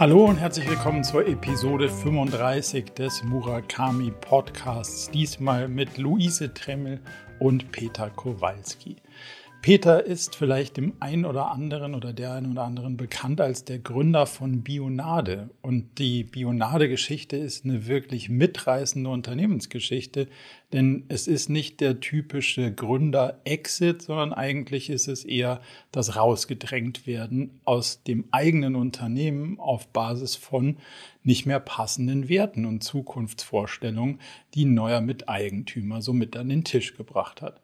Hallo und herzlich willkommen zur Episode 35 des Murakami Podcasts. Diesmal mit Luise Tremmel und Peter Kowalski. Peter ist vielleicht dem einen oder anderen oder der einen oder anderen bekannt als der Gründer von Bionade. Und die Bionade-Geschichte ist eine wirklich mitreißende Unternehmensgeschichte, denn es ist nicht der typische Gründer-Exit, sondern eigentlich ist es eher das Rausgedrängt werden aus dem eigenen Unternehmen auf Basis von nicht mehr passenden Werten und Zukunftsvorstellungen, die ein neuer Miteigentümer so mit an den Tisch gebracht hat.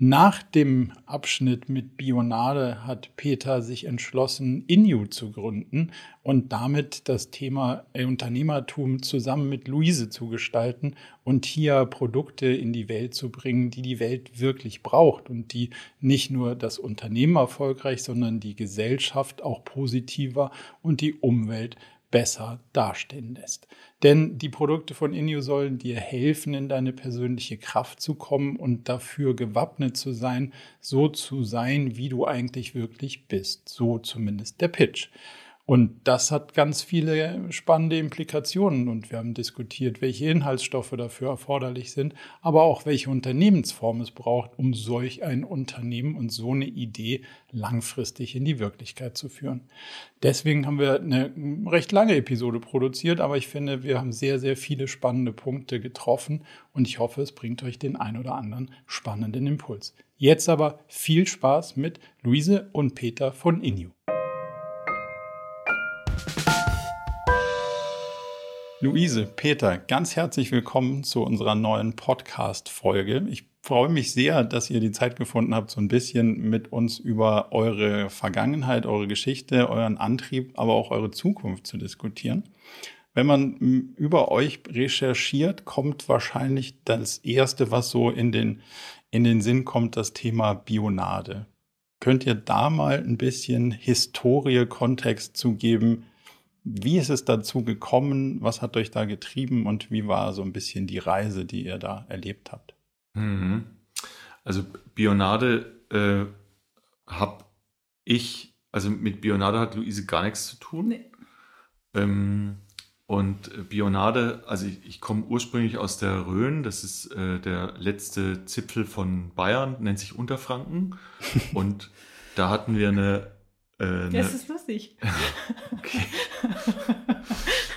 Nach dem Abschnitt mit Bionade hat Peter sich entschlossen, Inu zu gründen und damit das Thema Unternehmertum zusammen mit Luise zu gestalten und hier Produkte in die Welt zu bringen, die die Welt wirklich braucht und die nicht nur das Unternehmen erfolgreich, sondern die Gesellschaft auch positiver und die Umwelt besser dastehen lässt. Denn die Produkte von Inyo sollen dir helfen, in deine persönliche Kraft zu kommen und dafür gewappnet zu sein, so zu sein, wie du eigentlich wirklich bist. So zumindest der Pitch. Und das hat ganz viele spannende Implikationen. Und wir haben diskutiert, welche Inhaltsstoffe dafür erforderlich sind, aber auch welche Unternehmensform es braucht, um solch ein Unternehmen und so eine Idee langfristig in die Wirklichkeit zu führen. Deswegen haben wir eine recht lange Episode produziert, aber ich finde, wir haben sehr, sehr viele spannende Punkte getroffen und ich hoffe, es bringt euch den ein oder anderen spannenden Impuls. Jetzt aber viel Spaß mit Luise und Peter von Inu. Luise, Peter, ganz herzlich willkommen zu unserer neuen Podcast-Folge. Ich freue mich sehr, dass ihr die Zeit gefunden habt, so ein bisschen mit uns über eure Vergangenheit, eure Geschichte, euren Antrieb, aber auch eure Zukunft zu diskutieren. Wenn man über euch recherchiert, kommt wahrscheinlich das erste, was so in den, in den Sinn kommt, das Thema Bionade. Könnt ihr da mal ein bisschen Historie, Kontext zugeben? Wie ist es dazu gekommen? Was hat euch da getrieben und wie war so ein bisschen die Reise, die ihr da erlebt habt? Mhm. Also Bionade äh, habe ich, also mit Bionade hat Luise gar nichts zu tun. Nee. Ähm, und Bionade, also ich, ich komme ursprünglich aus der Rhön, das ist äh, der letzte Zipfel von Bayern, nennt sich Unterfranken. und da hatten wir eine äh, das ist lustig. okay.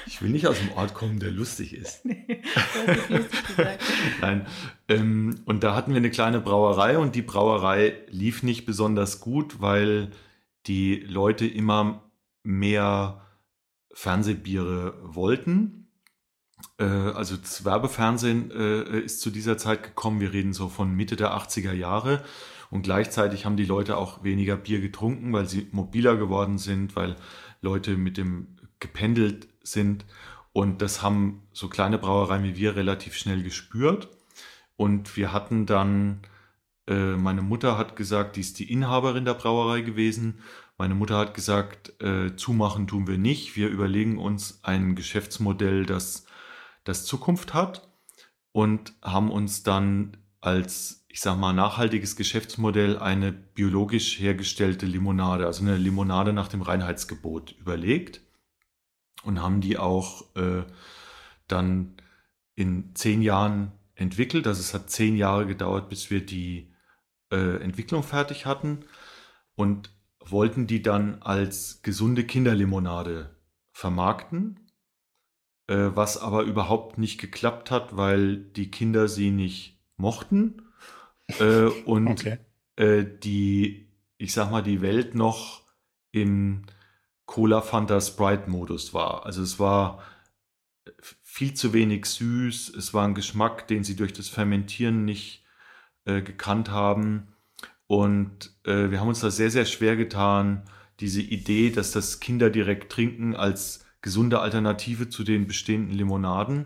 Ich will nicht aus dem Ort kommen, der lustig ist. Nee, das ist lustig gesagt. Nein. Ähm, und da hatten wir eine kleine Brauerei und die Brauerei lief nicht besonders gut, weil die Leute immer mehr Fernsehbiere wollten. Äh, also das Werbefernsehen äh, ist zu dieser Zeit gekommen. Wir reden so von Mitte der 80er Jahre. Und gleichzeitig haben die Leute auch weniger Bier getrunken, weil sie mobiler geworden sind, weil Leute mit dem gependelt sind. Und das haben so kleine Brauereien wie wir relativ schnell gespürt. Und wir hatten dann, äh, meine Mutter hat gesagt, die ist die Inhaberin der Brauerei gewesen. Meine Mutter hat gesagt, äh, zumachen tun wir nicht. Wir überlegen uns ein Geschäftsmodell, das, das Zukunft hat. Und haben uns dann als ich sag mal, nachhaltiges Geschäftsmodell eine biologisch hergestellte Limonade, also eine Limonade nach dem Reinheitsgebot überlegt und haben die auch äh, dann in zehn Jahren entwickelt. Also es hat zehn Jahre gedauert, bis wir die äh, Entwicklung fertig hatten und wollten die dann als gesunde Kinderlimonade vermarkten, äh, was aber überhaupt nicht geklappt hat, weil die Kinder sie nicht mochten äh, und okay. äh, die, ich sag mal, die Welt noch im Cola Fanta Sprite Modus war. Also es war viel zu wenig süß, es war ein Geschmack, den sie durch das Fermentieren nicht äh, gekannt haben. Und äh, wir haben uns da sehr, sehr schwer getan, diese Idee, dass das Kinder direkt trinken als gesunde Alternative zu den bestehenden Limonaden,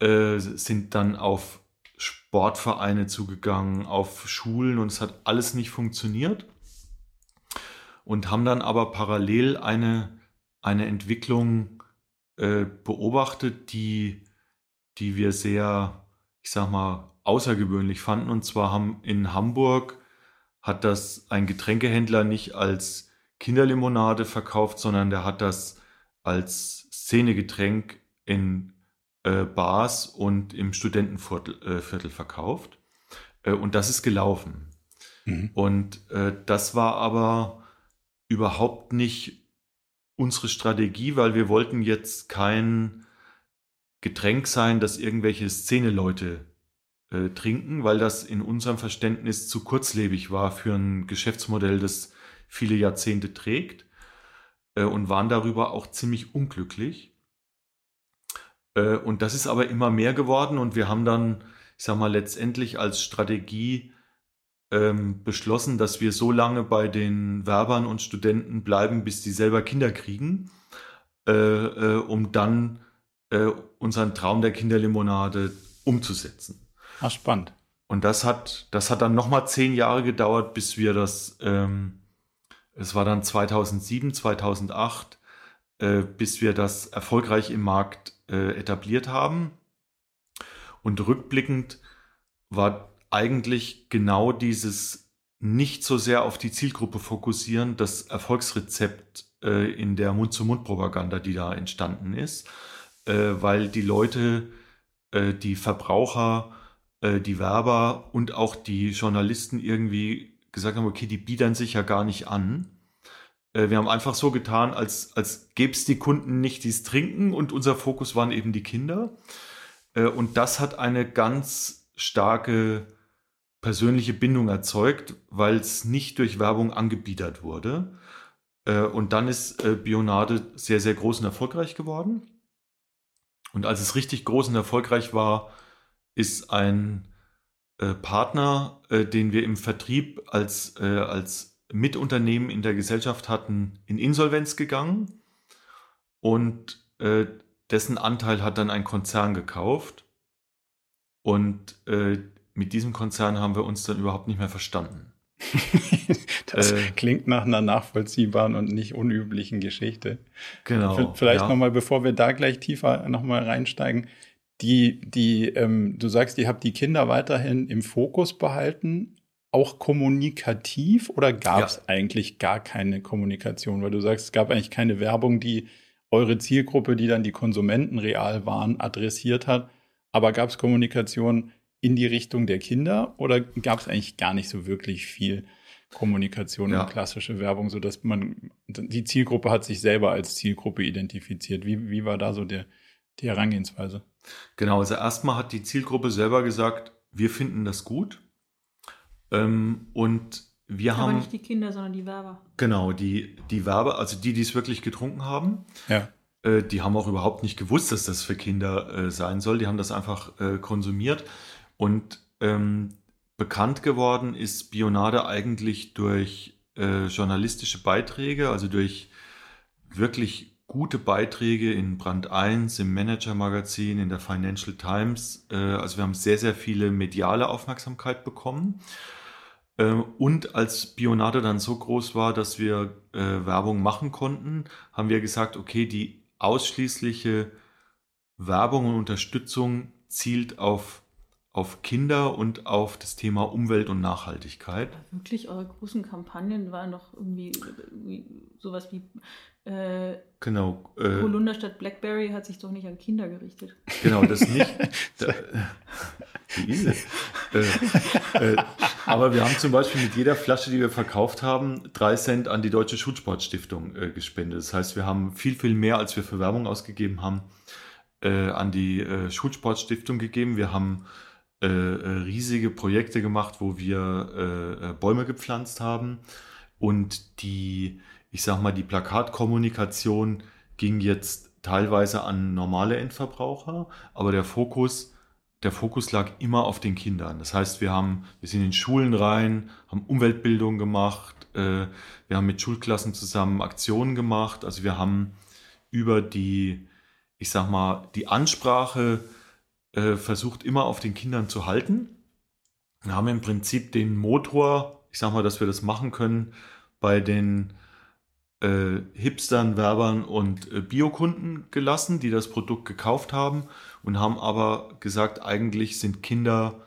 äh, sind dann auf Sportvereine zugegangen, auf Schulen und es hat alles nicht funktioniert. Und haben dann aber parallel eine, eine Entwicklung äh, beobachtet, die, die wir sehr, ich sag mal, außergewöhnlich fanden. Und zwar haben in Hamburg hat das ein Getränkehändler nicht als Kinderlimonade verkauft, sondern der hat das als Szenegetränk in äh, Bars und im Studentenviertel äh, Viertel verkauft. Äh, und das ist gelaufen. Mhm. Und äh, das war aber überhaupt nicht unsere Strategie, weil wir wollten jetzt kein Getränk sein, das irgendwelche Szeneleute äh, trinken, weil das in unserem Verständnis zu kurzlebig war für ein Geschäftsmodell, das viele Jahrzehnte trägt äh, und waren darüber auch ziemlich unglücklich. Äh, und das ist aber immer mehr geworden und wir haben dann, ich sag mal, letztendlich als Strategie ähm, beschlossen, dass wir so lange bei den Werbern und Studenten bleiben, bis die selber Kinder kriegen, äh, äh, um dann äh, unseren Traum der Kinderlimonade umzusetzen. Ah, spannend. Und das hat, das hat dann nochmal zehn Jahre gedauert, bis wir das, ähm, es war dann 2007, 2008, äh, bis wir das erfolgreich im Markt äh, etabliert haben. Und rückblickend war eigentlich genau dieses nicht so sehr auf die Zielgruppe fokussieren, das Erfolgsrezept äh, in der Mund-zu-Mund-Propaganda, die da entstanden ist, äh, weil die Leute, äh, die Verbraucher, äh, die Werber und auch die Journalisten irgendwie gesagt haben, okay, die biedern sich ja gar nicht an. Äh, wir haben einfach so getan, als, als gäbe es die Kunden nicht, die es trinken und unser Fokus waren eben die Kinder. Äh, und das hat eine ganz starke persönliche Bindung erzeugt, weil es nicht durch Werbung angebiedert wurde. Äh, und dann ist Bionade sehr, sehr groß und erfolgreich geworden. Und als es richtig groß und erfolgreich war, ist ein Partner, den wir im Vertrieb als, als Mitunternehmen in der Gesellschaft hatten, in Insolvenz gegangen. Und dessen Anteil hat dann ein Konzern gekauft. Und mit diesem Konzern haben wir uns dann überhaupt nicht mehr verstanden. das äh, klingt nach einer nachvollziehbaren und nicht unüblichen Geschichte. Genau. Vielleicht ja. nochmal, bevor wir da gleich tiefer nochmal reinsteigen, die, die, ähm, du sagst, ihr habt die Kinder weiterhin im Fokus behalten, auch kommunikativ oder gab es ja. eigentlich gar keine Kommunikation? Weil du sagst, es gab eigentlich keine Werbung, die eure Zielgruppe, die dann die Konsumenten real waren, adressiert hat. Aber gab es Kommunikation in die Richtung der Kinder oder gab es eigentlich gar nicht so wirklich viel Kommunikation ja. und klassische Werbung, sodass man die Zielgruppe hat sich selber als Zielgruppe identifiziert? Wie, wie war da so der, die Herangehensweise? Genau, also erstmal hat die Zielgruppe selber gesagt, wir finden das gut. Ähm, und wir Aber haben. nicht die Kinder, sondern die Werber. Genau, die, die Werber, also die, die es wirklich getrunken haben. Ja. Äh, die haben auch überhaupt nicht gewusst, dass das für Kinder äh, sein soll. Die haben das einfach äh, konsumiert. Und ähm, bekannt geworden ist Bionade eigentlich durch äh, journalistische Beiträge, also durch wirklich gute Beiträge in Brand 1, im Manager-Magazin, in der Financial Times. Äh, also wir haben sehr, sehr viele mediale Aufmerksamkeit bekommen. Äh, und als Bionade dann so groß war, dass wir äh, Werbung machen konnten, haben wir gesagt, okay, die ausschließliche Werbung und Unterstützung zielt auf auf Kinder und auf das Thema Umwelt und Nachhaltigkeit. Wirklich, eure großen Kampagnen waren doch irgendwie, irgendwie sowas wie äh, genau, äh, Holunder statt Blackberry hat sich doch nicht an Kinder gerichtet. Genau, das nicht. da, wie ist es? Äh, äh, aber wir haben zum Beispiel mit jeder Flasche, die wir verkauft haben, drei Cent an die Deutsche Schulsportstiftung äh, gespendet. Das heißt, wir haben viel, viel mehr, als wir für Werbung ausgegeben haben, äh, an die Schulsportstiftung gegeben. Wir haben riesige Projekte gemacht, wo wir Bäume gepflanzt haben. Und die, ich sag mal, die Plakatkommunikation ging jetzt teilweise an normale Endverbraucher, aber der Fokus, der Fokus lag immer auf den Kindern. Das heißt, wir haben, wir sind in Schulen rein, haben Umweltbildung gemacht, äh, wir haben mit Schulklassen zusammen Aktionen gemacht. Also wir haben über die, ich sag mal, die Ansprache äh, versucht immer auf den Kindern zu halten. Wir haben im Prinzip den Motor, ich sag mal, dass wir das machen können bei den äh, Hipstern, Werbern und äh, Biokunden gelassen, die das Produkt gekauft haben und haben aber gesagt, eigentlich sind Kinder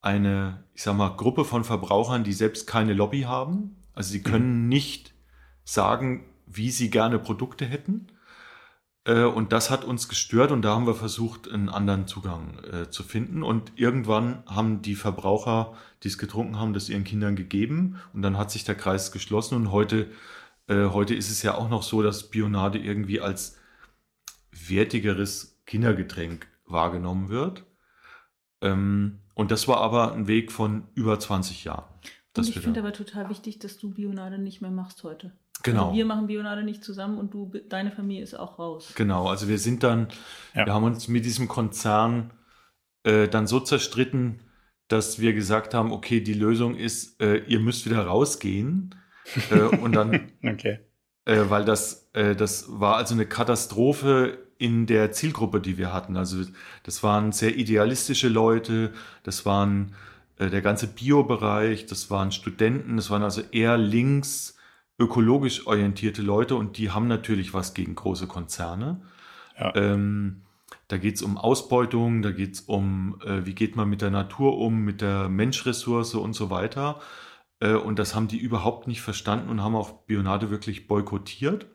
eine, ich sag mal, Gruppe von Verbrauchern, die selbst keine Lobby haben. Also sie können nicht sagen, wie sie gerne Produkte hätten. Äh, und das hat uns gestört und da haben wir versucht, einen anderen Zugang äh, zu finden. Und irgendwann haben die Verbraucher, die es getrunken haben, das ihren Kindern gegeben und dann hat sich der Kreis geschlossen und heute, äh, heute ist es ja auch noch so, dass Bionade irgendwie als wertigeres Kindergetränk wahrgenommen wird. Ähm, und das war aber ein Weg von über 20 Jahren. Und ich finde aber total wichtig, dass du Bionade nicht mehr machst heute. Genau. Also wir machen Bionade nicht zusammen und du, deine Familie ist auch raus. Genau, also wir sind dann, ja. wir haben uns mit diesem Konzern äh, dann so zerstritten, dass wir gesagt haben, okay, die Lösung ist, äh, ihr müsst wieder rausgehen. Äh, und dann, okay. Äh, weil das, äh, das war also eine Katastrophe in der Zielgruppe, die wir hatten. Also das waren sehr idealistische Leute, das waren äh, der ganze Bio-Bereich, das waren Studenten, das waren also eher links ökologisch orientierte Leute und die haben natürlich was gegen große Konzerne. Ja. Ähm, da geht es um Ausbeutung, da geht es um, äh, wie geht man mit der Natur um, mit der Menschressource und so weiter. Äh, und das haben die überhaupt nicht verstanden und haben auch Bionade wirklich boykottiert.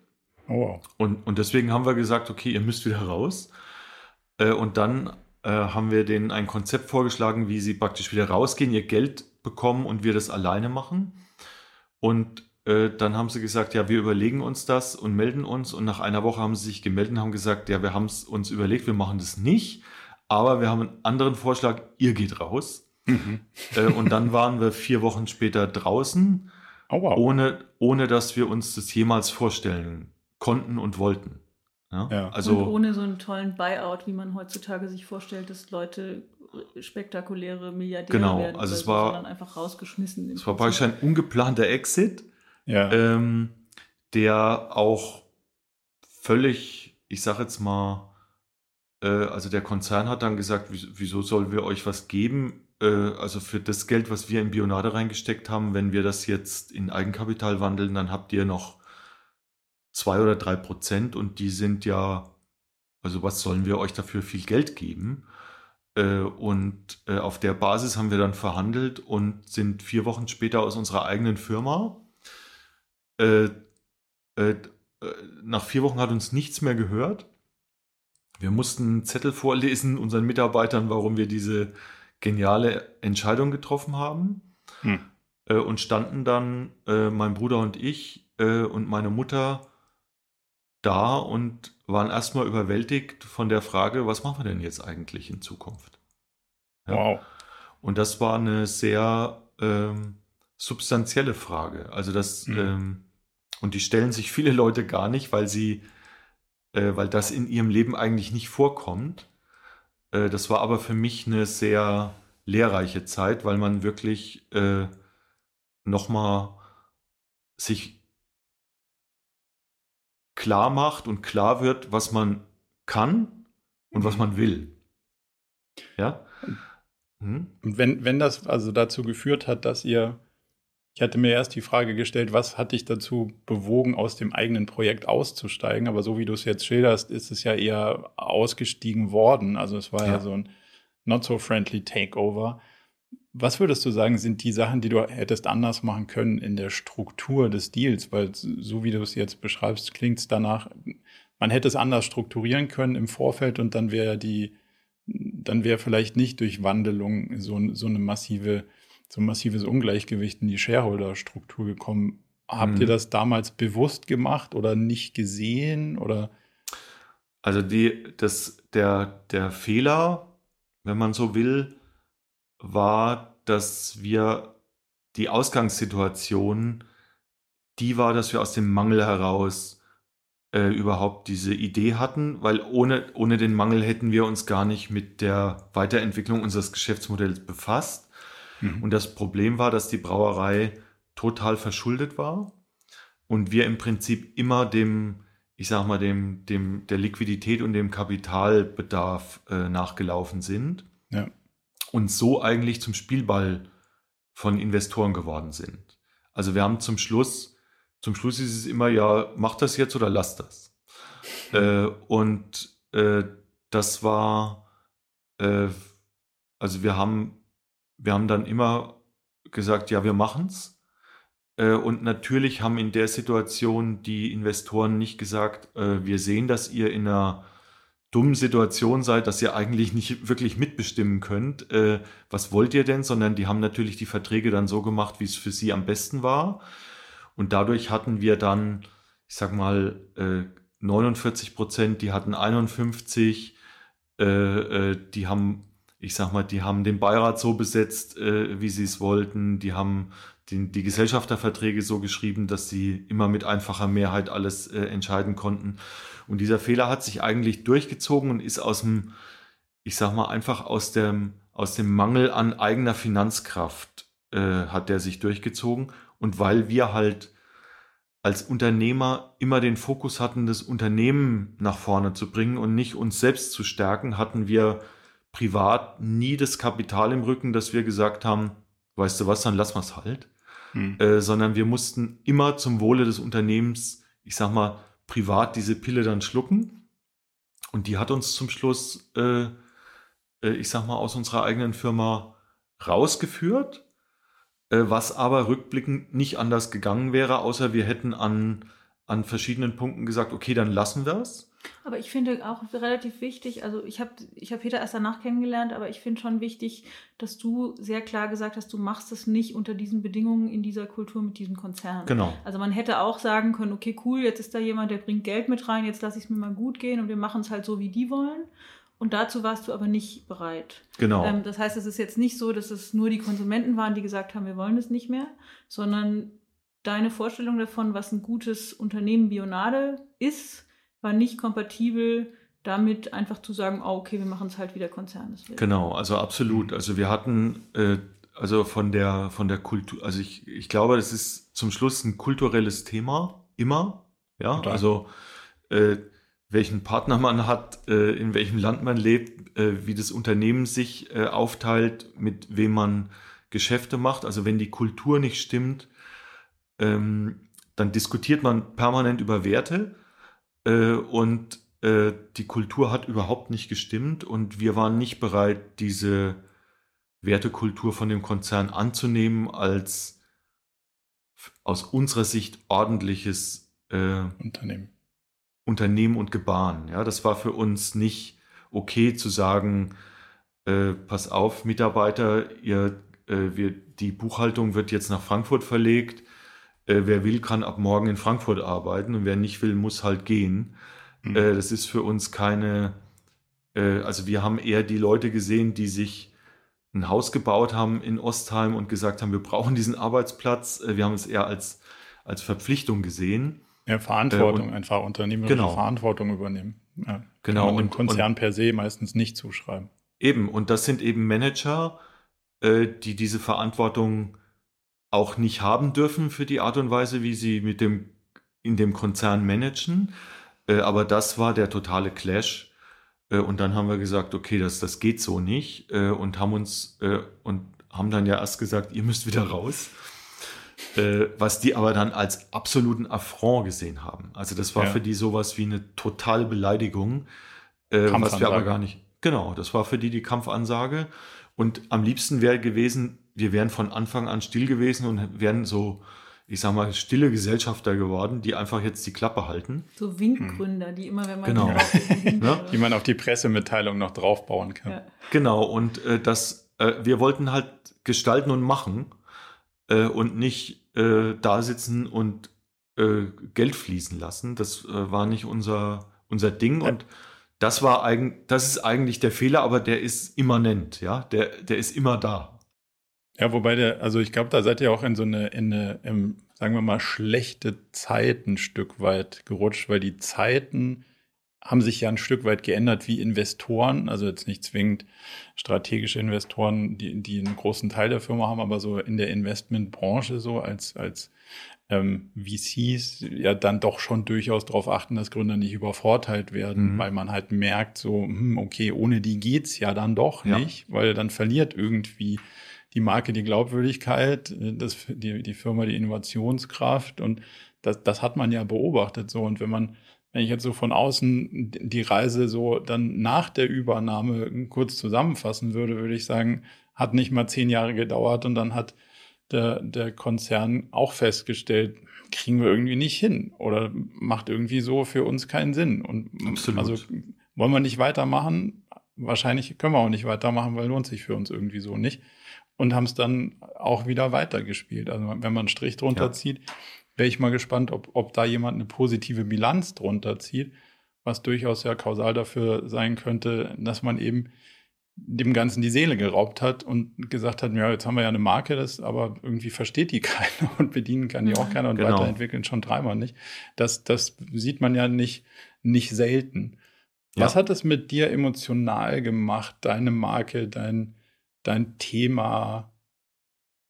Oh. Und, und deswegen haben wir gesagt, okay, ihr müsst wieder raus. Äh, und dann äh, haben wir denen ein Konzept vorgeschlagen, wie sie praktisch wieder rausgehen, ihr Geld bekommen und wir das alleine machen. Und dann haben sie gesagt, ja, wir überlegen uns das und melden uns. Und nach einer Woche haben sie sich gemeldet und haben gesagt, ja, wir haben es uns überlegt, wir machen das nicht. Aber wir haben einen anderen Vorschlag, ihr geht raus. Mhm. Äh, und dann waren wir vier Wochen später draußen, oh, wow. ohne, ohne dass wir uns das jemals vorstellen konnten und wollten. Ja? Ja. Also, und ohne so einen tollen Buyout, wie man heutzutage sich vorstellt, dass Leute spektakuläre Milliardäre genau, werden, also es war, dann einfach rausgeschmissen. Es war praktisch ein ungeplanter Exit ja. ähm, der auch völlig, ich sage jetzt mal, äh, also der Konzern hat dann gesagt, wieso sollen wir euch was geben? Äh, also für das Geld, was wir in Bionade reingesteckt haben, wenn wir das jetzt in Eigenkapital wandeln, dann habt ihr noch zwei oder drei Prozent und die sind ja, also was sollen wir euch dafür viel Geld geben? Äh, und äh, auf der Basis haben wir dann verhandelt und sind vier Wochen später aus unserer eigenen Firma nach vier Wochen hat uns nichts mehr gehört. Wir mussten einen Zettel vorlesen unseren Mitarbeitern, warum wir diese geniale Entscheidung getroffen haben. Hm. Äh, und standen dann, äh, mein Bruder und ich äh, und meine Mutter, da und waren erstmal überwältigt von der Frage, was machen wir denn jetzt eigentlich in Zukunft? Ja. Wow. Und das war eine sehr ähm, substanzielle Frage. Also das, mhm. ähm, und die stellen sich viele Leute gar nicht, weil sie, äh, weil das in ihrem Leben eigentlich nicht vorkommt. Äh, das war aber für mich eine sehr lehrreiche Zeit, weil man wirklich äh, nochmal sich klar macht und klar wird, was man kann und was mhm. man will. Ja. Hm? Und wenn, wenn das also dazu geführt hat, dass ihr ich hatte mir erst die Frage gestellt, was hat dich dazu bewogen, aus dem eigenen Projekt auszusteigen? Aber so wie du es jetzt schilderst, ist es ja eher ausgestiegen worden. Also es war ja, ja so ein not so friendly Takeover. Was würdest du sagen, sind die Sachen, die du hättest anders machen können in der Struktur des Deals? Weil so wie du es jetzt beschreibst, klingt es danach, man hätte es anders strukturieren können im Vorfeld und dann wäre die, dann wäre vielleicht nicht durch Wandelung so, so eine massive so ein massives Ungleichgewicht in die Shareholder-Struktur gekommen. Habt mhm. ihr das damals bewusst gemacht oder nicht gesehen? Oder? Also die, das, der, der Fehler, wenn man so will, war, dass wir die Ausgangssituation, die war, dass wir aus dem Mangel heraus äh, überhaupt diese Idee hatten, weil ohne, ohne den Mangel hätten wir uns gar nicht mit der Weiterentwicklung unseres Geschäftsmodells befasst. Mhm. Und das Problem war, dass die Brauerei total verschuldet war und wir im Prinzip immer dem, ich sag mal, dem, dem, der Liquidität und dem Kapitalbedarf äh, nachgelaufen sind. Ja. Und so eigentlich zum Spielball von Investoren geworden sind. Also wir haben zum Schluss, zum Schluss ist es immer, ja, mach das jetzt oder lass das. äh, und äh, das war, äh, also wir haben wir haben dann immer gesagt, ja, wir machen's. Äh, und natürlich haben in der Situation die Investoren nicht gesagt, äh, wir sehen, dass ihr in einer dummen Situation seid, dass ihr eigentlich nicht wirklich mitbestimmen könnt. Äh, was wollt ihr denn? Sondern die haben natürlich die Verträge dann so gemacht, wie es für sie am besten war. Und dadurch hatten wir dann, ich sag mal, 49 Prozent, die hatten 51, die haben ich sag mal, die haben den Beirat so besetzt, äh, wie sie es wollten. Die haben die, die Gesellschafterverträge so geschrieben, dass sie immer mit einfacher Mehrheit alles äh, entscheiden konnten. Und dieser Fehler hat sich eigentlich durchgezogen und ist aus dem, ich sag mal, einfach aus dem, aus dem Mangel an eigener Finanzkraft äh, hat der sich durchgezogen. Und weil wir halt als Unternehmer immer den Fokus hatten, das Unternehmen nach vorne zu bringen und nicht uns selbst zu stärken, hatten wir privat nie das Kapital im Rücken, dass wir gesagt haben, weißt du was, dann lassen wir es halt. Hm. Äh, sondern wir mussten immer zum Wohle des Unternehmens, ich sag mal, privat diese Pille dann schlucken. Und die hat uns zum Schluss, äh, äh, ich sag mal, aus unserer eigenen Firma rausgeführt, äh, was aber rückblickend nicht anders gegangen wäre, außer wir hätten an, an verschiedenen Punkten gesagt, okay, dann lassen wir es. Aber ich finde auch relativ wichtig, also ich habe ich hab Peter erst danach kennengelernt, aber ich finde schon wichtig, dass du sehr klar gesagt hast, du machst es nicht unter diesen Bedingungen in dieser Kultur mit diesem Konzern. Genau. Also man hätte auch sagen können, okay, cool, jetzt ist da jemand, der bringt Geld mit rein, jetzt lasse ich es mir mal gut gehen und wir machen es halt so, wie die wollen. Und dazu warst du aber nicht bereit. Genau. Ähm, das heißt, es ist jetzt nicht so, dass es nur die Konsumenten waren, die gesagt haben, wir wollen es nicht mehr, sondern deine Vorstellung davon, was ein gutes Unternehmen Bionade ist, war nicht kompatibel damit einfach zu sagen, oh, okay, wir machen es halt wieder Konzern. Genau, also absolut. Also wir hatten äh, also von der von der Kultur, also ich, ich glaube, das ist zum Schluss ein kulturelles Thema immer. Ja, Total. also äh, welchen Partner man hat, äh, in welchem Land man lebt, äh, wie das Unternehmen sich äh, aufteilt, mit wem man Geschäfte macht. Also wenn die Kultur nicht stimmt, ähm, dann diskutiert man permanent über Werte äh, und äh, die Kultur hat überhaupt nicht gestimmt und wir waren nicht bereit, diese Wertekultur von dem Konzern anzunehmen als aus unserer Sicht ordentliches äh, Unternehmen. Unternehmen und Gebaren. Ja, das war für uns nicht okay zu sagen, äh, pass auf, Mitarbeiter, ihr, äh, wir, die Buchhaltung wird jetzt nach Frankfurt verlegt äh, wer will, kann ab morgen in Frankfurt arbeiten und wer nicht will, muss halt gehen. Mhm. Äh, das ist für uns keine, äh, also wir haben eher die Leute gesehen, die sich ein Haus gebaut haben in Ostheim und gesagt haben, wir brauchen diesen Arbeitsplatz. Äh, wir haben es eher als, als Verpflichtung gesehen. Ja, Verantwortung, und, einfach unternehmerische genau. Verantwortung übernehmen. Ja, genau. Und dem Konzern und, per se meistens nicht zuschreiben. Eben, und das sind eben Manager, äh, die diese Verantwortung auch nicht haben dürfen für die Art und Weise, wie sie mit dem, in dem Konzern managen. Äh, aber das war der totale Clash. Äh, und dann haben wir gesagt, okay, das, das geht so nicht. Äh, und haben uns und haben dann ja erst gesagt, ihr müsst wieder raus. Was die aber dann als absoluten Affront gesehen haben. Also das war ja. für die sowas wie eine totale Beleidigung, was wir aber gar nicht. Genau, das war für die die Kampfansage. Und am liebsten wäre gewesen, wir wären von Anfang an still gewesen und wären so, ich sag mal, stille Gesellschafter geworden, die einfach jetzt die Klappe halten. So Windgründer, die immer, wenn man genau. ne? die man auf die Pressemitteilung noch draufbauen kann. Ja. Genau, und äh, das, äh, wir wollten halt gestalten und machen äh, und nicht äh, da sitzen und äh, Geld fließen lassen. Das äh, war nicht unser, unser Ding. Ja. Und das war eigentlich, das ist eigentlich der Fehler, aber der ist immanent, ja. Der, der ist immer da. Ja, wobei der, also ich glaube, da seid ihr auch in so eine, in eine, im, sagen wir mal, schlechte Zeit ein Stück weit gerutscht, weil die Zeiten haben sich ja ein Stück weit geändert wie Investoren, also jetzt nicht zwingend strategische Investoren, die, die einen großen Teil der Firma haben, aber so in der Investmentbranche so als, als ähm, VCs ja dann doch schon durchaus darauf achten, dass Gründer nicht übervorteilt werden, mhm. weil man halt merkt, so, hm, okay, ohne die geht's ja dann doch ja. nicht, weil dann verliert irgendwie die Marke die Glaubwürdigkeit, das, die, die Firma die Innovationskraft und das, das hat man ja beobachtet so. Und wenn man, wenn ich jetzt so von außen die Reise so dann nach der Übernahme kurz zusammenfassen würde, würde ich sagen, hat nicht mal zehn Jahre gedauert und dann hat der, der Konzern auch festgestellt, kriegen wir irgendwie nicht hin oder macht irgendwie so für uns keinen Sinn. Und Absolut. also wollen wir nicht weitermachen? Wahrscheinlich können wir auch nicht weitermachen, weil lohnt sich für uns irgendwie so nicht. Und haben es dann auch wieder weitergespielt. Also wenn man einen Strich drunter ja. zieht, wäre ich mal gespannt, ob, ob da jemand eine positive Bilanz drunter zieht, was durchaus ja kausal dafür sein könnte, dass man eben dem Ganzen die Seele geraubt hat und gesagt hat, ja, jetzt haben wir ja eine Marke, das aber irgendwie versteht die keiner und bedienen kann die auch keiner und genau. weiterentwickeln schon dreimal nicht. Das, das sieht man ja nicht, nicht selten. Ja. Was hat es mit dir emotional gemacht, deine Marke, dein, dein Thema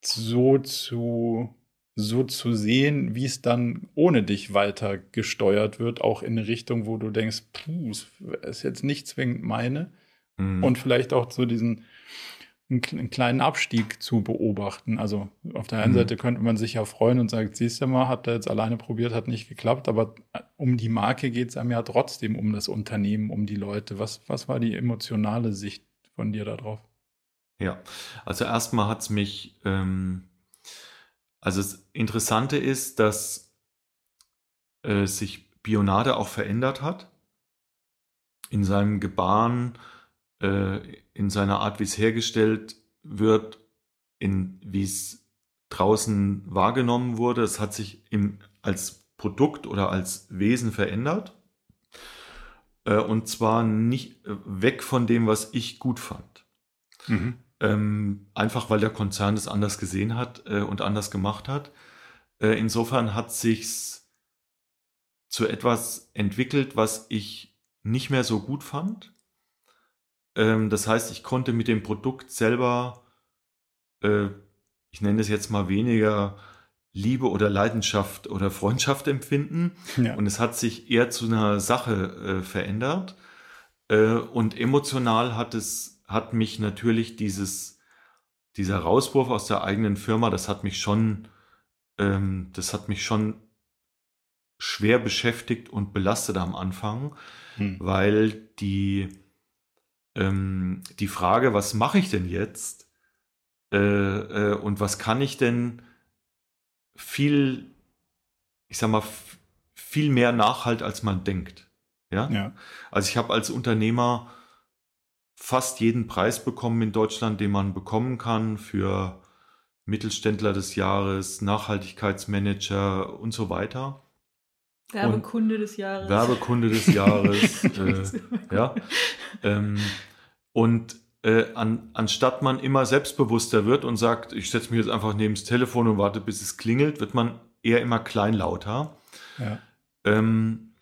so zu, so zu sehen, wie es dann ohne dich weiter gesteuert wird, auch in eine Richtung, wo du denkst, puh, ist jetzt nicht zwingend meine, mhm. und vielleicht auch so diesen einen kleinen Abstieg zu beobachten. Also auf der einen mhm. Seite könnte man sich ja freuen und sagen, siehst du mal, hat er jetzt alleine probiert, hat nicht geklappt, aber äh, um die Marke geht es einem ja trotzdem um das Unternehmen, um die Leute. Was, was war die emotionale Sicht von dir darauf? Ja, also erstmal hat es mich, ähm, also das Interessante ist, dass äh, sich Bionade auch verändert hat in seinem Gebaren, äh, in seiner Art, wie es hergestellt wird, in wie es draußen wahrgenommen wurde. Es hat sich im, als Produkt oder als Wesen verändert. Äh, und zwar nicht äh, weg von dem, was ich gut fand. Mhm. Ähm, einfach weil der Konzern das anders gesehen hat äh, und anders gemacht hat. Äh, insofern hat sich's zu etwas entwickelt, was ich nicht mehr so gut fand ähm, das heißt, ich konnte mit dem Produkt selber, äh, ich nenne es jetzt mal weniger Liebe oder Leidenschaft oder Freundschaft empfinden. Ja. Und es hat sich eher zu einer Sache äh, verändert. Äh, und emotional hat es, hat mich natürlich dieses, dieser Rauswurf aus der eigenen Firma, das hat mich schon, ähm, das hat mich schon schwer beschäftigt und belastet am Anfang, hm. weil die, ähm, die Frage, was mache ich denn jetzt äh, äh, und was kann ich denn viel, ich sag mal, viel mehr Nachhalt, als man denkt. Ja. ja. Also ich habe als Unternehmer fast jeden Preis bekommen in Deutschland, den man bekommen kann für Mittelständler des Jahres, Nachhaltigkeitsmanager und so weiter. Werbekunde und des Jahres. Werbekunde des Jahres. äh, ja. Ähm, und äh, an, anstatt man immer selbstbewusster wird und sagt, ich setze mich jetzt einfach neben das Telefon und warte, bis es klingelt, wird man eher immer kleinlauter. Ja. Ähm,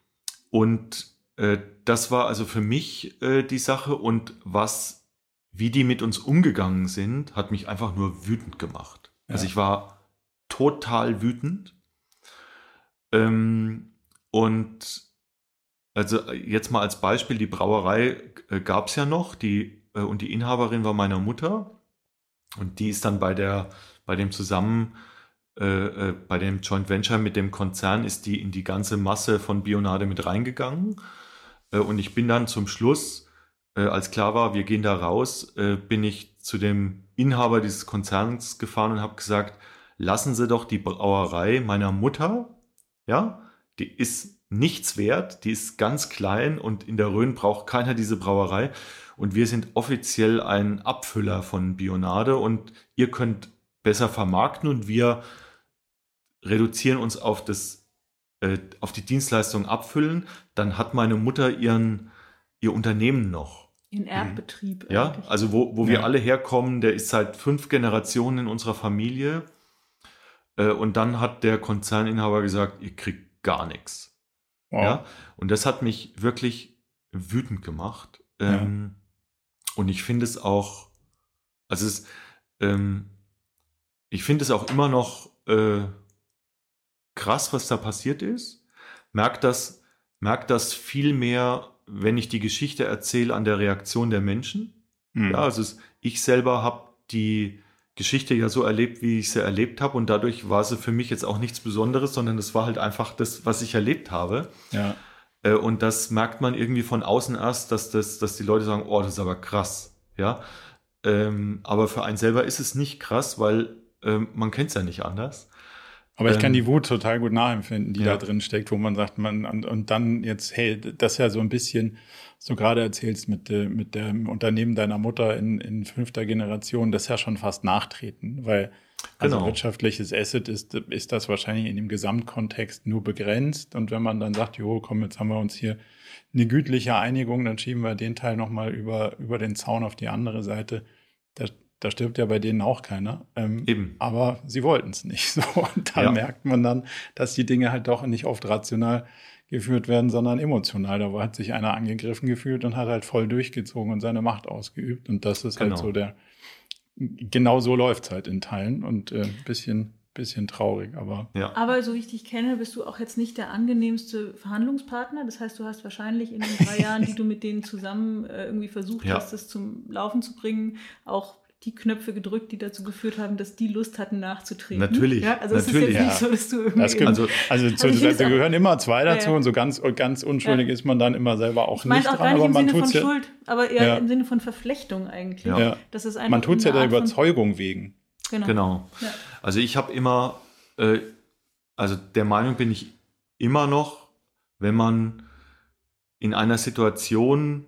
und äh, das war also für mich äh, die Sache und was, wie die mit uns umgegangen sind, hat mich einfach nur wütend gemacht. Ja. Also ich war total wütend. Ähm, und also jetzt mal als Beispiel, die Brauerei äh, gab es ja noch, die, äh, und die Inhaberin war meine Mutter. Und die ist dann bei der, bei dem Zusammen, äh, äh, bei dem Joint Venture mit dem Konzern, ist die in die ganze Masse von Bionade mit reingegangen. Äh, und ich bin dann zum Schluss, äh, als klar war, wir gehen da raus, bin ich zu dem Inhaber dieses Konzerns gefahren und habe gesagt, lassen Sie doch die Brauerei meiner Mutter, ja, die ist nichts wert, die ist ganz klein und in der Rhön braucht keiner diese Brauerei. Und wir sind offiziell ein Abfüller von Bionade und ihr könnt besser vermarkten und wir reduzieren uns auf das, äh, auf die Dienstleistung abfüllen. Dann hat meine Mutter ihren, ihr Unternehmen noch. In Erbbetrieb. Ja, eigentlich. also wo, wo ja. wir alle herkommen, der ist seit fünf Generationen in unserer Familie. Äh, und dann hat der Konzerninhaber gesagt, ihr kriegt gar nichts. Wow. Ja, und das hat mich wirklich wütend gemacht. Ja. Ähm, und ich finde es auch, also es, ähm, ich finde es auch immer noch äh, krass, was da passiert ist. Merkt das, merkt das viel mehr, wenn ich die Geschichte erzähle, an der Reaktion der Menschen. Mhm. Ja, also es, ich selber habe die Geschichte ja so erlebt, wie ich sie erlebt habe. Und dadurch war sie für mich jetzt auch nichts Besonderes, sondern es war halt einfach das, was ich erlebt habe. Ja. Äh, und das merkt man irgendwie von außen erst, dass, das, dass die Leute sagen, oh, das ist aber krass. Ja. Ähm, aber für einen selber ist es nicht krass, weil Ähm, man kennt es ja nicht anders. Aber ich kann die Wut total gut nachempfinden, die ja. da drin steckt, wo man sagt, man, und, und dann jetzt, hey, das ist ja so ein bisschen, was du gerade erzählst mit, mit dem Unternehmen deiner Mutter in, in fünfter Generation, das ist ja schon fast nachtreten, weil also genau. wirtschaftliches Asset ist, ist das wahrscheinlich in dem Gesamtkontext nur begrenzt. Und wenn man dann sagt, jo, komm, jetzt haben wir uns hier eine gütliche Einigung, dann schieben wir den Teil nochmal über, über den Zaun auf die andere Seite. Da, da stirbt ja bei denen auch keiner. Ähm, Eben. Aber sie wollten es nicht. So. Und dann ja. merkt man dann, dass die Dinge halt doch nicht oft rational geführt werden, sondern emotional. Da hat sich einer angegriffen gefühlt und hat halt voll durchgezogen und seine Macht ausgeübt. Und das ist halt genau. halt so der, genau so läuft es halt in Teilen und ein äh, bisschen, bisschen traurig, aber. Ja. Aber so wie ich dich kenne, bist du auch jetzt nicht der angenehmste Verhandlungspartner. Das heißt, du hast wahrscheinlich in den drei Jahren, die du mit denen zusammen äh, irgendwie versucht ja. hast, das zum Laufen zu bringen, auch die Knöpfe gedrückt, die dazu geführt haben, dass die Lust hatten nachzutreten. Natürlich. Ja, also natürlich. es ist jetzt ja. nicht so, dass du irgendwie. Das also, also, zu, also da gehören immer zwei dazu ja, und so ganz, ganz unschuldig ist man dann immer selber auch ich nicht auch dran. Gar nicht aber im Sinne von Schuld, aber eher im Sinne von Verflechtung eigentlich. Ja. Das ist man tut es ja der Überzeugung wegen. Genau. genau. Also ich habe immer, äh, also der Meinung bin ich immer noch, wenn man in einer Situation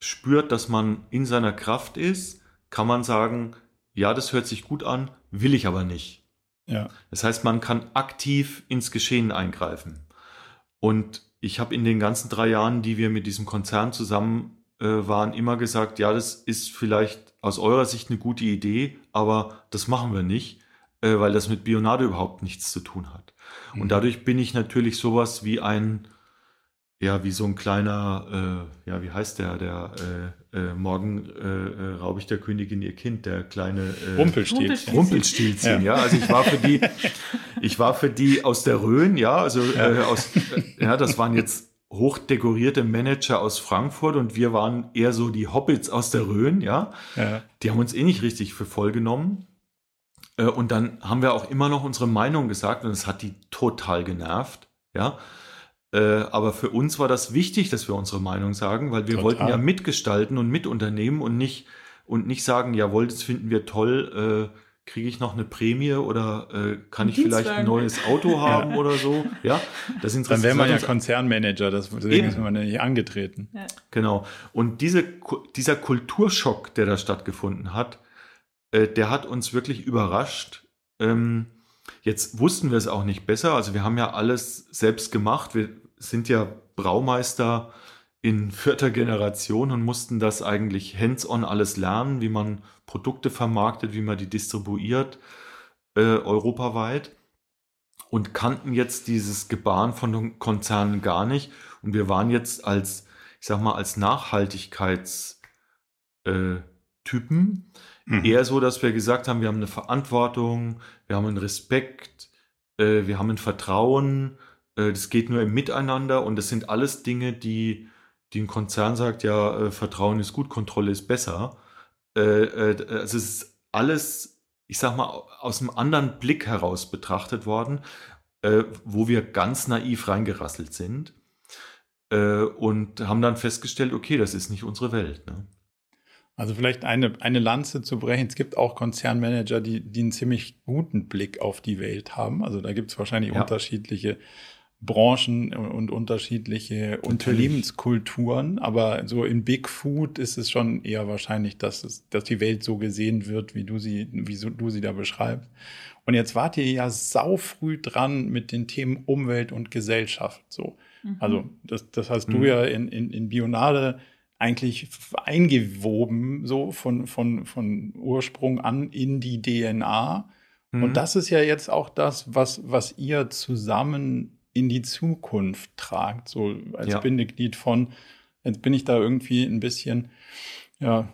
spürt, dass man in seiner Kraft ist, kann man sagen, ja, das hört sich gut an, will ich aber nicht. Ja. Das heißt, man kann aktiv ins Geschehen eingreifen. Und ich habe in den ganzen drei Jahren, die wir mit diesem Konzern zusammen äh, waren, immer gesagt, ja, das ist vielleicht aus eurer Sicht eine gute Idee, aber das machen wir nicht, äh, weil das mit Bionade überhaupt nichts zu tun hat. Mhm. Und dadurch bin ich natürlich sowas wie ein ja, wie so ein kleiner, äh, ja, wie heißt der, der äh, äh, morgen äh, äh, raube ich der Königin ihr Kind, der kleine äh, Rumpelstilzchen. Rumpelstilzchen, ja. ja. Also ich war für die, ich war für die aus der Rhön, ja, also ja. Äh, aus, äh, ja, das waren jetzt hochdekorierte Manager aus Frankfurt und wir waren eher so die Hobbits aus der Rhön, ja. ja. Die haben uns eh nicht richtig für voll genommen. Äh, und dann haben wir auch immer noch unsere Meinung gesagt und es hat die total genervt, ja. Äh, aber für uns war das wichtig, dass wir unsere Meinung sagen, weil wir Total. wollten ja mitgestalten und mitunternehmen und nicht, und nicht sagen, jawohl, das finden wir toll, äh, kriege ich noch eine Prämie oder äh, kann ich vielleicht ein neues Auto haben ja. oder so. Ja, das ist Dann wäre man ja Konzernmanager, deswegen ist man ja nicht angetreten. Ja. Genau. Und diese, dieser Kulturschock, der da stattgefunden hat, äh, der hat uns wirklich überrascht. Ähm, jetzt wussten wir es auch nicht besser. Also wir haben ja alles selbst gemacht. Wir sind ja Braumeister in vierter Generation und mussten das eigentlich hands-on alles lernen, wie man Produkte vermarktet, wie man die distribuiert, äh, europaweit. Und kannten jetzt dieses Gebaren von den Konzernen gar nicht. Und wir waren jetzt als, ich sag mal, als Nachhaltigkeitstypen äh, mhm. eher so, dass wir gesagt haben, wir haben eine Verantwortung, wir haben einen Respekt, äh, wir haben ein Vertrauen äh, das geht nur im Miteinander und das sind alles Dinge, die, die ein Konzern sagt, ja, äh, Vertrauen ist gut, Kontrolle ist besser. Äh, also es ist alles, ich sag mal, aus einem anderen Blick heraus betrachtet worden, wo wir ganz naiv reingerasselt sind und haben dann festgestellt, okay, das ist nicht unsere Welt. Ne? Also vielleicht eine, eine Lanze zu brechen. Es gibt auch Konzernmanager, die, die einen ziemlich guten Blick auf die Welt haben. Also da gibt es wahrscheinlich ja. unterschiedliche Branchen und unterschiedliche Natürlich. Unternehmenskulturen, aber so in Big Food ist es schon eher wahrscheinlich, dass es, dass die Welt so gesehen wird, wie du sie, wie so, du sie da beschreibst. Und jetzt wart ihr ja sau früh dran mit den Themen Umwelt und Gesellschaft. So, mhm. also das, das hast mhm. du ja in, in, in Bionade eigentlich eingewoben, so von, von, von Ursprung an in die DNA. Mhm. Und das ist ja jetzt auch das, was, was ihr zusammen in die Zukunft tragt, so als ja. Bindeglied von, jetzt bin ich da irgendwie ein bisschen, ja,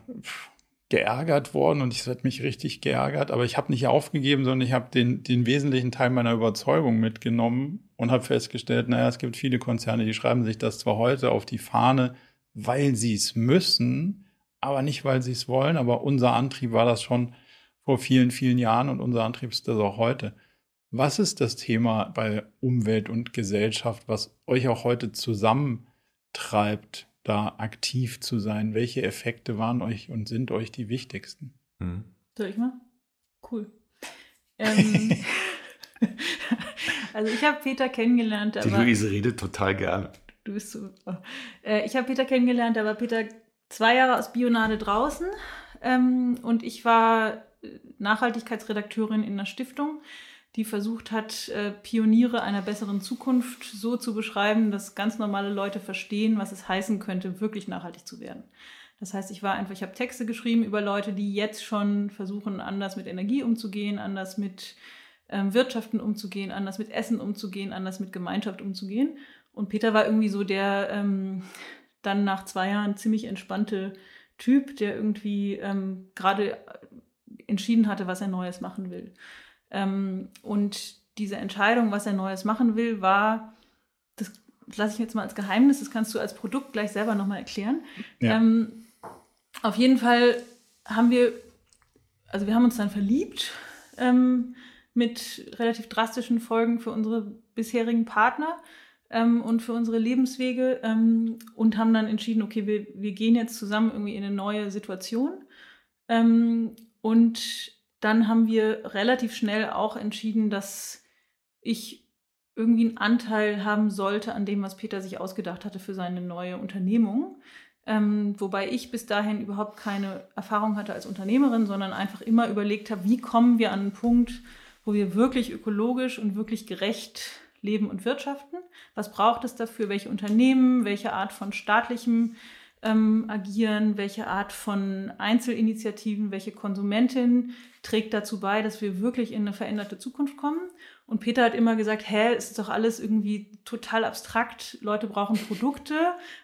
geärgert worden und ich hätte mich richtig geärgert, aber ich habe nicht aufgegeben, sondern ich habe den, den wesentlichen Teil meiner Überzeugung mitgenommen und habe festgestellt, naja, es gibt viele Konzerne, die schreiben sich das zwar heute auf die Fahne, weil sie es müssen, aber nicht, weil sie es wollen, aber unser Antrieb war das schon vor vielen, vielen Jahren und unser Antrieb ist das auch heute. Was ist das Thema bei Umwelt und Gesellschaft, was euch auch heute zusammentreibt, da aktiv zu sein? Welche Effekte waren euch und sind euch die wichtigsten? Mhm. Soll ich mal? Cool. Ähm, also ich habe Peter kennengelernt. Die Luise redet total gerne. Du bist so. Äh, ich habe Peter kennengelernt, da war Peter zwei Jahre aus Bionade draußen ähm, und ich war Nachhaltigkeitsredakteurin in einer Stiftung, die versucht hat, äh, Pioniere einer besseren Zukunft so zu beschreiben, dass ganz normale Leute verstehen, was es heißen könnte, wirklich nachhaltig zu werden. Das heißt, ich war einfach, ich habe Texte geschrieben über Leute, die jetzt schon versuchen, anders mit Energie umzugehen, anders mit ähm, Wirtschaften umzugehen, anders mit Essen umzugehen, anders mit Gemeinschaft umzugehen. Und Peter war irgendwie so der ähm, dann nach zwei Jahren ziemlich entspannte Typ, der irgendwie ähm, gerade entschieden hatte, was er Neues machen will. Ähm, und diese Entscheidung, was er Neues machen will, war, das lasse ich jetzt mal als Geheimnis, das kannst du als Produkt gleich selber nochmal erklären. Ja. Ähm, auf jeden Fall haben wir, also wir haben uns dann verliebt ähm, mit relativ drastischen Folgen für unsere bisherigen Partner ähm, und für unsere Lebenswege ähm, und haben dann entschieden, okay, wir, wir gehen jetzt zusammen irgendwie in eine neue Situation. Ähm, und dann haben wir relativ schnell auch entschieden, dass ich irgendwie einen Anteil haben sollte an dem, was Peter sich ausgedacht hatte für seine neue Unternehmung. Ähm, wobei ich bis dahin überhaupt keine Erfahrung hatte als Unternehmerin, sondern einfach immer überlegt habe, wie kommen wir an einen Punkt, wo wir wirklich ökologisch und wirklich gerecht leben und wirtschaften. Was braucht es dafür? Welche Unternehmen, welche Art von staatlichem ähm, Agieren, welche Art von Einzelinitiativen, welche Konsumentin trägt dazu bei, dass wir wirklich in eine veränderte Zukunft kommen. Und Peter hat immer gesagt, hä, es ist doch alles irgendwie total abstrakt. Leute brauchen Produkte,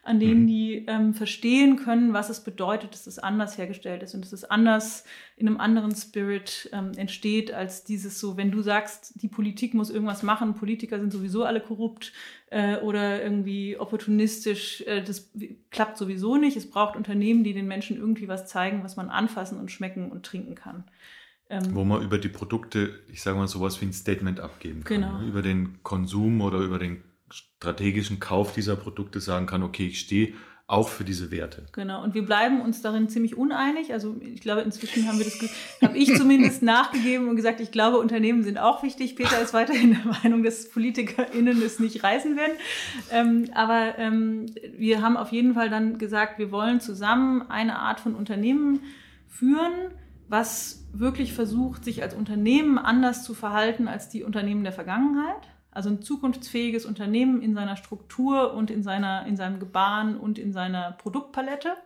an denen mhm. die ähm, verstehen können, was es bedeutet, dass es anders hergestellt ist und dass es anders in einem anderen Spirit ähm, entsteht, als dieses so, wenn du sagst, die Politik muss irgendwas machen, Politiker sind sowieso alle korrupt äh, oder irgendwie opportunistisch, äh, das klappt sowieso nicht. Es braucht Unternehmen, die den Menschen irgendwie was zeigen, was man anfassen und schmecken und trinken kann. Ähm, Wo man über die Produkte, ich sage mal, sowas wie ein Statement abgeben kann. Genau. Ne? Über den Konsum oder über den strategischen Kauf dieser Produkte sagen kann, okay, ich stehe auch für diese Werte. Genau, und wir bleiben uns darin ziemlich uneinig. Also ich glaube, inzwischen haben wir das, habe ich zumindest nachgegeben und gesagt, ich glaube, Unternehmen sind auch wichtig. Peter ist weiterhin der Meinung, dass PolitikerInnen es nicht reißen werden. Ähm, aber ähm, wir haben auf jeden Fall dann gesagt, wir wollen zusammen eine Art von Unternehmen führen, was wirklich versucht, sich als Unternehmen anders zu verhalten als die Unternehmen der Vergangenheit. Also ein zukunftsfähiges Unternehmen in seiner Struktur und in, seiner, in seinem Gebaren und in seiner Produktpalette.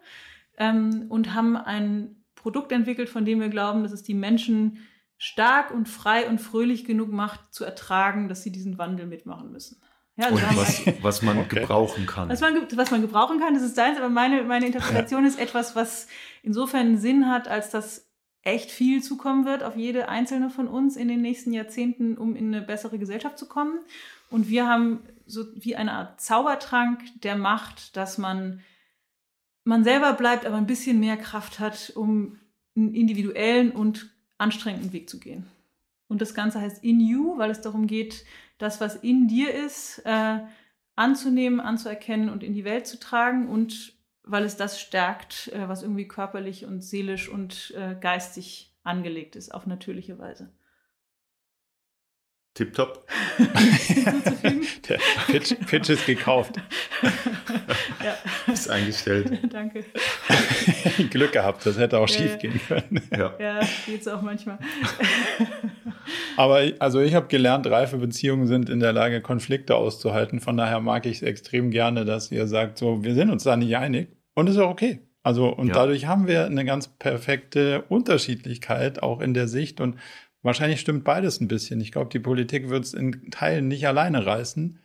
Ähm, und haben ein Produkt entwickelt, von dem wir glauben, dass es die Menschen stark und frei und fröhlich genug macht, zu ertragen, dass sie diesen Wandel mitmachen müssen. Ja, also was, was, man okay. gebrauchen kann. Was man, was man gebrauchen kann, das ist deins, aber meine, meine Interpretation ja. ist etwas, was insofern Sinn hat, als dass echt viel zukommen wird auf jede einzelne von uns in den nächsten Jahrzehnten, um in eine bessere Gesellschaft zu kommen. Und wir haben so wie eine Art Zaubertrank, der macht, dass man man selber bleibt, aber ein bisschen mehr Kraft hat, um einen individuellen und anstrengenden Weg zu gehen. Und das Ganze heißt In You, weil es darum geht, das, was in dir ist, äh, anzunehmen, anzuerkennen und in die Welt zu tragen und weil es das stärkt, äh, was irgendwie körperlich und seelisch und äh, geistig angelegt ist, auf natürliche Weise. Tipptopp. Der Pitch, Pitch, ist gekauft. ja. Ist eingestellt. Danke. Glück gehabt, das hätte auch ja, schief gehen können. Ja, ja geht es auch manchmal. Aber also ich habe gelernt, reife Beziehungen sind in der Lage, Konflikte auszuhalten. Von daher mag ich es extrem gerne, dass ihr sagt, so, wir sind uns da nicht einig. Und ist auch okay. Also, und ja. dadurch haben wir eine ganz perfekte Unterschiedlichkeit auch in der Sicht. Und wahrscheinlich stimmt beides ein bisschen. Ich glaube, die Politik wird es in Teilen nicht alleine reißen.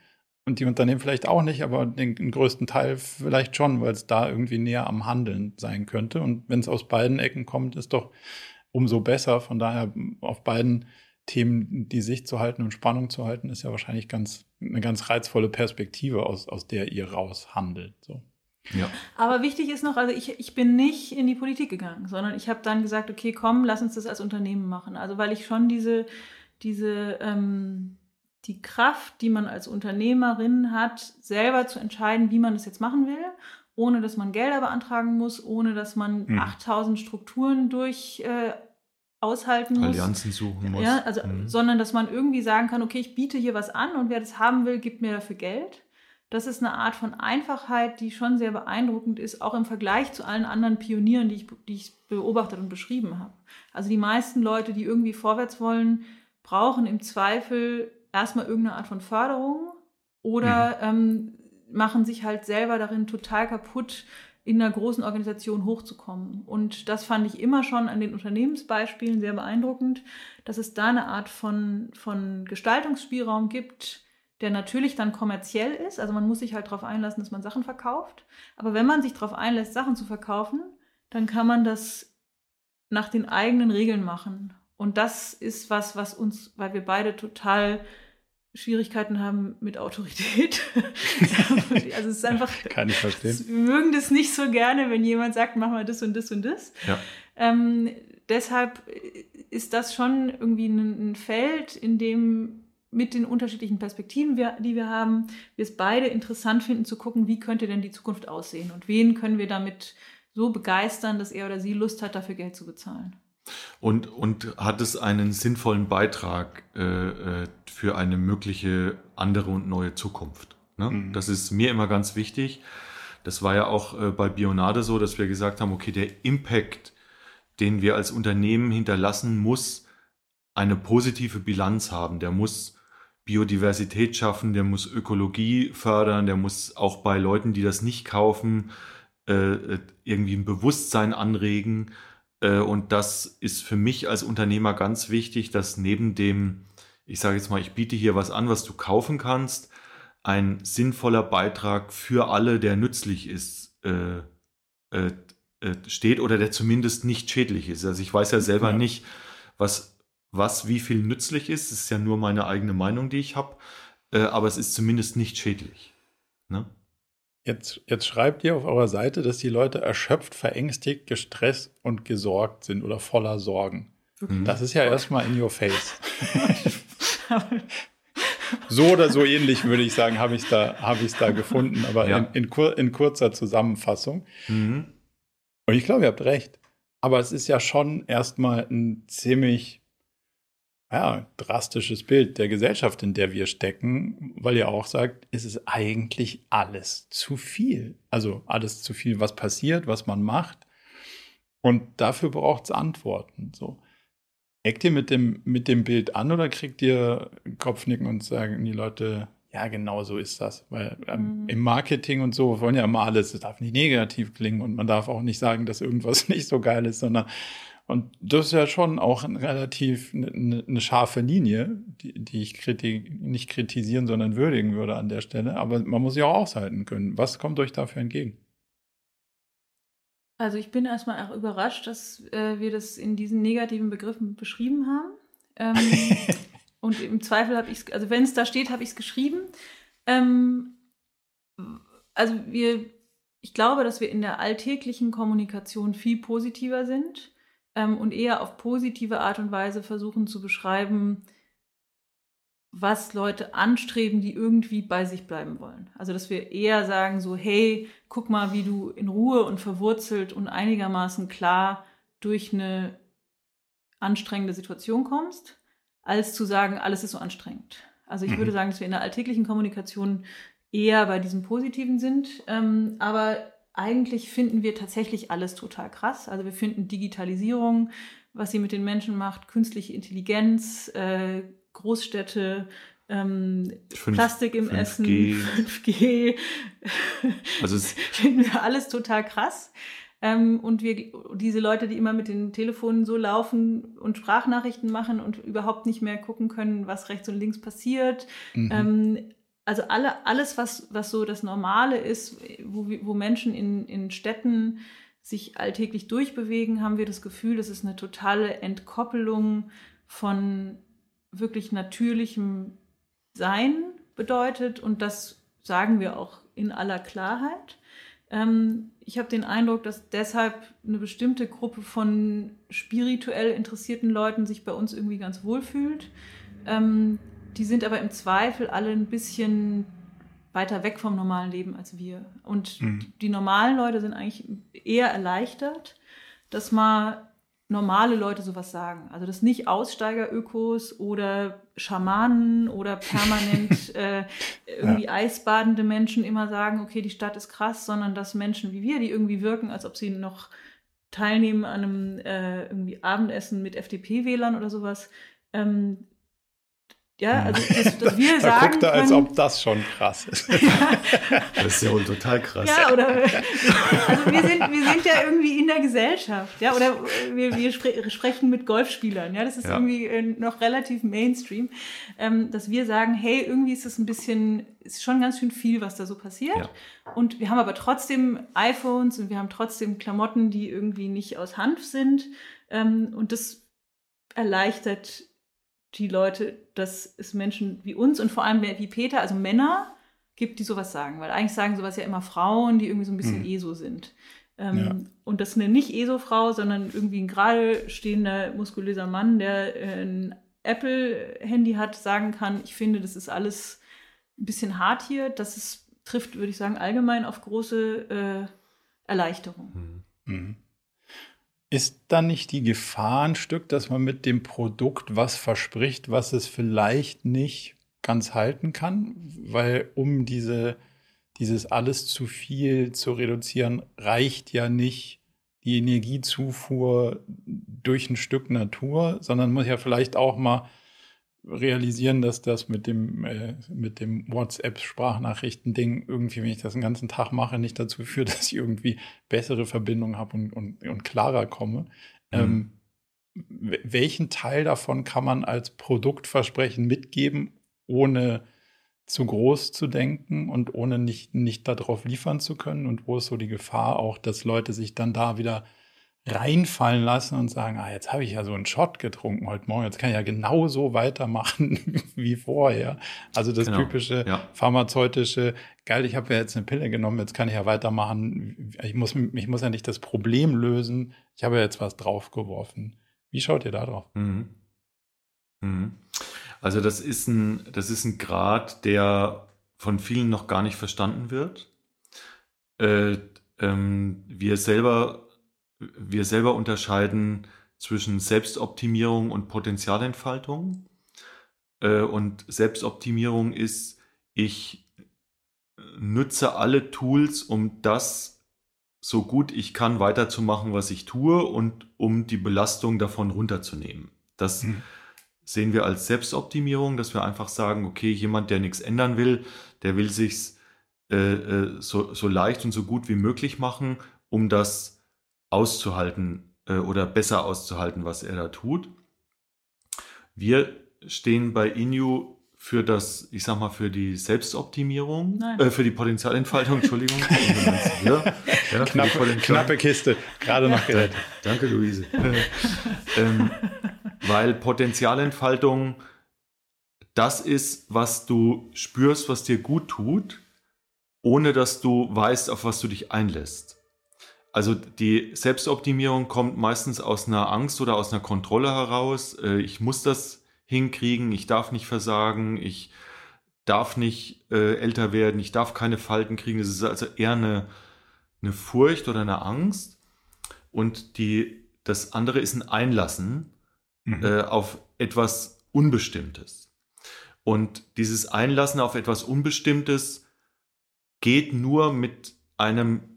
Und die Unternehmen vielleicht auch nicht, aber den, den größten Teil vielleicht schon, weil es da irgendwie näher am Handeln sein könnte. Und wenn es aus beiden Ecken kommt, ist doch umso besser. Von daher auf beiden Themen die Sicht zu halten und Spannung zu halten, ist ja wahrscheinlich ganz, eine ganz reizvolle Perspektive, aus, aus der ihr raus handelt. So. Ja. Aber wichtig ist noch, also ich, ich bin nicht in die Politik gegangen, sondern ich habe dann gesagt, okay, komm, lass uns das als Unternehmen machen. Also weil ich schon diese, diese ähm, die Kraft, die man als Unternehmerin hat, selber zu entscheiden, wie man das jetzt machen will, ohne dass man Gelder beantragen muss, ohne dass man mhm. 8000 Strukturen durch äh, aushalten muss. Allianzen suchen muss. Ja, also, mhm. sondern dass man irgendwie sagen kann, okay, ich biete hier was an und wer das haben will, gibt mir dafür Geld. Das ist eine Art von Einfachheit, die schon sehr beeindruckend ist, auch im Vergleich zu allen anderen Pionieren, die ich, die ich beobachtet und beschrieben habe. Also die meisten Leute, die irgendwie vorwärts wollen, brauchen im Zweifel erstmal irgendeine Art von Förderung oder mhm. ähm, machen sich halt selber darin total kaputt, in einer großen Organisation hochzukommen. Und das fand ich immer schon an den Unternehmensbeispielen sehr beeindruckend, dass es da eine Art von, von Gestaltungsspielraum gibt, der natürlich dann kommerziell ist. Also man muss sich halt darauf einlassen, dass man Sachen verkauft. Aber wenn man sich darauf einlässt, Sachen zu verkaufen, dann kann man das nach den eigenen Regeln machen. Und das ist was, was uns, weil wir beide total Schwierigkeiten haben mit Autorität. also es ist einfach. Kann ich verstehen. Wir mögen das nicht so gerne, wenn jemand sagt, mach mal das und das und das. Ja. Ähm, deshalb ist das schon irgendwie ein, ein, Feld, in dem mit den unterschiedlichen Perspektiven, die wir haben, wir es beide interessant finden zu gucken, wie könnte denn die Zukunft aussehen und wen können wir damit so begeistern, dass er oder sie Lust hat, dafür Geld zu bezahlen. Und, und hat es einen sinnvollen Beitrag äh, äh, für eine mögliche andere und neue Zukunft? Ne? Mhm. Das ist mir immer ganz wichtig. Das war ja auch äh, bei Bionade so, dass wir gesagt haben, okay, der Impact, den wir als Unternehmen hinterlassen, muss eine positive Bilanz haben. Der muss Biodiversität schaffen, der muss Ökologie fördern, der muss auch bei Leuten, die das nicht kaufen, äh, äh irgendwie ein Bewusstsein anregen äh, und das ist für mich als Unternehmer ganz wichtig, dass neben dem, ich sage jetzt mal, ich biete hier was an, was du kaufen kannst, ein sinnvoller Beitrag für alle, der nützlich ist, äh, steht oder der zumindest nicht schädlich ist. Also ich weiß ja selber ja. nicht, was, was wie viel nützlich ist. Das ist ja nur meine eigene Meinung, die ich habe. Äh, aber es ist zumindest nicht schädlich. Ne? Jetzt, jetzt schreibt ihr auf eurer Seite, dass die Leute erschöpft, verängstigt, gestresst und gesorgt sind oder voller Sorgen. Mhm. Das ist ja erstmal in your face. so oder so ähnlich würde ich sagen, habe ich es da, hab da gefunden, aber ja. in, in, kur in, kurzer Zusammenfassung. Mhm. Und ich glaube, ihr habt recht. Aber es ist ja schon erstmal ein ziemlich ja, drastisches Bild der Gesellschaft, in der wir stecken, weil ihr auch sagt, es ist eigentlich alles zu viel. Also alles zu viel, was passiert, was man macht. Und dafür braucht es Antworten. So. Eckt ihr mit dem, mit dem Bild an oder kriegt ihr Kopfnicken und sagen die Leute, ja, genau so ist das. Weil ähm, mhm. im Marketing und so wollen ja immer alles, es darf nicht negativ klingen und man darf auch nicht sagen, dass irgendwas nicht so geil ist, sondern und das ist ja schon auch ein relativ eine, eine ne scharfe Linie, die, die ich kriti nicht kritisieren, sondern würdigen würde an der Stelle. Aber man muss sie auch aushalten können. Was kommt euch dafür entgegen? Also ich bin erstmal auch überrascht, dass äh, wir das in diesen negativen Begriffen beschrieben haben. Ähm, und im Zweifel habe ich es, also wenn es da steht, habe ich es geschrieben. Ähm, also wir, ich glaube, dass wir in der alltäglichen Kommunikation viel positiver sind ähm, und eher auf positive Art und Weise versuchen zu beschreiben, was Leute anstreben, die irgendwie bei sich bleiben wollen. Also dass wir eher sagen so, hey, guck mal, wie du in Ruhe und verwurzelt und einigermaßen klar durch eine anstrengende Situation kommst, als zu sagen, alles ist so anstrengend. Also ich mhm. würde sagen, dass wir in der alltäglichen Kommunikation eher bei diesem Positiven sind. Ähm, aber eigentlich finden wir tatsächlich alles total krass. Also wir finden Digitalisierung, was sie mit den Menschen macht, künstliche Intelligenz, äh, Großstädte, ähm, 5, Plastik im 5G. Essen, 5G. Also es finden wir alles total krass. Ähm, und wir, diese Leute, die immer mit den Telefonen so laufen und Sprachnachrichten machen und überhaupt nicht mehr gucken können, was rechts und links passiert, mhm. ähm, also alle, alles, was, was so das Normale ist, wo, wo Menschen in, in Städten sich alltäglich durchbewegen, haben wir das Gefühl, das ist eine totale Entkoppelung von wirklich natürlichem Sein bedeutet. Und das sagen wir auch in aller Klarheit. Ähm, ich habe den Eindruck, dass deshalb eine bestimmte Gruppe von spirituell interessierten Leuten sich bei uns irgendwie ganz wohl fühlt. Ähm, die sind aber im Zweifel alle ein bisschen weiter weg vom normalen Leben als wir. Und mhm. die normalen Leute sind eigentlich eher erleichtert, dass mal normale Leute sowas sagen. Also dass nicht Aussteiger-Ökos oder Schamanen oder permanent äh, irgendwie ja. eisbadende Menschen immer sagen, okay, die Stadt ist krass, sondern dass Menschen wie wir, die irgendwie wirken, als ob sie noch teilnehmen an einem äh, irgendwie Abendessen mit FDP-Wählern oder sowas, ähm, ja, also dass, dass wir da sagen guckt er, als ob das schon krass ist. das ist ja wohl total krass. Ja, oder also wir sind, wir sind ja irgendwie in der Gesellschaft, ja, oder wir, wir spre sprechen mit Golfspielern, ja, das ist ja. irgendwie äh, noch relativ Mainstream, ähm, dass wir sagen, hey, irgendwie ist es ein bisschen, ist schon ganz schön viel, was da so passiert. Ja. Und wir haben aber trotzdem iPhones und wir haben trotzdem Klamotten, die irgendwie nicht aus Hanf sind. Ähm, und das erleichtert die Leute, dass es Menschen wie uns und vor allem wie Peter, also Männer, gibt, die sowas sagen. Weil eigentlich sagen sowas ja immer Frauen, die irgendwie so ein bisschen mhm. ESO sind. Ähm, ja. Und das eine nicht ESO-Frau, sondern irgendwie ein gerade stehender, muskulöser Mann, der äh, ein Apple-Handy hat, sagen kann, ich finde, das ist alles ein bisschen hart hier. Das ist, trifft, würde ich sagen, allgemein auf große äh, Erleichterung. Mhm. Ist dann nicht die Gefahr ein Stück, dass man mit dem Produkt was verspricht, was es vielleicht nicht ganz halten kann? Weil um diese, dieses alles zu viel zu reduzieren, reicht ja nicht die Energiezufuhr durch ein Stück Natur, sondern muss ja vielleicht auch mal realisieren, dass das mit dem, äh, mit dem WhatsApp-Sprachnachrichten-Ding irgendwie, wenn ich das den ganzen Tag mache, nicht dazu führt, dass ich irgendwie bessere Verbindungen habe und, und, und klarer komme. Mhm. Ähm, welchen Teil davon kann man als Produktversprechen mitgeben, ohne zu groß zu denken und ohne nicht, nicht darauf liefern zu können? Und wo ist so die Gefahr auch, dass Leute sich dann da wieder reinfallen lassen und sagen, ah, jetzt habe ich ja so einen Shot getrunken heute Morgen, jetzt kann ich ja genauso weitermachen wie vorher. Also das genau, typische ja. pharmazeutische, geil, ich habe ja jetzt eine Pille genommen, jetzt kann ich ja weitermachen. Ich muss, ich muss ja nicht das Problem lösen, ich habe ja jetzt was draufgeworfen. Wie schaut ihr da drauf? Mhm. Mhm. Also das ist ein, das ist ein Grad, der von vielen noch gar nicht verstanden wird. Äh, ähm, wir selber wir selber unterscheiden zwischen Selbstoptimierung und Potenzialentfaltung. Äh, und Selbstoptimierung ist, ich nutze alle Tools, um das so gut ich kann weiterzumachen, was ich tue und um die Belastung davon runterzunehmen. Das mhm. sehen wir als Selbstoptimierung, dass wir einfach sagen, okay, jemand, der nichts ändern will, der will sich äh, äh, so, so leicht und so gut wie möglich machen, um das auszuhalten äh, oder besser auszuhalten, was er da tut. Wir stehen bei Inu für das, ich sag mal, für die Selbstoptimierung, äh, für die Potenzialentfaltung, Entschuldigung. ja, ja, knappe, Potenzial knappe, Kiste, gerade noch gerettet. Danke, Luise. ähm, weil Potenzialentfaltung das ist, was du spürst, was dir gut tut, ohne dass du weißt, auf was du dich einlässt. Also die Selbstoptimierung kommt meistens aus einer Angst oder aus einer Kontrolle heraus. Äh, ich muss das hinkriegen, ich darf nicht versagen, ich darf nicht äh, älter werden, ich darf keine Falten kriegen. Das ist also eher eine, eine Furcht oder eine Angst. Und die, das andere ist ein Einlassen mhm. äh, auf etwas Unbestimmtes. Und dieses Einlassen auf etwas Unbestimmtes geht nur mit einem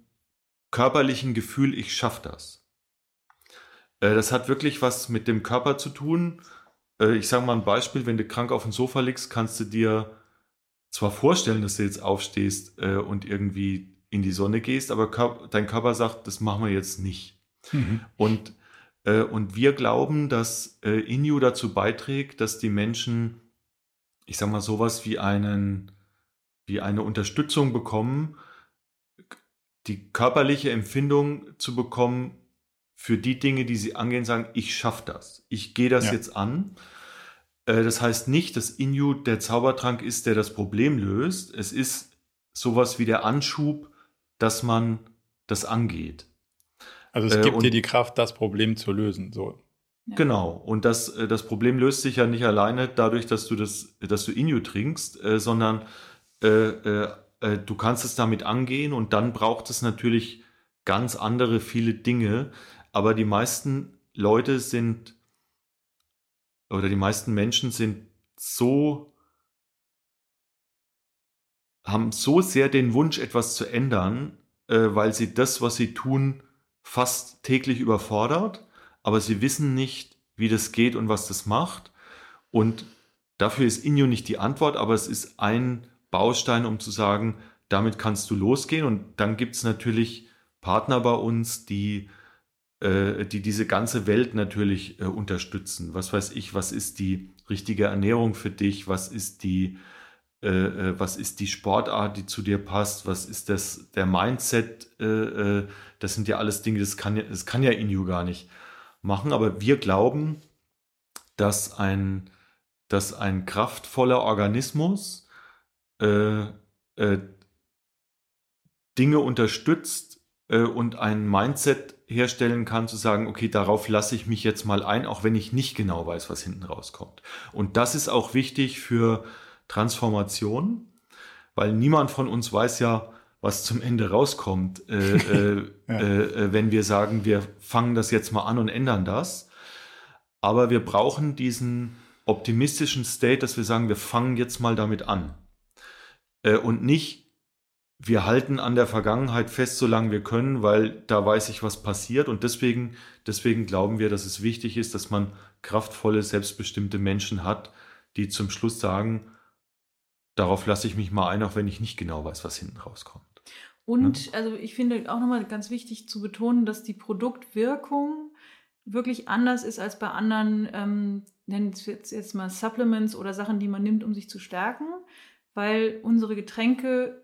körperlichen Gefühl, ich schaffe das. Äh, das hat wirklich was mit dem Körper zu tun. Äh, ich sage mal ein Beispiel, wenn du krank auf dem Sofa liegst, kannst du dir zwar vorstellen, dass du jetzt aufstehst äh, und irgendwie in die Sonne gehst, aber Kör dein Körper sagt, das machen wir jetzt nicht. Mhm. Und, äh, und wir glauben, dass äh, Inu dazu beiträgt, dass die Menschen, ich sage mal, sowas wie einen, wie eine Unterstützung bekommen, die körperliche Empfindung zu bekommen für die Dinge, die sie angehen, sagen, ich schaffe das, ich gehe das ja. jetzt an. Äh, das heißt nicht, dass Inu der Zaubertrank ist, der das Problem löst. Es ist sowas wie der Anschub, dass man das angeht. Also es äh, gibt dir die Kraft, das Problem zu lösen. So. Ja. Genau. Und das, äh, das Problem löst sich ja nicht alleine dadurch, dass du das, dass du Inu trinkst, sondern äh, äh, du kannst es damit angehen und dann braucht es natürlich ganz andere viele Dinge. Aber die meisten Leute sind oder die meisten Menschen sind so haben so sehr den Wunsch, etwas zu ändern, äh, weil sie das, was sie tun, fast täglich überfordert, aber sie wissen nicht, wie das geht und was das macht. Und dafür ist Inyo nicht die Antwort, aber es ist ein Baustein, um zu sagen, damit kannst du losgehen. Und dann gibt es natürlich Partner bei uns, die, äh, die diese ganze Welt natürlich äh, unterstützen. Was weiß ich, was ist die richtige Ernährung für dich? Was ist die äh, äh, was ist die Sportart, die zu dir passt, was ist das, der Mindset, äh, äh, das sind ja alles Dinge, das kann ja, das kann ja Inu gar nicht machen, aber wir glauben, dass ein, dass ein kraftvoller Organismus äh, äh, Dinge unterstützt und ein Mindset herstellen kann, zu sagen, okay, darauf lasse ich mich jetzt mal ein, auch wenn ich nicht genau weiß, was hinten rauskommt. Und das ist auch wichtig für Transformation, weil niemand von uns weiß ja, was zum Ende rauskommt, äh, äh, ja. Äh, äh, wenn wir sagen, wir fangen das jetzt mal an und ändern das. Aber wir brauchen diesen optimistischen State, dass wir sagen, wir fangen jetzt mal damit an. Äh, und nicht, wir halten an der Vergangenheit fest, solange wir können, weil da weiß ich, was passiert. Und deswegen, deswegen glauben wir, dass es wichtig ist, dass man kraftvolle, selbstbestimmte Menschen hat, die zum Schluss sagen, darauf lasse ich mich mal ein, auch wenn ich nicht genau weiß, was hinten rauskommt. Und ja? also ich finde auch nochmal ganz wichtig zu betonen, dass die Produktwirkung wirklich anders ist als bei anderen, ähm, nennen wir jetzt, jetzt mal Supplements oder Sachen, die man nimmt, um sich zu stärken, weil unsere Getränke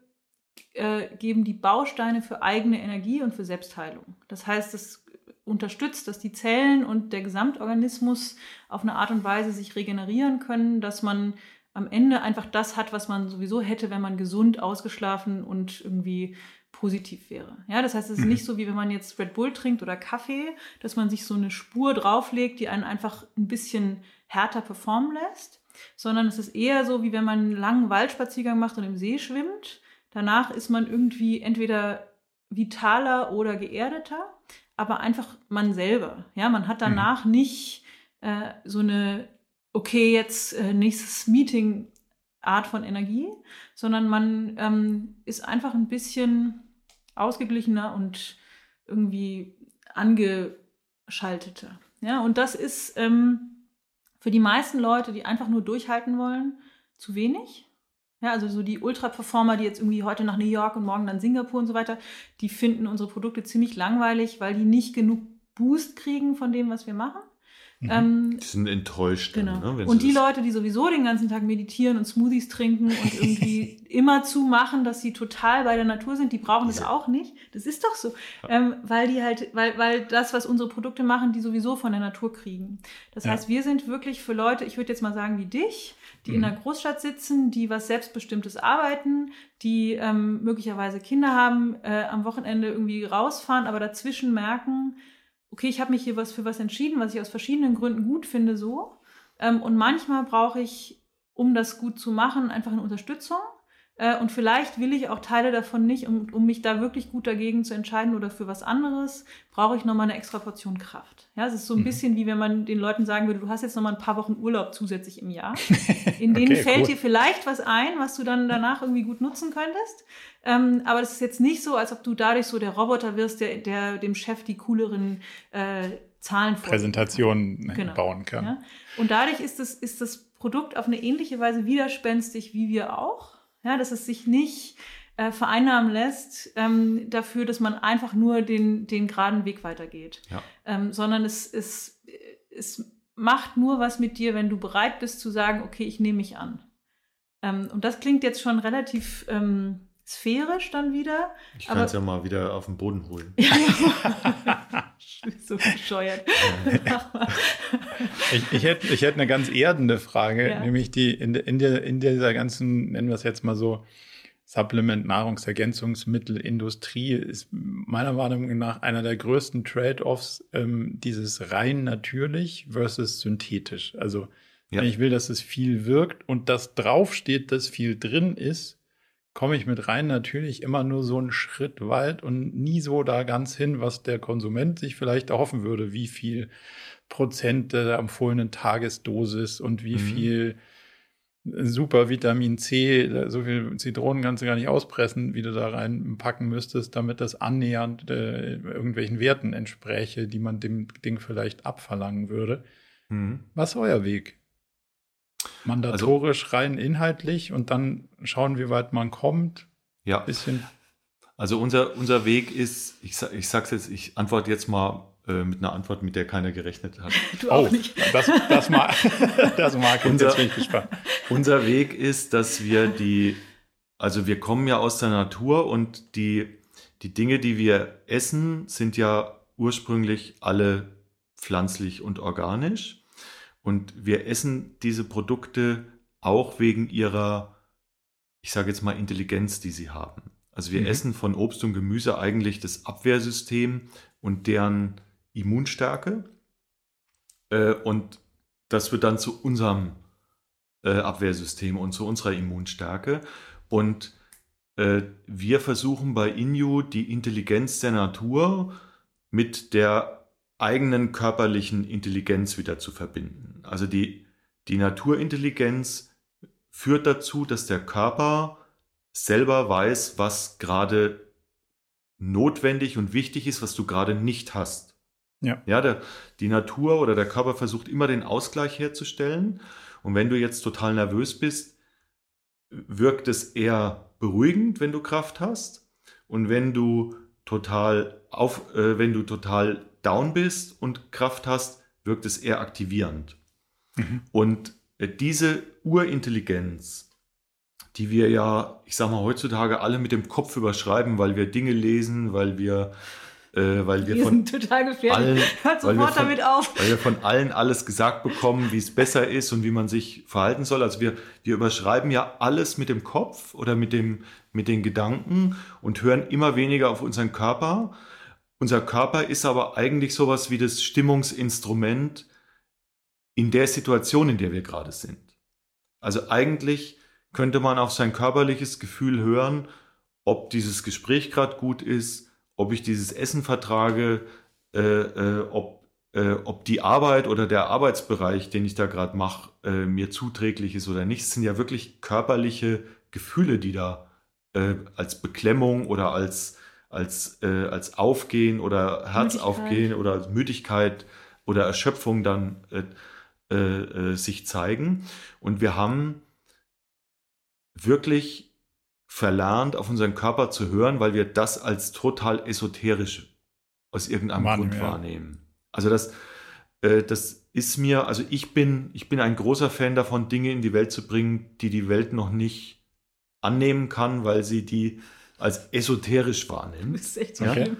äh, geben die Bausteine für eigene Energie und für Selbstheilung. Das heißt, es unterstützt, dass die Zellen und der Gesamtorganismus auf eine Art und Weise sich regenerieren können, dass man am Ende einfach das hat, was man sowieso hätte, wenn man gesund, ausgeschlafen und irgendwie positiv wäre. Ja, das heißt, es ist mhm. nicht so, wie wenn man jetzt Red Bull trinkt oder Kaffee, dass man sich so eine Spur drauflegt, die einen einfach ein bisschen härter performen lässt, sondern es ist eher so, wie wenn man einen langen Waldspaziergang macht und im See schwimmt. Danach ist man irgendwie entweder vitaler oder geerdeter, aber einfach man selber. Ja, man hat danach mhm. nicht äh, so eine okay, jetzt äh, nächstes Meeting Art von Energie, sondern man ähm, ist einfach ein bisschen ausgeglichener und irgendwie angeschalteter. Ja, und das ist ähm, für die meisten Leute, die einfach nur durchhalten wollen, zu wenig. Ja, also so die Ultra-Performer, die jetzt irgendwie heute nach New York und morgen dann Singapur und so weiter, die finden unsere Produkte ziemlich langweilig, weil die nicht genug Boost kriegen von dem, was wir machen. Mhm. Ähm, die sind enttäuscht. Genau. Dann, ne, und die Leute, die sowieso den ganzen Tag meditieren und Smoothies trinken und irgendwie immer zu machen, dass sie total bei der Natur sind, die brauchen das auch nicht. Das ist doch so. Ja. Ähm, weil die halt, weil, weil das, was unsere Produkte machen, die sowieso von der Natur kriegen. Das ja. heißt, wir sind wirklich für Leute, ich würde jetzt mal sagen, wie dich, die mhm. in einer Großstadt sitzen, die was Selbstbestimmtes arbeiten, die ähm, möglicherweise Kinder haben, äh, am Wochenende irgendwie rausfahren, aber dazwischen merken, okay, ich habe mich hier was für was entschieden, was ich aus verschiedenen Gründen gut finde, so. Ähm, und manchmal brauche ich, um das gut zu machen, einfach eine Unterstützung. Äh, und vielleicht will ich auch Teile davon nicht, um, um mich da wirklich gut dagegen zu entscheiden oder für was anderes, brauche ich nochmal eine extra Portion Kraft. Ja, es ist so ein mhm. bisschen wie wenn man den Leuten sagen würde, du hast jetzt nochmal ein paar Wochen Urlaub zusätzlich im Jahr. In denen okay, fällt cool. dir vielleicht was ein, was du dann danach irgendwie gut nutzen könntest. Ähm, aber das ist jetzt nicht so, als ob du dadurch so der Roboter wirst, der, der dem Chef die cooleren äh, Zahlen Präsentationen genau. bauen kann. Ja? Und dadurch ist das, ist das Produkt auf eine ähnliche Weise widerspenstig wie wir auch. Ja, dass es sich nicht äh, vereinnahmen lässt ähm, dafür, dass man einfach nur den, den geraden Weg weitergeht. Ja. Ähm, sondern es, es, es macht nur was mit dir, wenn du bereit bist zu sagen, okay, ich nehme mich an. Ähm, und das klingt jetzt schon relativ ähm, sphärisch dann wieder. Ich kann es ja mal wieder auf den Boden holen. so bescheuert. ich, ich, hätte, ich hätte eine ganz erdende Frage, ja. nämlich die in, in, der, in dieser ganzen, nennen wir es jetzt mal so, Supplement, Nahrungsergänzungsmittelindustrie ist meiner Meinung nach einer der größten Trade-offs ähm, dieses rein natürlich versus synthetisch. Also ja. wenn ich will, dass es viel wirkt und das draufsteht, dass viel drin ist, komme ich mit rein natürlich immer nur so einen Schritt weit und nie so da ganz hin, was der Konsument sich vielleicht erhoffen würde, wie viel Prozent der empfohlenen Tagesdosis und wie mhm. viel super Vitamin C, so viel Zitronen kannst du gar nicht auspressen, wie du da reinpacken müsstest, damit das annähernd äh, irgendwelchen Werten entspräche, die man dem Ding vielleicht abverlangen würde. Mhm. Was ist euer Weg? Mandatorisch also, rein inhaltlich und dann schauen, wie weit man kommt. Ja. Bisschen. Also unser, unser Weg ist, ich, ich sag's jetzt, ich antworte jetzt mal äh, mit einer Antwort, mit der keiner gerechnet hat. Du auch oh, nicht. Das, das, mag, das mag unser, jetzt bin ich gespannt. Unser Weg ist, dass wir die, also wir kommen ja aus der Natur und die, die Dinge, die wir essen, sind ja ursprünglich alle pflanzlich und organisch. Und wir essen diese Produkte auch wegen ihrer, ich sage jetzt mal, Intelligenz, die sie haben. Also wir mhm. essen von Obst und Gemüse eigentlich das Abwehrsystem und deren Immunstärke. Äh, und das wird dann zu unserem äh, Abwehrsystem und zu unserer Immunstärke. Und äh, wir versuchen bei Inju die Intelligenz der Natur mit der eigenen körperlichen Intelligenz wieder zu verbinden. Also die, die Naturintelligenz führt dazu, dass der Körper selber weiß, was gerade notwendig und wichtig ist, was du gerade nicht hast. Ja, ja der, die Natur oder der Körper versucht immer den Ausgleich herzustellen. Und wenn du jetzt total nervös bist, wirkt es eher beruhigend, wenn du Kraft hast. Und wenn du total auf, äh, wenn du total down bist und Kraft hast, wirkt es eher aktivierend. Mhm. Und äh, diese Urintelligenz, die wir ja, ich sag mal, heutzutage alle mit dem Kopf überschreiben, weil wir Dinge lesen, weil wir äh, weil wir, von total allen, weil wir, von, weil wir von allen alles gesagt bekommen, wie es besser ist und wie man sich verhalten soll. Also wir, wir überschreiben ja alles mit dem Kopf oder mit, dem, mit den Gedanken und hören immer weniger auf unseren Körper. Unser Körper ist aber eigentlich sowas wie das Stimmungsinstrument in der Situation, in der wir gerade sind. Also eigentlich könnte man auf sein körperliches Gefühl hören, ob dieses Gespräch gerade gut ist, ob ich dieses Essen vertrage, äh, äh, ob, äh, ob die Arbeit oder der Arbeitsbereich, den ich da gerade mache, äh, mir zuträglich ist oder nicht. Es sind ja wirklich körperliche Gefühle, die da äh, als Beklemmung oder als, als, äh, als Aufgehen oder Herzaufgehen oder Müdigkeit oder Erschöpfung dann sich zeigen. Und wir haben wirklich verlernt, auf unseren Körper zu hören, weil wir das als total esoterisch aus irgendeinem Mann, Grund ja. wahrnehmen. Also das, äh, das ist mir, also ich bin, ich bin ein großer Fan davon, Dinge in die Welt zu bringen, die die Welt noch nicht annehmen kann, weil sie die als esoterisch wahrnimmt. Das ist echt so okay. schlimm.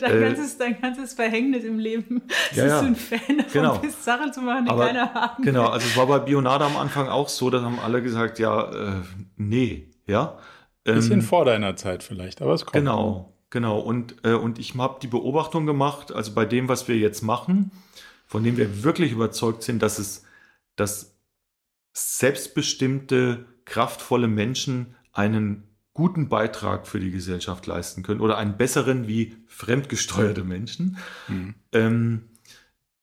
Dein, äh, ganzes, dein ganzes Verhängnis im Leben. Ja, ja. du ein Fan davon genau. bist, Sachen zu machen, die Aber, keiner haben Genau, also es war bei Bionada am Anfang auch so, da haben alle gesagt, ja, äh, nee, ja. Ein bisschen ähm, vor deiner Zeit vielleicht, aber es kommt. Genau, genau. Und, äh, und ich habe die Beobachtung gemacht, also bei dem, was wir jetzt machen, von dem wir wirklich überzeugt sind, dass es, dass selbstbestimmte, kraftvolle Menschen einen guten Beitrag für die Gesellschaft leisten können oder einen besseren wie fremdgesteuerte Menschen, mhm. ähm,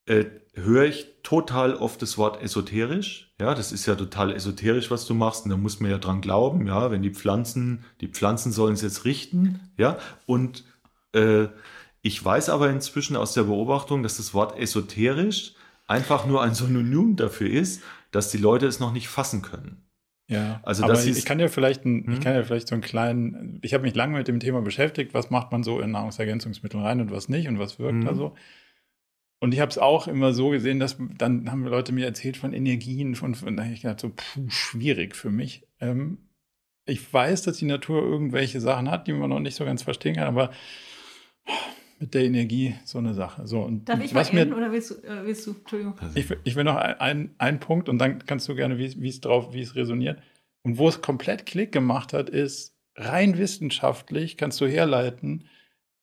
äh, höre ich total oft das Wort esoterisch. Ja, das ist ja total esoterisch, was du machst. Und da muss man ja dran glauben. Ja, wenn die Pflanzen, die Pflanzen sollen es jetzt richten. Ja, und äh, ich weiß aber inzwischen aus der Beobachtung, dass das Wort esoterisch einfach nur ein Synonym dafür ist, dass die Leute es noch nicht fassen können. Ja, also aber ich, ich, kann ja vielleicht, ein, hm? ich kann ja vielleicht so einen kleinen, ich habe mich lange mit dem Thema beschäftigt, was macht man so in Nahrungsergänzungsmittel rein und was nicht und was wirkt hm. da so. Und ich habe es auch immer so gesehen, dass dann haben Leute mir erzählt von Energien, von, von da habe ich gedacht, so puh, schwierig für mich. Ähm, ich weiß, dass die Natur irgendwelche Sachen hat, die man noch nicht so ganz verstehen kann, aber mit der Energie so eine Sache. So, und Darf ich was mal enden, mir, oder willst du, äh, willst du, Entschuldigung. Ich, ich will noch einen ein Punkt und dann kannst du gerne, wie es drauf, wie es resoniert. Und wo es komplett Klick gemacht hat, ist rein wissenschaftlich kannst du herleiten,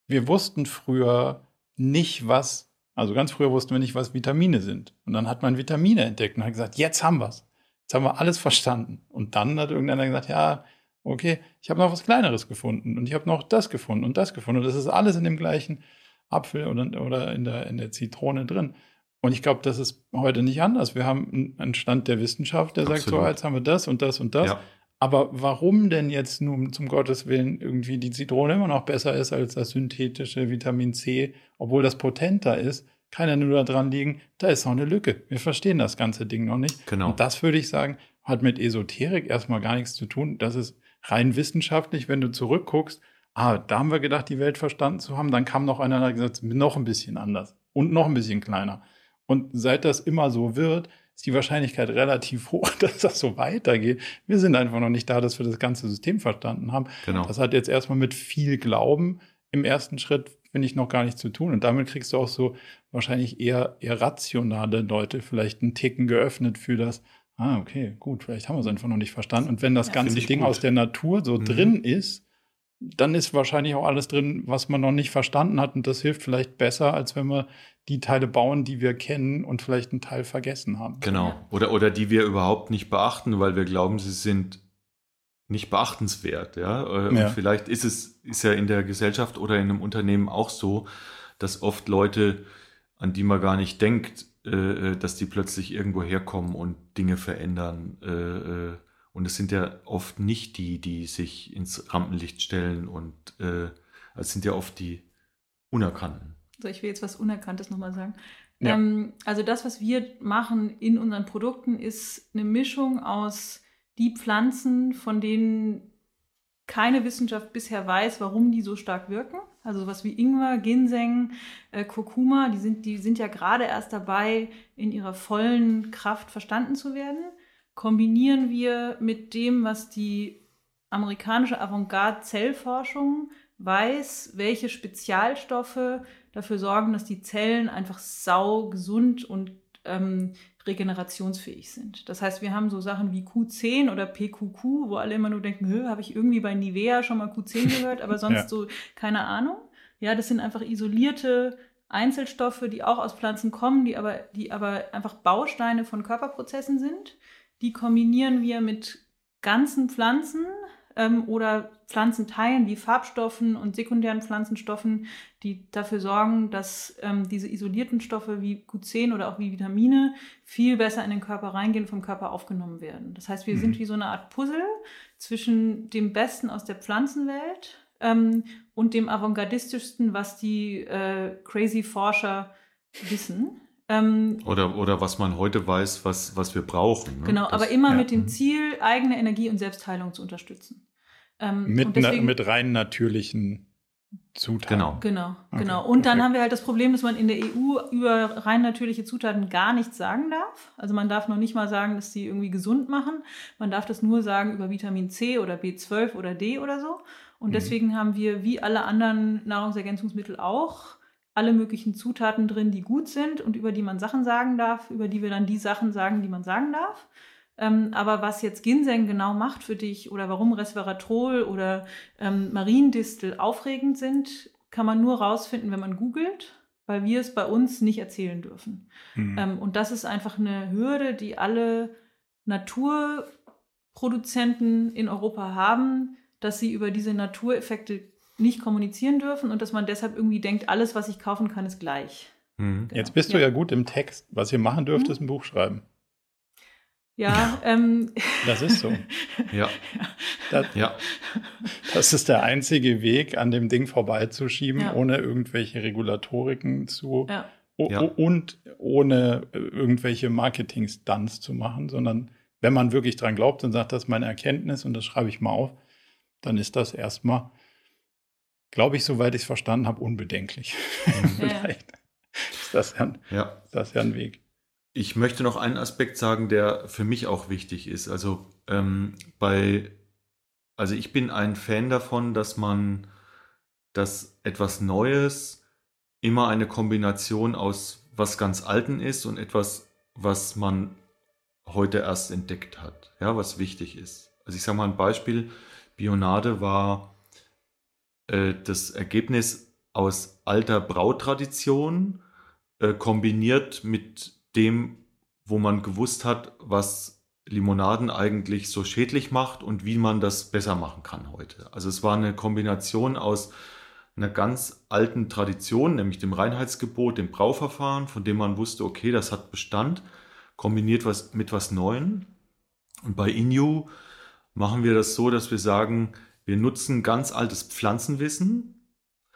wir wussten früher nicht, was also ganz früher wussten wir nicht, was Vitamine sind. Und dann hat man Vitamine entdeckt und hat gesagt, jetzt haben wir es. Jetzt haben wir alles verstanden. Und dann hat irgendeiner gesagt, ja, okay, ich habe noch was Kleineres gefunden und ich habe noch das gefunden und das gefunden und das ist alles in dem gleichen Apfel oder, oder in, der, in der Zitrone drin. Und ich glaube, das ist heute nicht anders. Wir haben einen Stand der Wissenschaft, der Absolut. sagt, so, jetzt haben wir das und das und das. Ja. Aber warum denn jetzt nun zum Gottes Willen irgendwie die Zitrone immer noch besser ist als das synthetische Vitamin C, obwohl das potenter ist, kann ja nur daran liegen, da ist noch eine Lücke. Wir verstehen das ganze Ding noch nicht. Genau. Und das würde ich sagen, hat mit Esoterik erstmal gar nichts zu tun. Das ist rein wissenschaftlich, wenn du zurückguckst, ah, da haben wir gedacht, die Welt verstanden zu haben, dann kam noch einer und hat gesagt, noch ein bisschen anders und noch ein bisschen kleiner. Und seit das immer so wird, ist die Wahrscheinlichkeit relativ hoch, dass das so weitergeht. Wir sind einfach noch nicht da, dass wir das ganze System verstanden haben. Genau. Das hat jetzt erstmal mit viel Glauben im ersten Schritt, finde ich, noch gar nichts zu tun. Und damit kriegst du auch so wahrscheinlich eher, eher rationale Leute vielleicht einen Ticken geöffnet für das, ah, okay, gut, vielleicht haben wir es einfach noch nicht verstanden. Und wenn das ja, ganze Ding gut. aus der Natur so mhm. drin ist, dann ist wahrscheinlich auch alles drin, was man noch nicht verstanden hat. Und das hilft vielleicht besser, als wenn wir die Teile bauen, die wir kennen und vielleicht einen Teil vergessen haben. Genau. Oder, oder die wir überhaupt nicht beachten, weil wir glauben, sie sind nicht beachtenswert. Ja? Äh, und ja. vielleicht ist es ist ja in der Gesellschaft oder in einem Unternehmen auch so, dass oft Leute, an die man gar nicht denkt, äh, äh dass die plötzlich irgendwo herkommen und Dinge verändern. Äh, äh, und es sind ja oft nicht die, die sich ins Rampenlicht stellen und äh, es sind ja oft die Unerkannten. So, ich will jetzt was Unerkanntes nochmal sagen. Ja. Ähm, also das, was wir machen in unseren Produkten, ist eine Mischung aus die Pflanzen, von denen keine Wissenschaft bisher weiß, warum die so stark wirken. Also sowas wie Ingwer, Ginseng, äh, Kurkuma, die sind, die sind ja gerade erst dabei, in ihrer vollen Kraft verstanden zu werden. Kombinieren wir mit dem, was die amerikanische Avantgarde-Zellforschung weiß, welche Spezialstoffe dafür sorgen, dass die Zellen einfach sau gesund und ähm, regenerationsfähig sind. Das heißt, wir haben so Sachen wie Q10 oder PQQ, wo alle immer nur denken, habe ich irgendwie bei Nivea schon mal Q10 gehört, aber sonst ja. so keine Ahnung. Ja, das sind einfach isolierte Einzelstoffe, die auch aus Pflanzen kommen, die aber, die aber einfach Bausteine von Körperprozessen sind. Die kombinieren wir mit ganzen Pflanzen, ähm, oder Pflanzenteilen wie Farbstoffen und sekundären Pflanzenstoffen, die dafür sorgen, dass ähm, diese isolierten Stoffe wie Q10 oder auch wie Vitamine viel besser in den Körper reingehen vom Körper aufgenommen werden. Das heißt, wir mhm. sind wie so eine Art Puzzle zwischen dem Besten aus der Pflanzenwelt ähm, und dem avantgardistischsten, was die äh, crazy Forscher wissen. Ähm, oder, oder was man heute weiß, was, was wir brauchen. Ne? Genau, das, aber immer ja. mit dem mhm. Ziel, eigene Energie und Selbstheilung zu unterstützen. Ähm, mit, deswegen, mit rein natürlichen Zutaten. Genau. Genau, okay, genau. Und dann haben wir halt das Problem, dass man in der EU über rein natürliche Zutaten gar nichts sagen darf. Also man darf noch nicht mal sagen, dass sie irgendwie gesund machen. Man darf das nur sagen über Vitamin C oder B12 oder D oder so. Und mhm. deswegen haben wir wie alle anderen Nahrungsergänzungsmittel auch alle möglichen Zutaten drin, die gut sind und über die man Sachen sagen darf, über die wir dann die Sachen sagen, die man sagen darf. Ähm, aber was jetzt Ginseng genau macht für dich oder warum Resveratrol oder ähm, Mariendistel aufregend sind, kann man nur rausfinden, wenn man googelt, weil wir es bei uns nicht erzählen dürfen. Mhm. Ähm, und das ist einfach eine Hürde, die alle Naturproduzenten in Europa haben, dass sie über diese Natureffekte nicht kommunizieren dürfen und dass man deshalb irgendwie denkt, alles, was ich kaufen kann, ist gleich. Mhm. Genau. Jetzt bist du ja. ja. gut im Text. Was ihr machen dürft, mhm. ist ein Buch schreiben. Ja, ähm. Das ist so. ja. Das, ja. Das ist der einzige Weg, an dem Ding vorbeizuschieben, ja. ohne irgendwelche Regulatoriken zu ja. ja. und ohne irgendwelche Marketing-Stunts zu machen, sondern wenn man wirklich dran glaubt und sagt, das ist meine Erkenntnis und das schreibe ich mal auf, dann ist das erstmal glaube ich, soweit ich es verstanden habe, unbedenklich. Mhm. Vielleicht ist das, ja, ja. Ist das ja ein Weg. Ich möchte noch einen Aspekt sagen, der für mich auch wichtig ist. Also ähm, bei, also ich bin ein Fan davon, dass man, dass etwas Neues immer eine Kombination aus was ganz Alten ist und etwas, was man heute erst entdeckt hat, ja, was wichtig ist. Also ich sage mal ein Beispiel, Bionade war äh, das Ergebnis aus alter Brautradition äh, kombiniert mit dem, wo man gewusst hat, was Limonaden eigentlich so schädlich macht und wie man das besser machen kann heute. Also es war eine Kombination aus einer ganz alten Tradition, nämlich dem Reinheitsgebot, dem Brauverfahren, von dem man wusste, okay, das hat Bestand, kombiniert was mit was Neuem. Und bei Inju machen wir das so, dass wir sagen, wir nutzen ganz altes Pflanzenwissen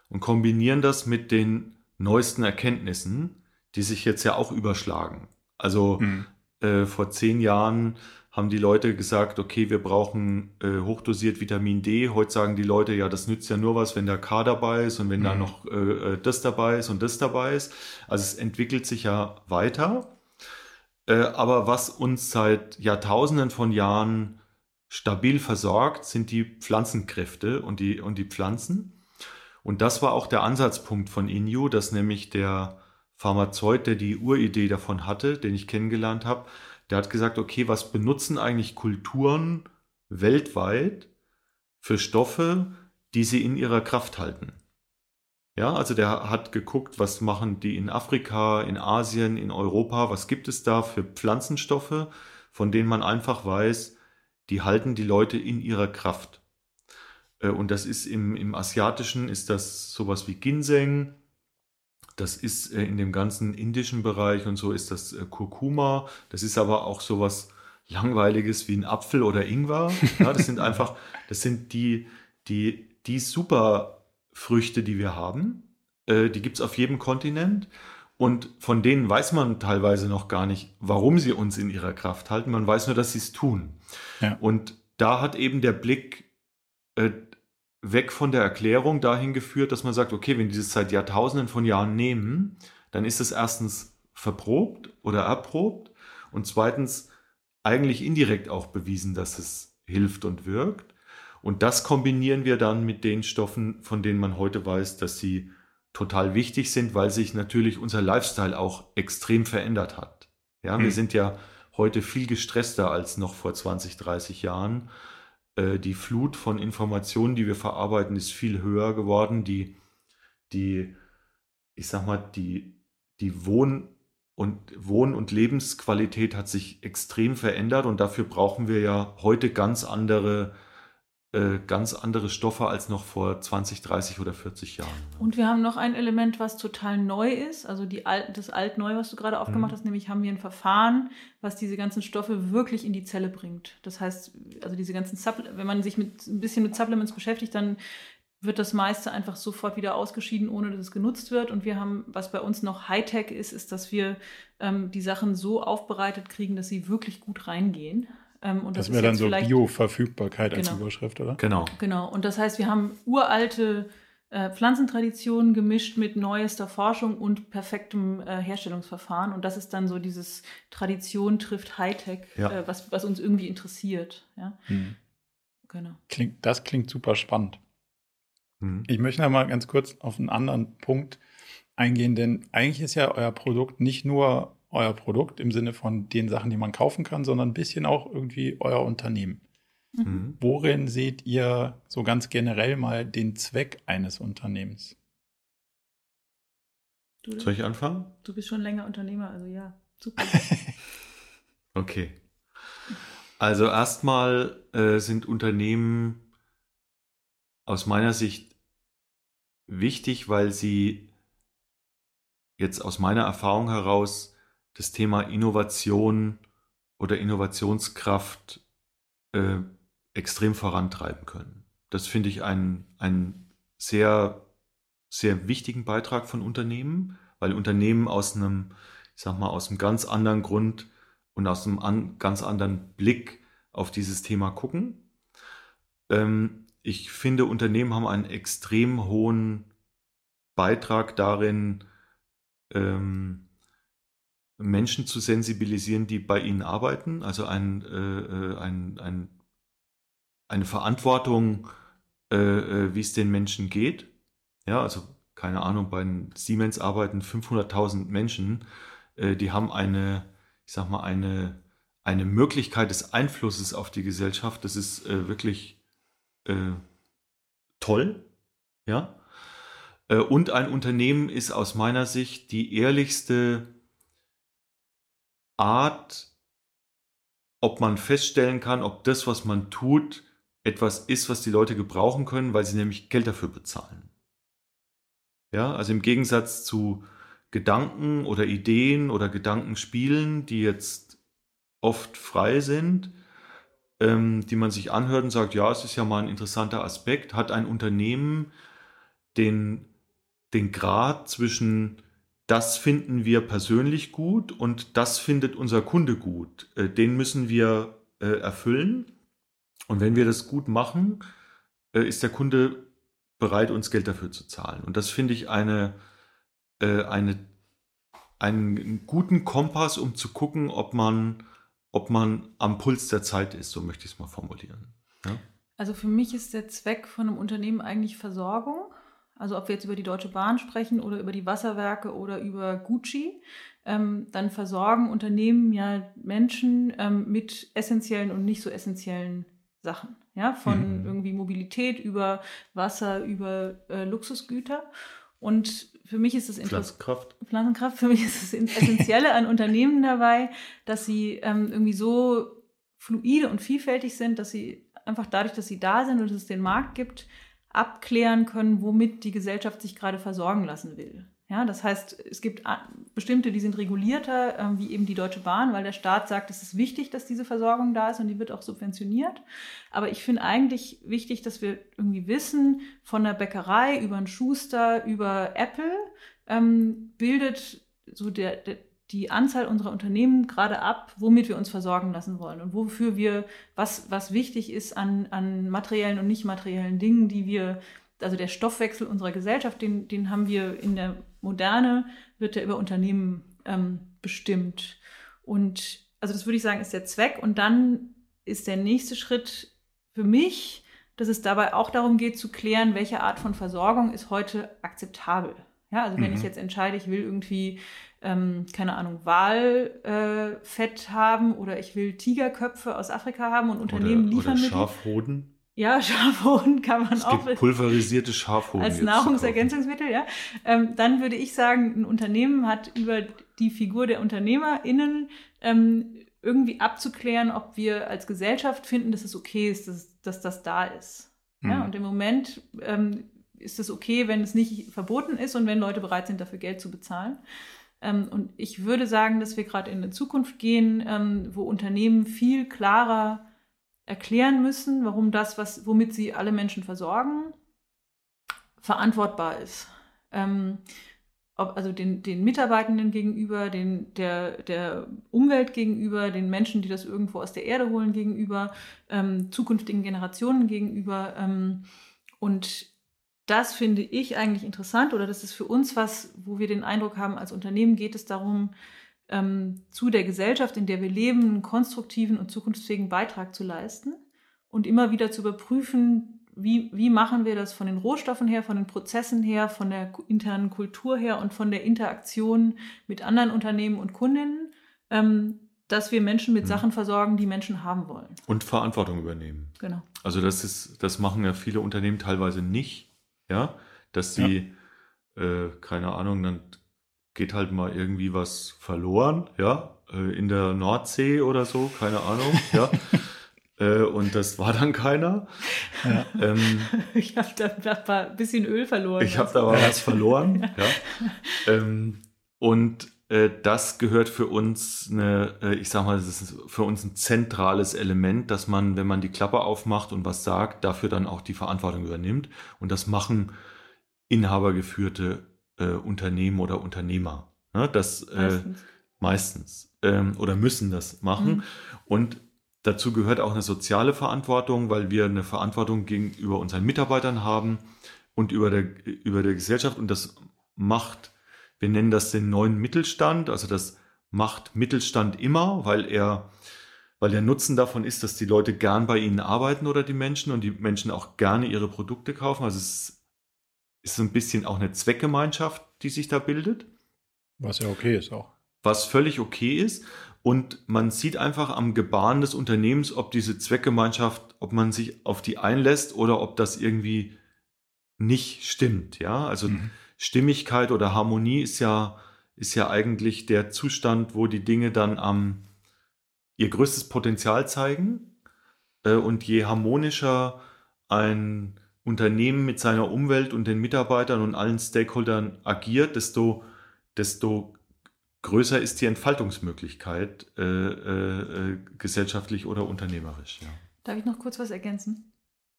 und kombinieren das mit den neuesten Erkenntnissen, die sich jetzt ja auch überschlagen. Also mhm. äh, vor zehn Jahren haben die Leute gesagt, okay, wir brauchen äh, hochdosiert Vitamin D. Heute sagen die Leute, ja, das nützt ja nur was, wenn da K dabei ist und wenn mhm. da noch äh, äh, das dabei ist und das dabei ist. Also es entwickelt sich ja weiter. Äh, aber was uns seit Jahrtausenden von Jahren stabil versorgt, sind die Pflanzenkräfte und die, und die Pflanzen. Und das war auch der Ansatzpunkt von Inju, dass nämlich der Pharmazeut, der die Uridee davon hatte, den ich kennengelernt habe, der hat gesagt, okay, was benutzen eigentlich Kulturen weltweit für Stoffe, die sie in ihrer Kraft halten? Ja, also der hat geguckt, was machen die in Afrika, in Asien, in Europa, was gibt es da für Pflanzenstoffe, von denen man einfach weiß, die halten die Leute in ihrer Kraft. Äh, und das ist im, im Asiatischen ist das sowas wie Ginseng, das ist äh, in dem ganzen indischen Bereich und so ist das äh, Kurkuma. Das ist aber auch sowas langweiliges wie ein Apfel oder Ingwer. Ja, das sind einfach, das sind die, die, die Superfrüchte, die wir haben. Die gibt es auf jedem Kontinent. Und von denen weiß man teilweise noch gar nicht, warum sie uns in ihrer Kraft halten. Man weiß nur, dass sie es tun. Ja. Und da hat eben der Blick äh, weg von der Erklärung dahin geführt, dass man sagt, okay, wenn die das seit Jahrtausenden von Jahren nehmen, dann ist es erstens verprobt oder erprobt und zweitens eigentlich indirekt auch bewiesen, dass es hilft und wirkt. Und das kombinieren wir dann mit den Stoffen, von denen man heute weiß, dass sie total wichtig sind, weil sich natürlich unser Lifestyle auch extrem verändert hat. Ja, mhm. wir sind ja heute viel gestresster als noch vor 20, 30 Jahren. Äh, die Flut von Informationen, die wir verarbeiten, ist viel höher geworden. Die, die ich sag mal, die, die Wohn- und Wohn- und Lebensqualität hat sich extrem verändert und dafür brauchen wir ja heute ganz andere äh, ganz andere Stoffe als noch vor 20, 30 oder 40 Jahren. Und wir haben noch ein Element, was total neu ist, also Alt, das Alt-Neu, was du gerade aufgemacht mhm. hast, nämlich haben wir ein Verfahren, was diese ganzen Stoffe wirklich in die Zelle bringt. Das heißt, also diese ganzen Suppl wenn man sich mit ein bisschen mit Supplements beschäftigt, dann wird das meiste einfach sofort wieder ausgeschieden, ohne dass es genutzt wird. Und wir haben, was bei uns noch Hightech ist, ist, dass wir ähm, die Sachen so aufbereitet kriegen, dass sie wirklich gut reingehen. Ähm, das, das wäre dann so Bioverfügbarkeit genau. als Überschrift, oder? Genau. Genau. Und das heißt, wir haben uralte äh, Pflanzentraditionen gemischt mit neuester Forschung und perfektem äh, Herstellungsverfahren. Und das ist dann so dieses Tradition trifft Hightech, ja. äh, was, was uns irgendwie interessiert. Ja? Hm. Genau. Klingt, das klingt super spannend. Hm. Ich möchte noch mal ganz kurz auf einen anderen Punkt eingehen, denn eigentlich ist ja euer Produkt nicht nur euer Produkt im Sinne von den Sachen, die man kaufen kann, sondern ein bisschen auch irgendwie euer Unternehmen. Mhm. Worin seht ihr so ganz generell mal den Zweck eines Unternehmens? Du, Soll ich anfangen? Du bist schon länger Unternehmer, also ja, super. okay. Also erstmal äh, sind Unternehmen aus meiner Sicht wichtig, weil sie jetzt aus meiner Erfahrung heraus das Thema Innovation oder Innovationskraft äh, extrem vorantreiben können. Das finde ich einen, einen sehr, sehr wichtigen Beitrag von Unternehmen, weil Unternehmen aus einem, ich sag mal, aus einem ganz anderen Grund und aus einem an, ganz anderen Blick auf dieses Thema gucken. Ähm, ich finde, Unternehmen haben einen extrem hohen Beitrag darin, ähm, Menschen zu sensibilisieren, die bei ihnen arbeiten, also ein, äh, äh, ein, ein, eine Verantwortung, äh, äh, wie es den Menschen geht. Ja, also keine Ahnung, bei Siemens arbeiten 500.000 Menschen, äh, die haben eine, ich sag mal, eine, eine Möglichkeit des Einflusses auf die Gesellschaft. Das ist äh, wirklich toll, ja. Und ein Unternehmen ist aus meiner Sicht die ehrlichste Art, ob man feststellen kann, ob das, was man tut, etwas ist, was die Leute gebrauchen können, weil sie nämlich Geld dafür bezahlen. Ja, also im Gegensatz zu Gedanken oder Ideen oder Gedankenspielen, die jetzt oft frei sind, ähm, die man sich anhört und sagt, ja, es ist ja mal ein interessanter Aspekt, hat ein Unternehmen den, den Grad zwischen das finden wir persönlich gut und das findet unser Kunde gut. Äh, den müssen wir äh, erfüllen. Und wenn wir das gut machen, äh, ist der Kunde bereit, uns Geld dafür zu zahlen. Und das finde ich eine, eine, einen guten Kompass, um zu gucken, ob man, ob man am Puls der Zeit ist, so möchte ich es mal formulieren. Ja? Also für mich ist der Zweck von einem Unternehmen eigentlich Versorgung. Also ob wir jetzt über die Deutsche Bahn sprechen oder über die Wasserwerke oder über Gucci, ähm, dann versorgen Unternehmen ja Menschen ähm, mit essentiellen und nicht so essentiellen Sachen. Ja, von mhm. irgendwie Mobilität über Wasser, über äh, Luxusgüter. Und für mich ist es Pflanzenkraft. Pflanzenkraft. Für mich ist es Essentielle an Unternehmen dabei, dass sie ähm, irgendwie so fluide und vielfältig sind, dass sie einfach dadurch, dass sie da sind und es den Markt gibt, abklären können, womit die Gesellschaft sich gerade versorgen lassen will. Ja, das heißt, es gibt bestimmte, die sind regulierter, äh, wie eben die Deutsche Bahn, weil der Staat sagt, es ist wichtig, dass diese Versorgung da ist und die wird auch subventioniert. Aber ich finde eigentlich wichtig, dass wir irgendwie wissen, von der Bäckerei über einen Schuster, über Apple, ähm, bildet so der, der, die Anzahl unserer Unternehmen gerade ab, womit wir uns versorgen lassen wollen und wofür wir, was, was wichtig ist an, an materiellen und nicht materiellen Dingen, die wir, also der Stoffwechsel unserer Gesellschaft, den, den haben wir in der Moderne, wird ja über Unternehmen ähm, bestimmt. Und also das würde ich sagen, ist der Zweck. Und dann ist der nächste Schritt für mich, dass es dabei auch darum geht zu klären, welche Art von Versorgung ist heute akzeptabel. Ja, also wenn mhm. ich jetzt entscheide, ich will irgendwie ähm, keine Ahnung, Walfett äh, haben oder ich will Tigerköpfe aus Afrika haben und Unternehmen oder, liefern oder Schafhoden. Ja, Schafhoden kann man es auch. Gibt pulverisierte Schafhoden. Als Nahrungsergänzungsmittel, ja. Ähm, dann würde ich sagen, ein Unternehmen hat über die Figur der UnternehmerInnen ähm, irgendwie abzuklären, ob wir als Gesellschaft finden, dass es okay ist, dass, dass das da ist. Mhm. Ja, und im Moment ähm, ist es okay, wenn es nicht verboten ist und wenn Leute bereit sind, dafür Geld zu bezahlen. Ähm, und ich würde sagen, dass wir gerade in eine Zukunft gehen, ähm, wo Unternehmen viel klarer erklären müssen, warum das, was, womit sie alle Menschen versorgen, verantwortbar ist. Ähm, ob, also den, den Mitarbeitenden gegenüber, den, der, der Umwelt gegenüber, den Menschen, die das irgendwo aus der Erde holen gegenüber, zukünftigen Generationen gegenüber. Und das finde ich eigentlich interessant oder das ist für uns was, wo wir den Eindruck haben, als Unternehmen geht es darum, ähm, zu der Gesellschaft, in der wir leben, einen konstruktiven und zukunftsfähigen Beitrag zu leisten und immer wieder zu überprüfen, wie, wie machen wir das von den Rohstoffen her, von den Prozessen her, von der internen Kultur her und von der Interaktion mit anderen Unternehmen und Kundinnen, ähm, dass wir Menschen mit mhm. Sachen versorgen, die Menschen haben wollen. Und Verantwortung übernehmen. Genau. Also das ist, das machen ja viele Unternehmen teilweise nicht ja, dass sie, ja. äh, keine Ahnung, dann geht halt mal irgendwie was verloren, ja, äh, in der Nordsee oder so, keine Ahnung, ja. Äh, und das war dann keiner. Ja. Ähm, ich habe da ein bisschen Öl verloren. Ich habe da mal was verloren. ja. ja. Ähm, und das gehört für uns eine, äh, ich sag mal, das ist für uns ein zentrales Element, dass man, wenn man die Klappe aufmacht und was sagt, dafür dann auch die Verantwortung übernimmt. Und das machen inhabergeführte äh, Unternehmen oder Unternehmer. Ne? Das äh, meistens, meistens ähm, oder müssen das machen. Mhm. Und dazu gehört auch eine soziale Verantwortung, weil wir eine Verantwortung gegenüber unseren Mitarbeitern haben und über der, über der Gesellschaft. Und das macht wir nennen das den neuen Mittelstand. Also das macht Mittelstand immer, weil er, weil der Nutzen davon ist, dass die Leute gern bei ihnen arbeiten oder die Menschen und die Menschen auch gerne ihre Produkte kaufen. Also es ist so ein bisschen auch eine Zweckgemeinschaft, die sich da bildet. Was ja okay ist auch. Was völlig okay ist. Und man sieht einfach am Gebaren des Unternehmens, ob diese Zweckgemeinschaft, ob man sich auf die einlässt oder ob das irgendwie nicht stimmt. Ja, also mhm. Stimmigkeit oder Harmonie ist ja, ist ja eigentlich der Zustand, wo die Dinge dann am, ihr größtes Potenzial zeigen äh, und je harmonischer ein Unternehmen mit seiner Umwelt und den Mitarbeitern und allen Stakeholdern agiert, desto, desto größer ist die Entfaltungsmöglichkeit äh, äh, äh, gesellschaftlich oder unternehmerisch. Ja. Darf ich noch kurz was ergänzen?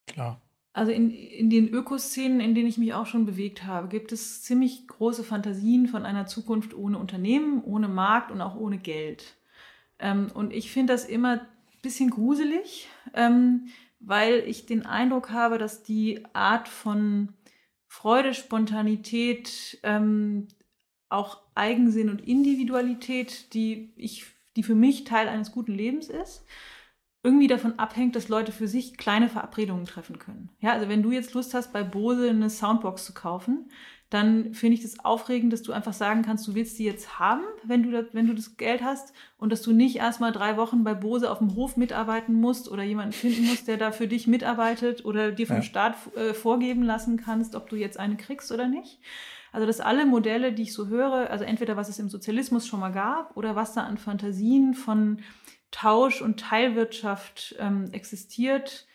Klar. Also in, in den Ökoszenen, in denen ich mich auch schon bewegt habe, gibt es ziemlich große Fantasien von einer Zukunft ohne Unternehmen, ohne Markt und auch ohne Geld. Ähm, und ich finde das immer ein bisschen gruselig, ähm, weil ich den Eindruck habe, dass die Art von Freude, Spontanität, ähm, auch Eigensinn und Individualität, die ich, die für mich Teil eines guten Lebens ist, irgendwie davon abhängt, dass Leute für sich kleine Verabredungen treffen können. Ja, also wenn du jetzt Lust hast, bei Bose eine Soundbox zu kaufen, dann finde ich das aufregend, dass du einfach sagen kannst, du willst die jetzt haben, wenn du, das, wenn du das Geld hast und dass du nicht erstmal drei Wochen bei Bose auf dem Hof mitarbeiten musst oder jemanden finden musst, der da für dich mitarbeitet oder dir vom ja. Staat äh, vorgeben lassen kannst, ob du jetzt eine kriegst oder nicht. Also dass alle Modelle, die ich so höre, also entweder was es im Sozialismus schon mal gab oder was da an Fantasien von Tausch und Teilwirtschaft ähm, existiert,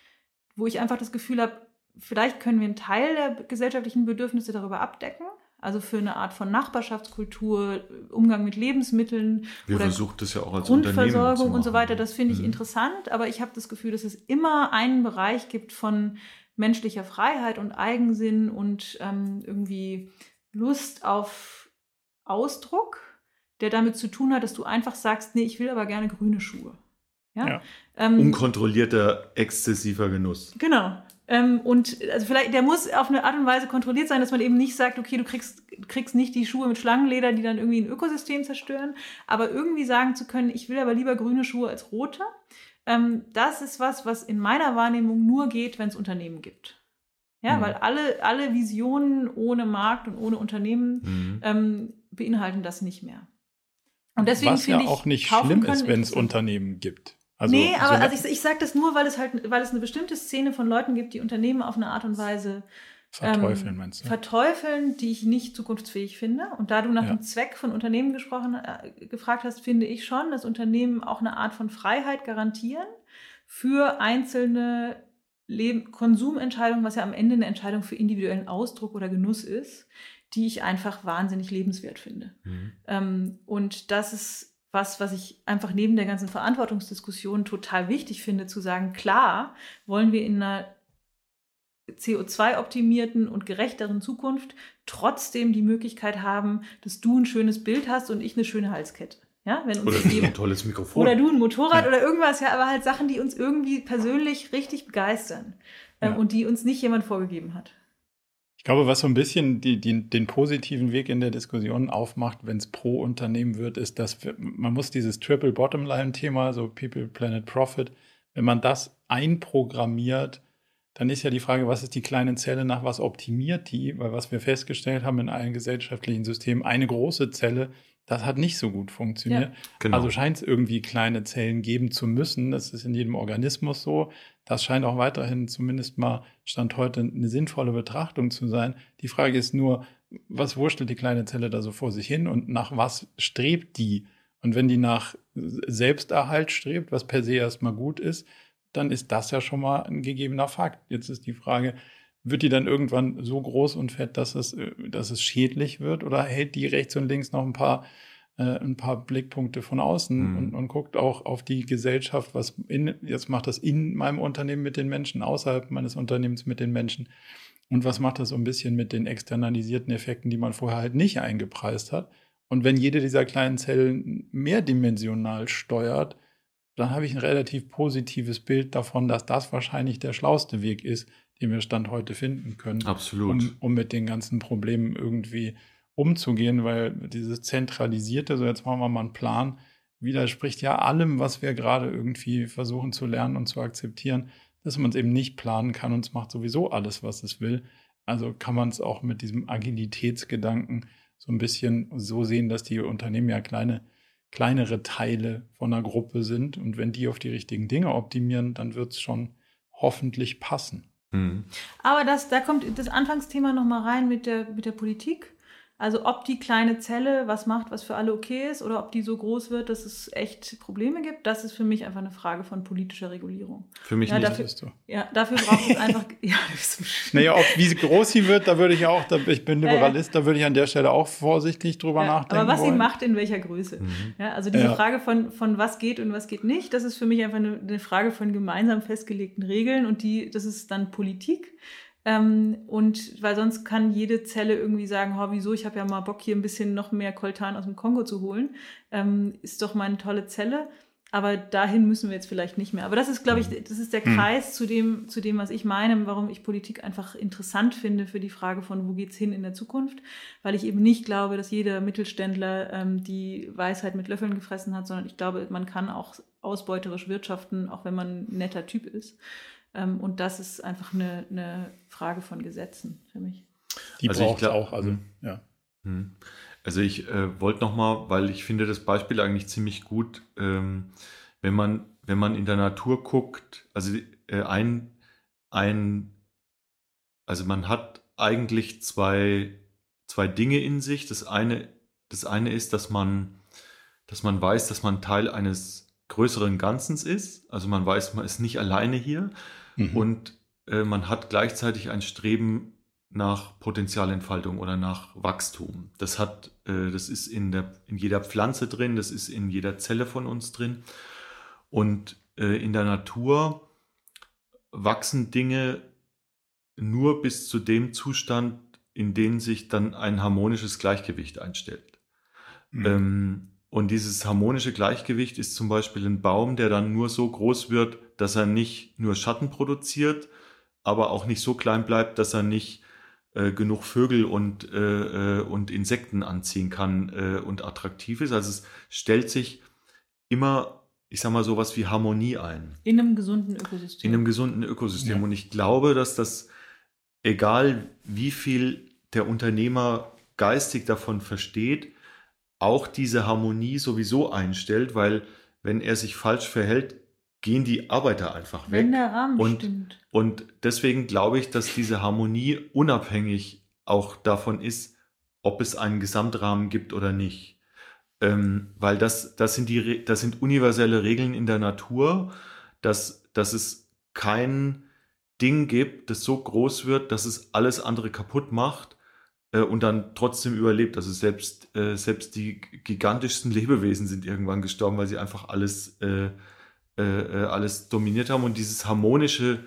wo ich einfach das Gefühl habe, vielleicht können wir einen Teil der gesellschaftlichen Bedürfnisse darüber abdecken. Also für eine Art von Nachbarschaftskultur, Umgang mit Lebensmitteln wir oder das ja auch als Grundversorgung und so weiter. Das finde ich mhm. interessant, aber ich habe das Gefühl, dass es immer einen Bereich gibt von menschlicher Freiheit und Eigensinn und ähm, irgendwie Lust auf Ausdruck, der damit zu tun hat, dass du einfach sagst, nee, ich will aber gerne grüne Schuhe. Ja? ja. Ähm, Unkontrollierter, exzessiver Genuss. Genau. Ähm, und also vielleicht, der muss auf eine Art und Weise kontrolliert sein, dass man eben nicht sagt, okay, du kriegst, kriegst nicht die Schuhe mit Schlangenleder, die dann irgendwie ein Ökosystem zerstören, aber irgendwie sagen zu können, ich will aber lieber grüne Schuhe als rote. Ähm, das ist was, was in meiner Wahrnehmung nur geht, wenn es Unternehmen gibt. Ja, mhm. weil alle, alle Visionen ohne Markt und ohne Unternehmen mhm. ähm, beinhalten das nicht mehr. Und deswegen Was ja auch nicht schlimm ist, wenn es Unternehmen gibt. Also, nee, aber so also ich, ich sage das nur, weil es halt, weil es eine bestimmte Szene von Leuten gibt, die Unternehmen auf eine Art und Weise verteufeln, ähm, meinst du? Verteufeln, die ich nicht zukunftsfähig finde. Und da du nach ja. dem Zweck von Unternehmen gesprochen, äh, gefragt hast, finde ich schon, dass Unternehmen auch eine Art von Freiheit garantieren für einzelne Leben, Konsumentscheidung, was ja am Ende eine Entscheidung für individuellen Ausdruck oder Genuss ist, die ich einfach wahnsinnig lebenswert finde. Mhm. Ähm, und das ist was, was ich einfach neben der ganzen Verantwortungsdiskussion total wichtig finde, zu sagen, klar, wollen wir in einer CO2-optimierten und gerechteren Zukunft trotzdem die Möglichkeit haben, dass du ein schönes Bild hast und ich eine schöne Halskette. Ja, wenn uns oder du ein tolles Mikrofon. Oder du ein Motorrad ja. oder irgendwas, ja, aber halt Sachen, die uns irgendwie persönlich richtig begeistern ähm, ja. und die uns nicht jemand vorgegeben hat. Ich glaube, was so ein bisschen die, die, den positiven Weg in der Diskussion aufmacht, wenn es pro Unternehmen wird, ist, dass wir, man muss dieses Triple Bottom Line Thema, so People, Planet, Profit, wenn man das einprogrammiert, dann ist ja die Frage, was ist die kleine Zelle, nach was optimiert die? Weil was wir festgestellt haben in allen gesellschaftlichen Systemen, eine große Zelle das hat nicht so gut funktioniert. Ja, genau. Also scheint es irgendwie kleine Zellen geben zu müssen. Das ist in jedem Organismus so. Das scheint auch weiterhin zumindest mal Stand heute eine sinnvolle Betrachtung zu sein. Die Frage ist nur, was wurschtelt die kleine Zelle da so vor sich hin und nach was strebt die? Und wenn die nach Selbsterhalt strebt, was per se erstmal gut ist, dann ist das ja schon mal ein gegebener Fakt. Jetzt ist die Frage, wird die dann irgendwann so groß und fett, dass es, äh, dass es schädlich wird? Oder hält die rechts und links noch ein paar, äh, ein paar Blickpunkte von außen mhm. und, und guckt auch auf die Gesellschaft, was in, jetzt macht das in meinem Unternehmen mit den Menschen, außerhalb meines Unternehmens mit den Menschen? Und was macht das so ein bisschen mit den externalisierten Effekten, die man vorher halt nicht eingepreist hat? Und wenn jede dieser kleinen Zellen mehrdimensional steuert, dann habe ich ein relativ positives Bild davon, dass das wahrscheinlich der schlauste Weg ist, den wir Stand heute finden können. Absolut. Um, um mit den ganzen Problemen irgendwie umzugehen, weil dieses zentralisierte, so jetzt machen wir mal einen Plan, widerspricht ja allem, was wir gerade irgendwie versuchen zu lernen und zu akzeptieren, dass man es eben nicht planen kann und es macht sowieso alles, was es will. Also kann man es auch mit diesem Agilitätsgedanken so ein bisschen so sehen, dass die Unternehmen ja kleine, kleinere Teile von einer Gruppe sind und wenn die auf die richtigen Dinge optimieren, dann wird es schon hoffentlich passen. Mhm. Aber das, da kommt das Anfangsthema nochmal rein mit der, mit der Politik. Also ob die kleine Zelle was macht, was für alle okay ist, oder ob die so groß wird, dass es echt Probleme gibt, das ist für mich einfach eine Frage von politischer Regulierung. Für mich ja, nicht. Dafür, ja, dafür braucht es einfach. ja, so naja, ob, wie groß sie wird, da würde ich auch, da, ich bin Liberalist, da würde ich an der Stelle auch vorsichtig drüber ja, nachdenken. Aber was wollen. sie macht, in welcher Größe. Mhm. Ja, also diese Frage von, von was geht und was geht nicht, das ist für mich einfach eine, eine Frage von gemeinsam festgelegten Regeln und die, das ist dann Politik. Ähm, und weil sonst kann jede Zelle irgendwie sagen, oh, wieso, ich habe ja mal Bock, hier ein bisschen noch mehr Koltan aus dem Kongo zu holen. Ähm, ist doch mal eine tolle Zelle. Aber dahin müssen wir jetzt vielleicht nicht mehr. Aber das ist, glaube ich, das ist der hm. Kreis zu dem, zu dem, was ich meine, warum ich Politik einfach interessant finde für die Frage von, wo geht's hin in der Zukunft. Weil ich eben nicht glaube, dass jeder Mittelständler ähm, die Weisheit mit Löffeln gefressen hat, sondern ich glaube, man kann auch ausbeuterisch wirtschaften, auch wenn man ein netter Typ ist. Ähm, und das ist einfach eine, eine Frage von Gesetzen für mich. Die also braucht auch, also hm. ja. Hm. Also ich äh, wollte noch mal, weil ich finde das Beispiel eigentlich ziemlich gut, ähm, wenn man wenn man in der Natur guckt, also äh, ein ein also man hat eigentlich zwei zwei Dinge in sich. Das eine das eine ist, dass man dass man weiß, dass man Teil eines größeren Ganzens ist. Also man weiß, man ist nicht alleine hier. Mhm. Und äh, man hat gleichzeitig ein Streben nach Potenzialentfaltung oder nach Wachstum. Das hat, äh, das ist in der, in jeder Pflanze drin, das ist in jeder Zelle von uns drin. Und äh, in der Natur wachsen Dinge nur bis zu dem Zustand, in dem sich dann ein harmonisches Gleichgewicht einstellt. Mhm. Ähm, und dieses harmonische Gleichgewicht ist zum Beispiel ein Baum, der dann nur so groß wird, dass er nicht nur Schatten produziert, aber auch nicht so klein bleibt, dass er nicht äh, genug Vögel und, äh, äh, und Insekten anziehen kann äh, und attraktiv ist. Also es stellt sich immer, ich sag mal, sowas wie Harmonie ein. In einem gesunden Ökosystem. In einem gesunden Ökosystem. Ja. Und ich glaube, dass das, egal wie viel der Unternehmer geistig davon versteht, auch diese Harmonie sowieso einstellt, weil wenn er sich falsch verhält, gehen die Arbeiter einfach weg. Wenn der Rahmen und, stimmt. Und deswegen glaube ich, dass diese Harmonie unabhängig auch davon ist, ob es einen Gesamtrahmen gibt oder nicht. Ähm, weil das, das, sind die, das sind universelle Regeln in der Natur, dass, dass es kein Ding gibt, das so groß wird, dass es alles andere kaputt macht äh, und dann trotzdem überlebt. Also selbst, äh, selbst die gigantischsten Lebewesen sind irgendwann gestorben, weil sie einfach alles äh, äh, äh, alles dominiert haben. Und dieses harmonische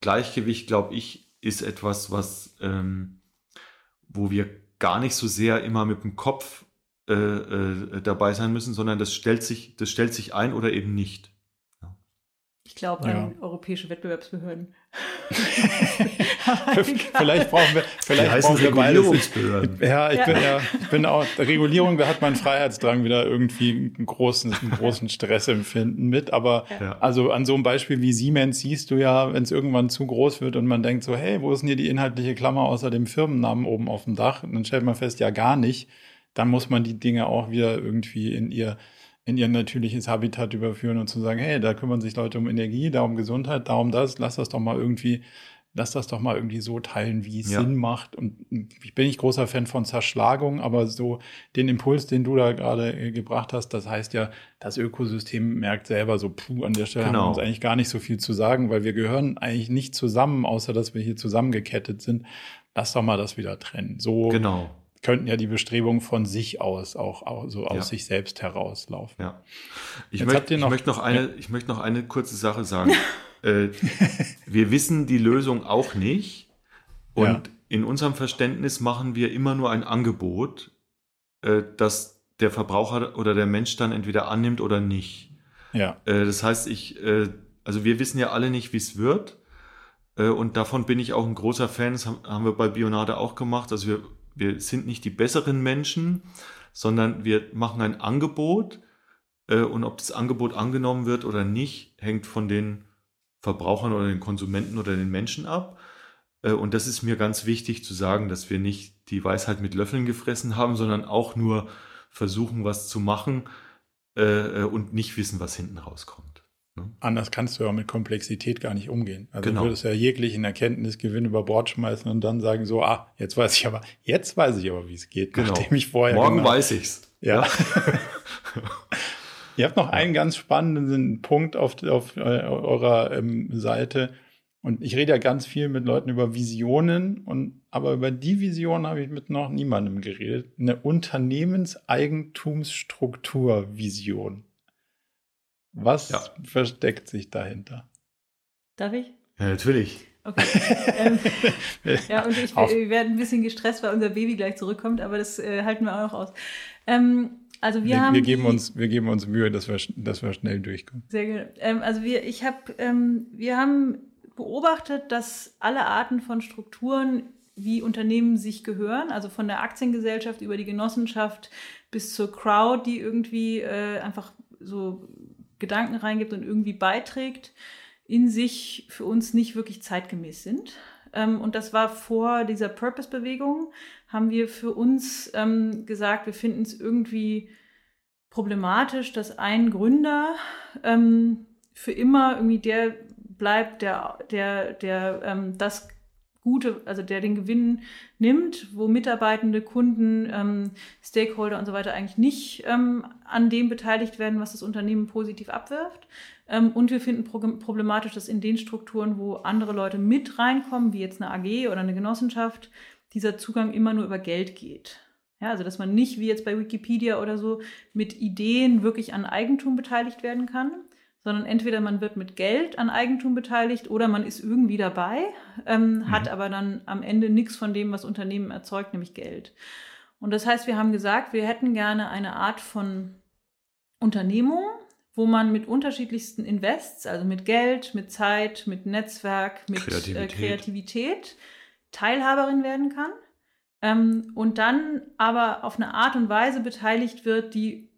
Gleichgewicht, glaube ich, ist etwas, was, ähm, wo wir gar nicht so sehr immer mit dem Kopf äh, äh, dabei sein müssen, sondern das stellt sich, das stellt sich ein oder eben nicht. Ich glaube ja. an europäische Wettbewerbsbehörden. Vielleicht brauchen wir, vielleicht heißen brauchen wir Regulierungsbehörden. Ja, ich ja. bin ja, ich bin auch Regulierung. Da hat mein Freiheitsdrang wieder irgendwie einen großen, einen großen Stressempfinden mit. Aber ja. also an so einem Beispiel wie Siemens siehst du ja, wenn es irgendwann zu groß wird und man denkt so, hey, wo ist denn hier die inhaltliche Klammer außer dem Firmennamen oben auf dem Dach? Und dann stellt man fest, ja gar nicht. Dann muss man die Dinge auch wieder irgendwie in ihr in ihr natürliches Habitat überführen und zu sagen, hey, da kümmern sich Leute um Energie, da um Gesundheit, da um das, lass das doch mal irgendwie, lass das doch mal irgendwie so teilen, wie es ja. Sinn macht. Und ich bin nicht großer Fan von Zerschlagung, aber so den Impuls, den du da gerade äh, gebracht hast, das heißt ja, das Ökosystem merkt selber so, puh, an der Stelle genau. haben wir uns eigentlich gar nicht so viel zu sagen, weil wir gehören eigentlich nicht zusammen, außer dass wir hier zusammengekettet sind. Lass doch mal das wieder trennen. So genau könnten ja die Bestrebungen von sich aus auch, auch so aus ja. sich selbst herauslaufen. Ja. Ich, möchte, ich möchte noch eine, ich möchte noch eine kurze Sache sagen. äh, wir wissen die Lösung auch nicht. Und ja. in unserem Verständnis machen wir immer nur ein Angebot, äh, das der Verbraucher oder der Mensch dann entweder annimmt oder nicht. Ja. Äh, das heißt, ich, äh, also wir wissen ja alle nicht, wie es wird. Äh, und davon bin ich auch ein großer Fan. Das haben wir bei Bionade auch gemacht. Also wir wir sind nicht die besseren Menschen, sondern wir machen ein Angebot äh, und ob das Angebot angenommen wird oder nicht, hängt von den Verbrauchern oder den Konsumenten oder den Menschen ab. Äh, und das ist mir ganz wichtig zu sagen, dass wir nicht die Weisheit mit Löffeln gefressen haben, sondern auch nur versuchen, was zu machen äh, und nicht wissen, was hinten rauskommt. Ne? Anders kannst du ja mit Komplexität gar nicht umgehen. Also genau. du würdest ja jeglichen Erkenntnisgewinn über Bord schmeißen und dann sagen so, ah, jetzt weiß ich aber, jetzt weiß ich aber, wie es geht, genau. nachdem ich vorher. Morgen genau, weiß ich's. Ja. ja. Ihr habt noch einen ganz spannenden Punkt auf, auf äh, eurer ähm, Seite. Und ich rede ja ganz viel mit Leuten über Visionen und aber über die Vision habe ich mit noch niemandem geredet. Eine Unternehmenseigentumsstrukturvision. Was ja. versteckt sich dahinter? Darf ich? Ja, natürlich. Okay. ähm, ja, und ich, wir werden ein bisschen gestresst, weil unser Baby gleich zurückkommt, aber das äh, halten wir auch noch aus. Ähm, also wir, wir, haben wir geben uns, wir geben uns Mühe, dass wir, dass wir schnell durchkommen. Sehr gut. Ähm, also wir, ich habe, ähm, wir haben beobachtet, dass alle Arten von Strukturen, wie Unternehmen sich gehören, also von der Aktiengesellschaft über die Genossenschaft bis zur Crowd, die irgendwie äh, einfach so Gedanken reingibt und irgendwie beiträgt, in sich für uns nicht wirklich zeitgemäß sind. Ähm, und das war vor dieser Purpose-Bewegung, haben wir für uns ähm, gesagt, wir finden es irgendwie problematisch, dass ein Gründer ähm, für immer irgendwie der bleibt, der, der, der ähm, das Gute, also der den Gewinn nimmt, wo Mitarbeitende, Kunden, ähm, Stakeholder und so weiter eigentlich nicht ähm, an dem beteiligt werden, was das Unternehmen positiv abwirft. Ähm, und wir finden problematisch, dass in den Strukturen, wo andere Leute mit reinkommen, wie jetzt eine AG oder eine Genossenschaft, dieser Zugang immer nur über Geld geht. Ja, also dass man nicht wie jetzt bei Wikipedia oder so mit Ideen wirklich an Eigentum beteiligt werden kann, sondern entweder man wird mit Geld an Eigentum beteiligt oder man ist irgendwie dabei, ähm, mhm. hat aber dann am Ende nichts von dem, was Unternehmen erzeugt, nämlich Geld. Und das heißt, wir haben gesagt, wir hätten gerne eine Art von Unternehmung, wo man mit unterschiedlichsten Invests, also mit Geld, mit Zeit, mit Netzwerk, mit Kreativität, äh, Kreativität Teilhaberin werden kann. Ähm, und dann aber auf eine Art und Weise beteiligt wird, die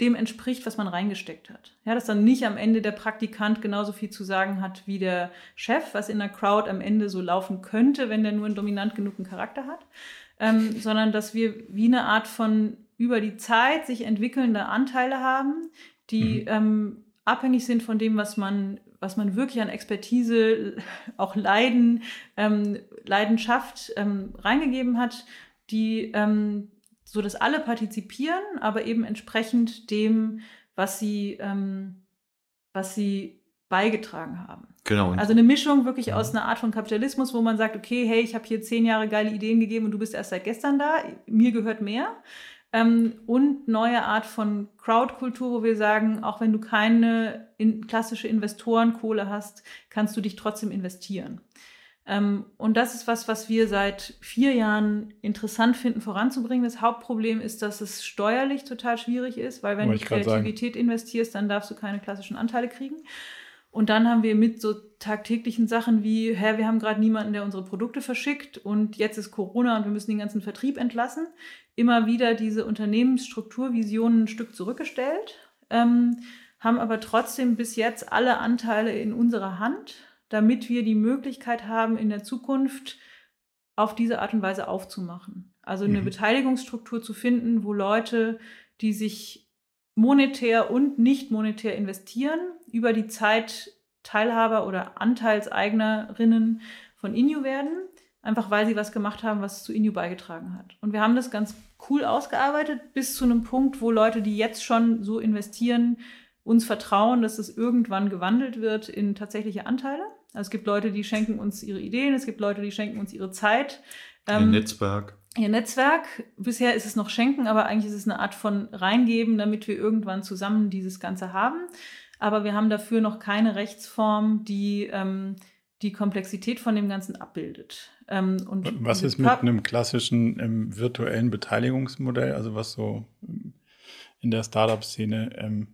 dem entspricht, was man reingesteckt hat. Ja, dass dann nicht am Ende der Praktikant genauso viel zu sagen hat wie der Chef, was in der Crowd am Ende so laufen könnte, wenn der nur einen dominant genugen Charakter hat, ähm, sondern dass wir wie eine Art von über die Zeit sich entwickelnde Anteile haben, die mhm. ähm, abhängig sind von dem, was man, was man wirklich an Expertise, auch Leiden, ähm, Leidenschaft ähm, reingegeben hat, die ähm, so dass alle partizipieren, aber eben entsprechend dem, was sie, ähm, was sie beigetragen haben. Genau. Also eine Mischung wirklich ja. aus einer Art von Kapitalismus, wo man sagt, okay, hey, ich habe hier zehn Jahre geile Ideen gegeben und du bist erst seit gestern da, mir gehört mehr. Ähm, und neue Art von Crowdkultur, wo wir sagen, auch wenn du keine in, klassische Investorenkohle hast, kannst du dich trotzdem investieren. Ähm, und das ist was, was wir seit vier Jahren interessant finden, voranzubringen. Das Hauptproblem ist, dass es steuerlich total schwierig ist, weil wenn du Kreativität investierst, dann darfst du keine klassischen Anteile kriegen. Und dann haben wir mit so tagtäglichen Sachen wie, hä, wir haben gerade niemanden, der unsere Produkte verschickt und jetzt ist Corona und wir müssen den ganzen Vertrieb entlassen, immer wieder diese Unternehmensstrukturvisionen ein Stück zurückgestellt, ähm, haben aber trotzdem bis jetzt alle Anteile in unserer Hand damit wir die Möglichkeit haben, in der Zukunft auf diese Art und Weise aufzumachen. Also eine mhm. Beteiligungsstruktur zu finden, wo Leute, die sich monetär und nicht monetär investieren, über die Zeit Teilhaber oder Anteilseignerinnen von Inu werden, einfach weil sie was gemacht haben, was zu Inu beigetragen hat. Und wir haben das ganz cool ausgearbeitet bis zu einem Punkt, wo Leute, die jetzt schon so investieren, uns vertrauen, dass es irgendwann gewandelt wird in tatsächliche Anteile. Also es gibt Leute, die schenken uns ihre Ideen, es gibt Leute, die schenken uns ihre Zeit. Ähm, ihr Netzwerk. Ihr Netzwerk. Bisher ist es noch schenken, aber eigentlich ist es eine Art von reingeben, damit wir irgendwann zusammen dieses Ganze haben. Aber wir haben dafür noch keine Rechtsform, die ähm, die Komplexität von dem Ganzen abbildet. Ähm, und was ist mit einem klassischen ähm, virtuellen Beteiligungsmodell, also was so in der Startup-Szene ähm,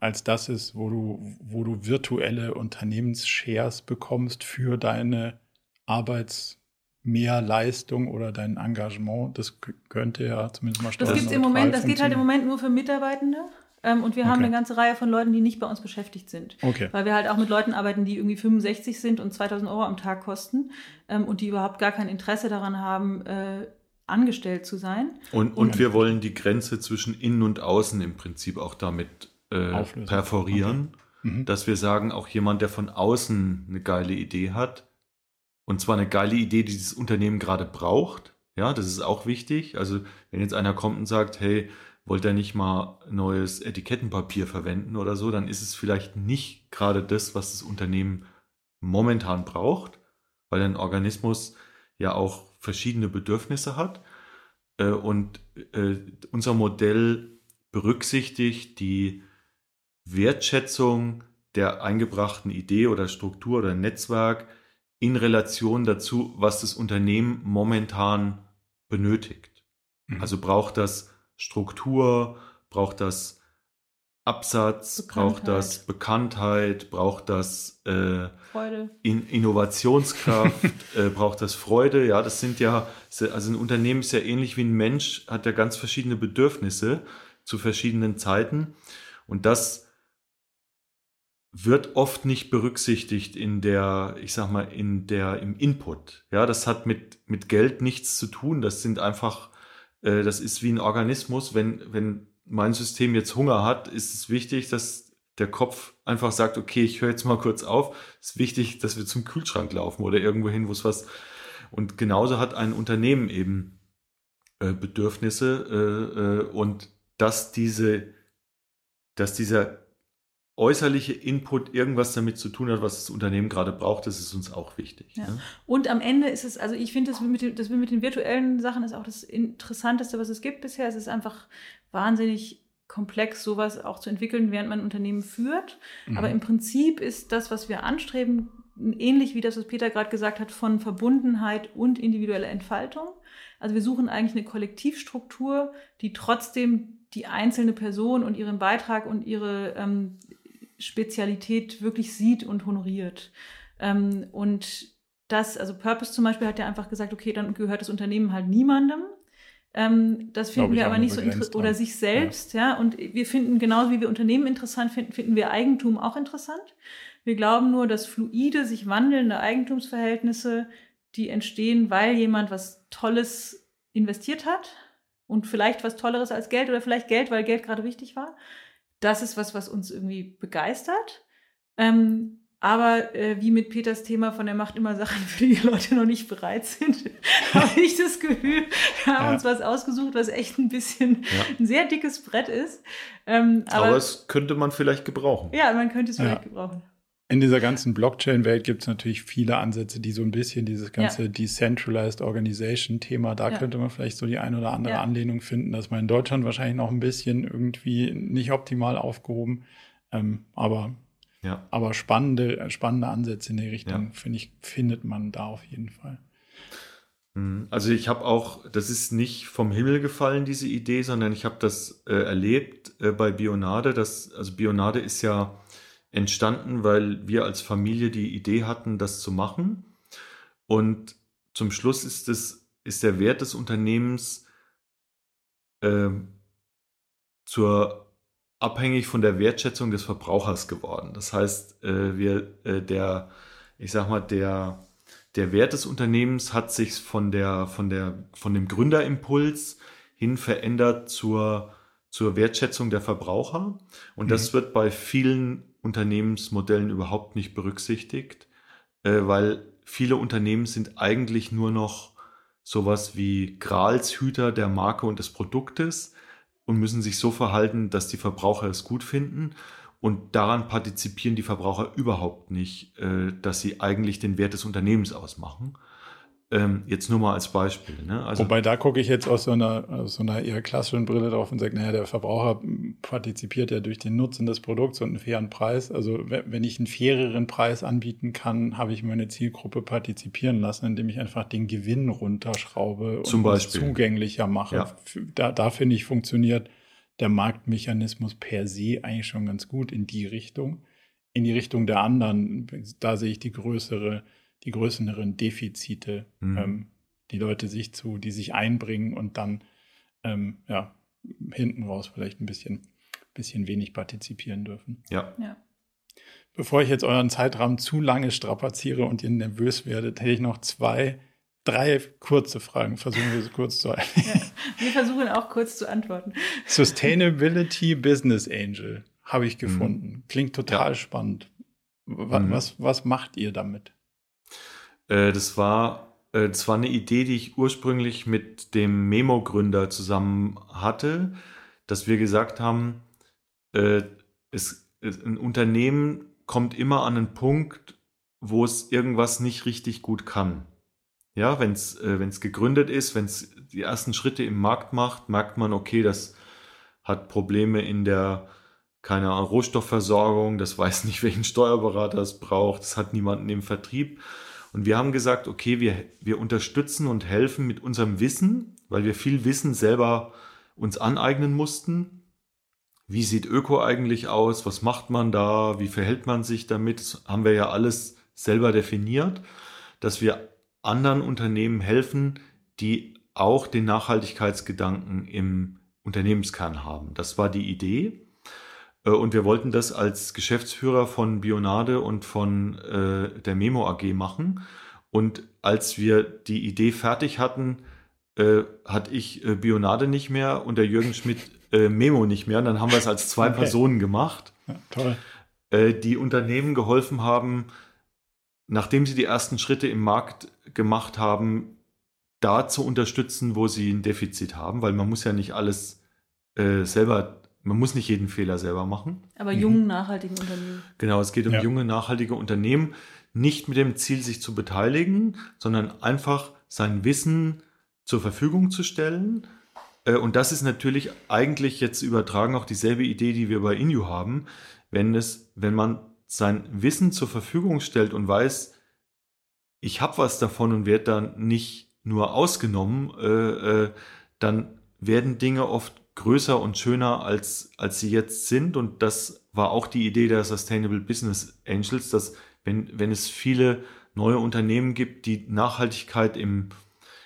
als das ist, wo du, wo du virtuelle Unternehmensshares bekommst für deine Arbeitsmehrleistung oder dein Engagement. Das könnte ja zumindest mal Das gibt's im Moment, das geht halt im Moment nur für Mitarbeitende. Ähm, und wir okay. haben eine ganze Reihe von Leuten, die nicht bei uns beschäftigt sind. Okay. Weil wir halt auch mit Leuten arbeiten, die irgendwie 65 sind und 2000 Euro am Tag kosten ähm, und die überhaupt gar kein Interesse daran haben, äh, angestellt zu sein. Und, und, wir wollen die Grenze zwischen innen und außen im Prinzip auch damit äh, perforieren. Okay. mhm. dass wir sagen, auch jemand, der von außen eine geile Idee hat, und zwar eine geile Idee, die dieses Unternehmen gerade braucht, ja, das ist auch wichtig. Also wenn jetzt einer kommt und sagt, hey, wollt ihr nicht mal neues Etikettenpapier verwenden oder so, dann ist es vielleicht nicht gerade das, was das Unternehmen momentan braucht, weil ein Organismus ja auch verschiedene Bedürfnisse hat. Äh, und äh, unser Modell berücksichtigt die Wertschätzung der eingebrachten Idee oder Struktur oder Netzwerk in Relation dazu, was das Unternehmen momentan benötigt. Mhm. Also braucht das Struktur, braucht das Absatz, braucht das Bekanntheit, braucht das äh, In Innovationskraft, äh, braucht das Freude. Ja, das sind ja, also ein Unternehmen ist ja ähnlich wie ein Mensch, hat ja ganz verschiedene Bedürfnisse zu verschiedenen Zeiten. Und das wird oft nicht berücksichtigt in der, ich sag mal, in der, im Input. Ja, das hat mit, mit Geld nichts zu tun. Das sind einfach, äh, das ist wie ein Organismus. Wenn, wenn mein System jetzt Hunger hat, ist es wichtig, dass der Kopf einfach sagt, okay, ich höre jetzt mal kurz auf. Es ist wichtig, dass wir zum Kühlschrank laufen oder irgendwo hin, wo es was. Und genauso hat ein Unternehmen eben äh, Bedürfnisse äh, äh, und dass diese, dass dieser äußerliche Input irgendwas damit zu tun hat, was das Unternehmen gerade braucht, das ist uns auch wichtig. Ja. Ne? Und am Ende ist es, also ich finde, das, das mit den virtuellen Sachen ist auch das Interessanteste, was es gibt bisher. Es ist einfach wahnsinnig komplex, sowas auch zu entwickeln, während man ein Unternehmen führt. Mhm. Aber im Prinzip ist das, was wir anstreben, ähnlich wie das, was Peter gerade gesagt hat, von Verbundenheit und individueller Entfaltung. Also wir suchen eigentlich eine Kollektivstruktur, die trotzdem die einzelne Person und ihren Beitrag und ihre ähm, Spezialität wirklich sieht und honoriert. Ähm, und das, also Purpose zum Beispiel hat ja einfach gesagt, okay, dann gehört das Unternehmen halt niemandem. Ähm, das finden wir aber nicht so interessant. Oder sich selbst, ja. ja. Und wir finden, genauso wie wir Unternehmen interessant finden, finden wir Eigentum auch interessant. Wir glauben nur, dass fluide, sich wandelnde Eigentumsverhältnisse, die entstehen, weil jemand was Tolles investiert hat und vielleicht was Tolleres als Geld oder vielleicht Geld, weil Geld gerade wichtig war. Das ist was, was uns irgendwie begeistert. Ähm, aber äh, wie mit Peters Thema von der Macht immer Sachen, für die, die Leute noch nicht bereit sind, habe ich das Gefühl, wir haben ja. uns was ausgesucht, was echt ein bisschen ja. ein sehr dickes Brett ist. Ähm, aber, aber, es könnte man vielleicht gebrauchen. Ja, man könnte es vielleicht gebrauchen. In dieser ganzen Blockchain-Welt gibt es natürlich viele Ansätze, die so ein bisschen dieses ganze ja. Decentralized Organization-Thema, da ja. könnte man vielleicht so die ein oder andere ja. Anlehnung finden, dass man in Deutschland wahrscheinlich noch ein bisschen irgendwie nicht optimal aufgehoben, ähm, aber, aber spannende, spannende Ansätze in die Richtung, finde ich, findet man da auf jeden Fall. Mhm. Also ich habe auch, das ist nicht vom Himmel gefallen, diese Idee, sondern ich habe das äh, erlebt äh, bei Bionade. Das, also Bionade ist ja entstanden, weil wir als Familie die Idee hatten, das zu machen. Und zum Schluss ist, es, ist der Wert des Unternehmens äh, zur, abhängig von der Wertschätzung des Verbrauchers geworden. Das heißt, äh, wir, äh, der, ich sag mal, der, der Wert des Unternehmens hat sich von, der, von, der, von dem Gründerimpuls hin verändert zur, zur Wertschätzung der Verbraucher. Und das mhm. wird bei vielen Unternehmensmodellen überhaupt nicht berücksichtigt, äh, weil viele Unternehmen sind eigentlich nur noch sowas wie Gralshüter der Marke und des Produktes und müssen sich so verhalten, dass die Verbraucher es gut finden. Und daran partizipieren die Verbraucher überhaupt nicht, äh, dass sie eigentlich den Wert des Unternehmens ausmachen. Ähm, jetzt nur mal als Beispiel. Ne? Also, Wobei da gucke ich jetzt aus so, einer, aus so einer eher klassischen Brille drauf und sage, naja, der Verbraucher partizipiert ja durch den Nutzen des Produkts und einen fairen Preis. Also wenn ich einen faireren Preis anbieten kann, habe ich meine Zielgruppe partizipieren lassen, indem ich einfach den Gewinn runterschraube Zum und es zugänglicher mache. Ja. Da, da finde ich, funktioniert der Marktmechanismus per se eigentlich schon ganz gut in die Richtung. In die Richtung der anderen, da sehe ich die größere die größeren Defizite, mhm. ähm, die Leute sich zu, die sich einbringen und dann ähm, ja, hinten raus vielleicht ein bisschen, bisschen wenig partizipieren dürfen. Ja. ja. Bevor ich jetzt euren Zeitrahmen zu lange strapaziere und ihr nervös werdet, hätte ich noch zwei, drei kurze Fragen. Versuchen wir sie kurz zu ja, Wir versuchen auch kurz zu antworten. Sustainability Business Angel habe ich mhm. gefunden. Mhm. Klingt total ja. spannend. Was, mhm. was, was, macht ihr damit? Äh, das, war, äh, das war eine Idee, die ich ursprünglich mit dem Memo-Gründer zusammen hatte, dass wir gesagt haben, äh, es, ein Unternehmen kommt immer an einen Punkt, wo es irgendwas nicht richtig gut kann. Ja, wenn es äh, gegründet ist, wenn es die ersten Schritte im Markt macht, merkt man, okay, das hat Probleme in der keine Rohstoffversorgung, das weiß nicht, welchen Steuerberater es braucht, das hat niemanden im Vertrieb. Und wir haben gesagt, okay, wir, wir unterstützen und helfen mit unserem Wissen, weil wir viel Wissen selber uns aneignen mussten. Wie sieht Öko eigentlich aus? Was macht man da? Wie verhält man sich damit? Das haben wir ja alles selber definiert, dass wir anderen Unternehmen helfen, die auch den Nachhaltigkeitsgedanken im Unternehmenskern haben. Das war die Idee. Äh, und wir wollten das als Geschäftsführer von Bionade und von äh, der Memo AG machen. Und als wir die Idee fertig hatten, äh, hatte ich äh, Bionade nicht mehr und der Jürgen Schmidt äh, Memo nicht mehr. Und dann haben wir es als zwei okay. Personen gemacht, ja, toll. Äh, die Unternehmen geholfen haben, nachdem sie die ersten Schritte im Markt gemacht haben, da zu unterstützen, wo sie ein Defizit haben, weil man muss ja nicht alles äh, selber man muss nicht jeden Fehler selber machen. Aber mhm. jungen, nachhaltigen Unternehmen. Genau, es geht um ja. junge, nachhaltige Unternehmen, nicht mit dem Ziel, sich zu beteiligen, sondern einfach sein Wissen zur Verfügung zu stellen. Äh, und das ist natürlich eigentlich jetzt übertragen auch dieselbe Idee, die wir bei Inu haben. Wenn es, wenn man sein Wissen zur Verfügung stellt und weiß, ich habe was davon und werde dann nicht nur ausgenommen, äh, äh, dann werden Dinge oft größer und schöner, als, als sie jetzt sind. Und das war auch die Idee der Sustainable Business Angels, dass wenn, wenn es viele neue Unternehmen gibt, die Nachhaltigkeit im,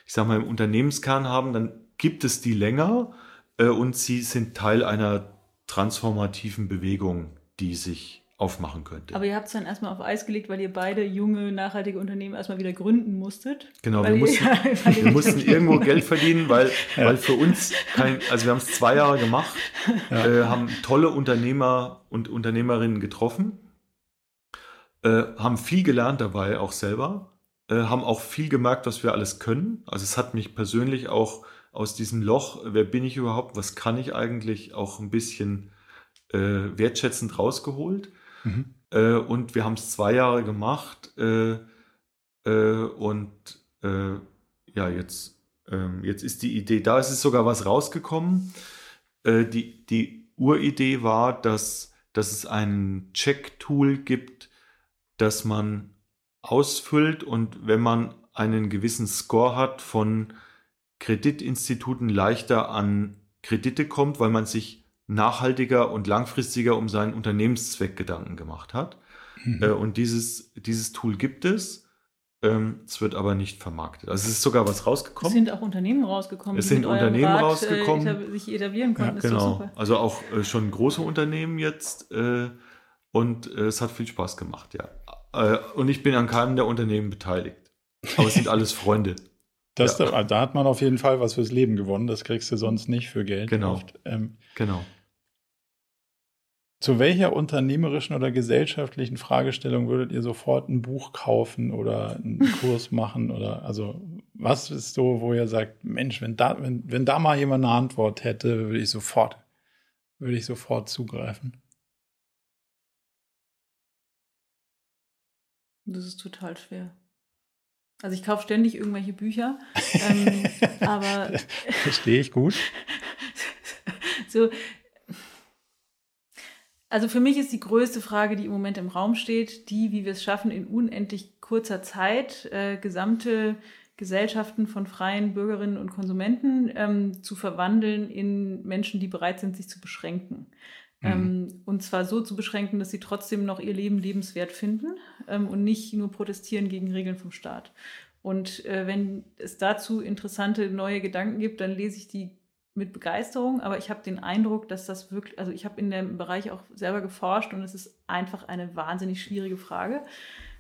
ich sag mal, im Unternehmenskern haben, dann gibt es die länger äh, und sie sind Teil einer transformativen Bewegung, die sich aufmachen könnte. Aber ihr habt es dann erstmal auf Eis gelegt, weil ihr beide junge, nachhaltige Unternehmen erstmal wieder gründen musstet. Genau, wir mussten, wir mussten irgendwo Geld verdienen, weil, ja. weil für uns kein, also wir haben es zwei Jahre gemacht, ja. äh, haben tolle Unternehmer und Unternehmerinnen getroffen, äh, haben viel gelernt dabei auch selber, äh, haben auch viel gemerkt, was wir alles können. Also es hat mich persönlich auch aus diesem Loch, wer bin ich überhaupt, was kann ich eigentlich, auch ein bisschen äh, wertschätzend rausgeholt. Mhm. Äh, und wir haben es zwei Jahre gemacht äh, äh, und äh, ja, jetzt, ähm, jetzt ist die Idee da. Es ist sogar was rausgekommen. Äh, die, die Uridee war, dass, dass es ein Check-Tool gibt, das man ausfüllt und wenn man einen gewissen Score hat von Kreditinstituten leichter an Kredite kommt, weil man sich nachhaltiger und langfristiger um seinen Unternehmenszweck Gedanken gemacht hat. Mhm. Äh, und dieses, dieses Tool gibt es. Ähm, es wird aber nicht vermarktet. Also es ist sogar was rausgekommen. Es sind auch Unternehmen rausgekommen. Es sind Unternehmen Rat, rausgekommen, äh, sich etablieren konnten. Ja, genau. Also auch äh, schon große Unternehmen jetzt. Und es hat viel Spaß gemacht, ja. Und ich bin an keinem der Unternehmen beteiligt. Aber es sind alles Freunde. Das, ja. da, da, hat man auf jeden Fall was fürs Leben gewonnen. Das kriegst du sonst nicht für Geld. Genau. Ähm, genau. Zu welcher unternehmerischen oder gesellschaftlichen Fragestellung würdet ihr sofort ein Buch kaufen oder einen Kurs machen? Oder also was ist so, wo ihr sagt, Mensch, wenn da, wenn, wenn da mal jemand eine Antwort hätte, würde ich sofort, würde ich sofort zugreifen. Das ist total schwer. Also ich kaufe ständig irgendwelche Bücher, ähm, aber verstehe ich gut. so, also für mich ist die größte Frage, die im Moment im Raum steht, die, wie wir es schaffen, in unendlich kurzer Zeit äh, gesamte Gesellschaften von freien Bürgerinnen und Konsumenten ähm, zu verwandeln in Menschen, die bereit sind, sich zu beschränken. Mhm. Ähm, und zwar so zu beschränken, dass sie trotzdem noch ihr Leben lebenswert finden ähm, und nicht nur protestieren gegen Regeln vom Staat. Und äh, wenn es dazu interessante neue Gedanken gibt, dann lese ich die mit Begeisterung, aber ich habe den Eindruck, dass das wirklich, also ich habe in dem Bereich auch selber geforscht und es ist einfach eine wahnsinnig schwierige Frage.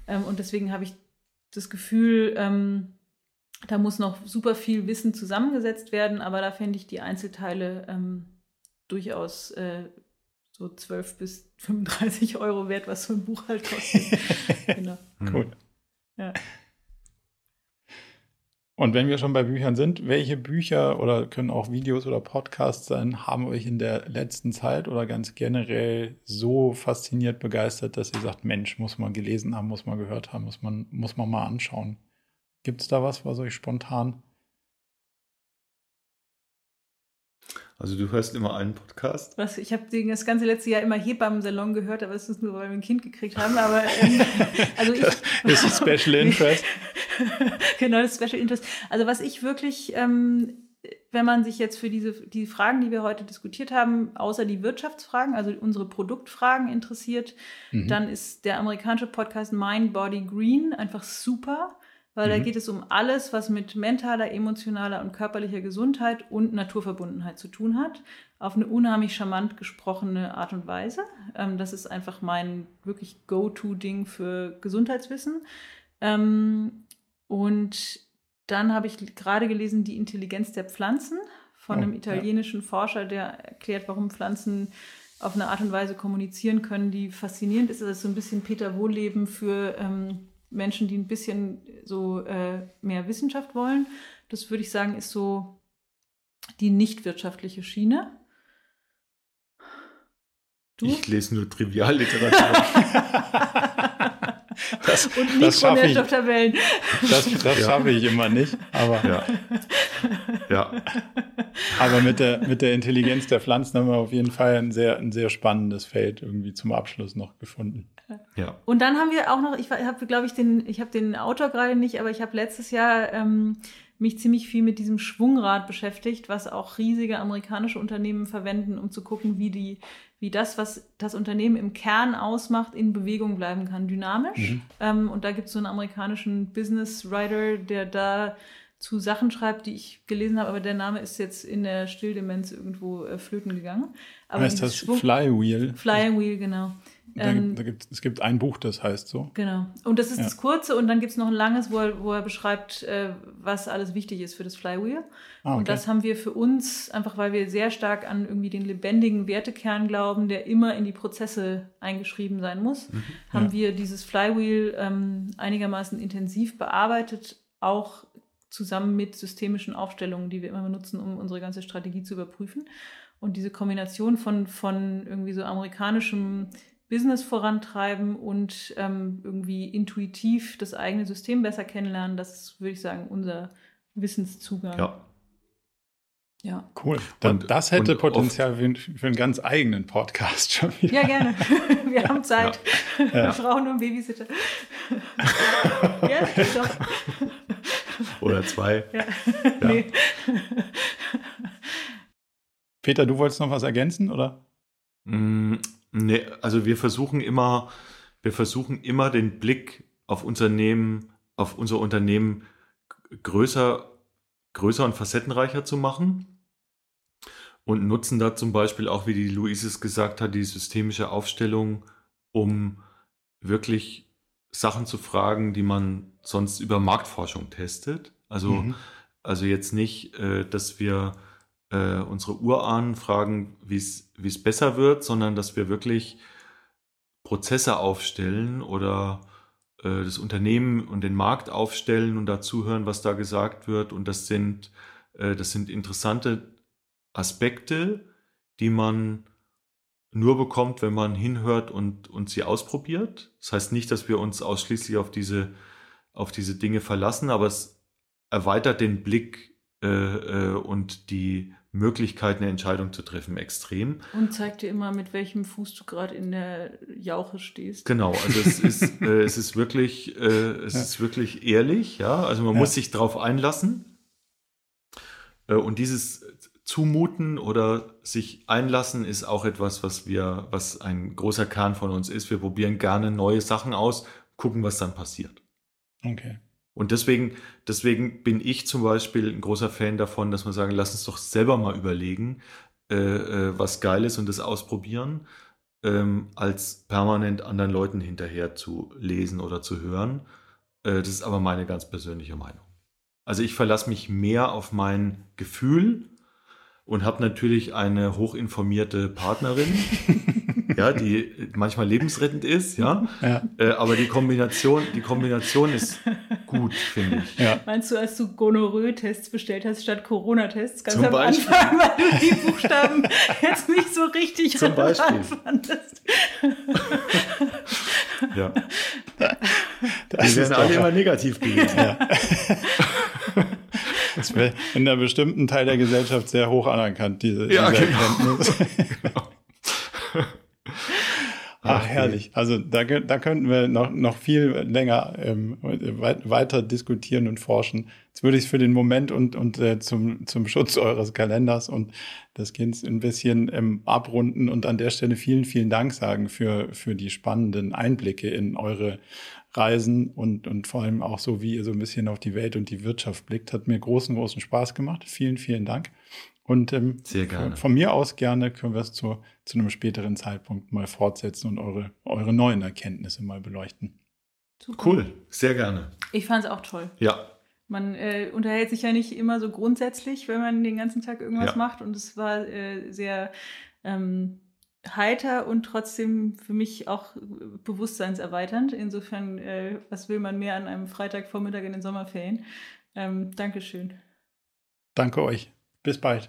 Ähm, und deswegen habe ich das Gefühl, ähm, da muss noch super viel Wissen zusammengesetzt werden, aber da fände ich die Einzelteile ähm, durchaus äh, so 12 bis 35 Euro wert, was so ein Buch halt kostet. genau. Cool. Ja. Und wenn wir schon bei Büchern sind, welche Bücher oder können auch Videos oder Podcasts sein, haben euch in der letzten Zeit oder ganz generell so fasziniert, begeistert, dass ihr sagt, Mensch, muss man gelesen haben, muss man gehört haben, muss man, muss man mal anschauen. Gibt es da was, was euch spontan Also du hörst immer einen Podcast? Was, ich habe das ganze letzte Jahr immer Hebammen-Salon gehört, aber es ist nur, weil wir ein Kind gekriegt haben. Aber ähm, also ich, das ist Special Interest. genau, das Special Interest. Also was ich wirklich, ähm, wenn man sich jetzt für diese die Fragen, die wir heute diskutiert haben, außer die Wirtschaftsfragen, also unsere Produktfragen interessiert, mhm. dann ist der amerikanische Podcast Mind Body Green einfach super weil mhm. da geht es um alles, was mit mentaler, emotionaler und körperlicher Gesundheit und Naturverbundenheit zu tun hat, auf eine unheimlich charmant gesprochene Art und Weise. Ähm, das ist einfach mein wirklich Go-To-Ding für Gesundheitswissen. Ähm, und dann habe ich gerade gelesen Die Intelligenz der Pflanzen von oh, einem italienischen. Forscher, der erklärt, warum Pflanzen auf eine Art und Weise kommunizieren können, die faszinierend ist. Das ist so ein bisschen Peter Wohlleben für ähm, Menschen, die ein bisschen so äh, mehr Wissenschaft wollen. Das würde ich sagen, ist so die nicht wirtschaftliche Schiene. Du? Ich lese nur Trivialliteratur. das, und Mikronährstofftabellen. Das, das ja. schaffe ich immer nicht. Aber, ja. ja. aber mit, der, mit der Intelligenz der Pflanzen haben wir auf jeden Fall ein sehr, ein sehr spannendes Feld irgendwie zum Abschluss noch gefunden. Ja. Und dann haben wir auch noch, ich habe, glaube ich, den, ich habe den Autor gerade nicht, aber ich habe letztes Jahr ähm, mich ziemlich viel mit diesem Schwungrad beschäftigt, was auch riesige amerikanische Unternehmen verwenden, um zu gucken, wie die, wie das, was das Unternehmen im Kern ausmacht, in Bewegung bleiben kann, dynamisch. Mhm. Ähm, und da gibt es so einen amerikanischen Business Writer, der da zu Sachen schreibt, die ich gelesen habe, aber der Name ist jetzt in der Stilldemenz irgendwo äh, flöten gegangen. Aber heißt das Schwung Flywheel? Flywheel, genau. Da, ähm, da gibt, es gibt ein Buch, das heißt so. Genau. Und das ist ja. das kurze und dann gibt es noch ein langes, wo er, wo er beschreibt, äh, was alles wichtig ist für das Flywheel. Ah, okay. Und das haben wir für uns, einfach weil wir sehr stark an irgendwie den lebendigen Wertekern glauben, der immer in die Prozesse eingeschrieben sein muss, mhm. haben ja. wir dieses Flywheel ähm, einigermaßen intensiv bearbeitet, auch zusammen mit systemischen Aufstellungen, die wir immer benutzen, um unsere ganze Strategie zu überprüfen. Und diese Kombination von, von irgendwie so amerikanischem Business vorantreiben und ähm, irgendwie intuitiv das eigene System besser kennenlernen, das ist, würde ich sagen, unser Wissenszugang. Ja. Ja. Cool. Dann, und, das hätte Potenzial für, für, einen ganz eigenen Podcast schon wieder. Ja, gerne. Wir haben Zeit. Ja. Ja. Wir brauchen nur einen Babysitter. ja, doch. Oder zwei. Ja. ja. Nee. Peter, du wolltest noch was ergänzen, oder? Mm, Nee, also wir versuchen immer, wir versuchen immer den Blick auf Unternehmen, auf unser Unternehmen größer, größer und facettenreicher zu machen und nutzen da zum Beispiel auch, wie die Luise es gesagt hat, die systemische Aufstellung, um wirklich Sachen zu fragen, die man sonst über Marktforschung testet. Also, mhm. also jetzt nicht, äh, dass wir äh, unsere Urahnen fragen, wie es besser wird, sondern dass wir wirklich Prozesse aufstellen oder äh, das Unternehmen und den Markt aufstellen und dazu hören, was da gesagt wird. Und das sind, äh, das sind interessante Aspekte, die man nur bekommt, wenn man hinhört und, und sie ausprobiert. Das heißt nicht, dass wir uns ausschließlich auf diese, auf diese Dinge verlassen, aber es erweitert den Blick äh, äh, und die Möglichkeit, eine Entscheidung zu treffen, extrem. Und zeigt dir immer, mit welchem Fuß du gerade in der Jauche stehst. Genau, also es ist, äh, es ist wirklich, äh, es ja. ist wirklich ehrlich, ja. Also man ja. muss sich darauf einlassen. Äh, und dieses Zumuten oder sich einlassen ist auch etwas, was wir, was ein großer Kern von uns ist. Wir probieren gerne neue Sachen aus, gucken, was dann passiert. Okay. Und deswegen, deswegen bin ich zum Beispiel ein großer Fan davon, dass wir sagen, lass uns doch selber mal überlegen, äh, äh, was geil ist und das ausprobieren, ähm, als permanent anderen Leuten hinterher zu lesen oder zu hören. Äh, das ist aber meine ganz persönliche Meinung. Also ich verlasse mich mehr auf mein Gefühl und habe natürlich eine hochinformierte Partnerin. ja, die manchmal lebensrettend ist, ja. ja. Äh, aber die Kombination, die Kombination ist gut, finde ich. Ja. Meinst du, als du Gonorrhoe-Tests bestellt hast statt Corona-Tests, ganz Zum am Beispiel. Anfang, weil du die Buchstaben jetzt nicht so richtig Zum Beispiel. fandest? ja. Das die werden alle immer negativ gewesen. Ja. Das wäre in einer bestimmten Teil der Gesellschaft sehr hoch anerkannt, diese, ja, diese genau. Erkenntnis. genau. Ach, herrlich. Also da, da könnten wir noch, noch viel länger ähm, weiter diskutieren und forschen. Jetzt würde ich es für den Moment und, und äh, zum, zum Schutz eures Kalenders und des Kindes ein bisschen ähm, abrunden und an der Stelle vielen, vielen Dank sagen für, für die spannenden Einblicke in eure Reisen und, und vor allem auch so, wie ihr so ein bisschen auf die Welt und die Wirtschaft blickt. Hat mir großen, großen Spaß gemacht. Vielen, vielen Dank. Und ähm, Sehr gerne. von mir aus gerne können wir es zu, zu einem späteren Zeitpunkt mal fortsetzen und eure, eure neuen Erkenntnisse mal beleuchten. Super. Cool, sehr gerne. Ich fand es auch toll. Ja. Man äh, unterhält sich ja nicht immer so grundsätzlich, wenn man den ganzen Tag irgendwas ja. macht. Und es war äh, sehr ähm, heiter und trotzdem für mich auch bewusstseinserweiternd. Insofern, äh, was will man mehr an einem Freitagvormittag in den Sommerferien? Ähm, Dankeschön. Danke euch. Bis bald.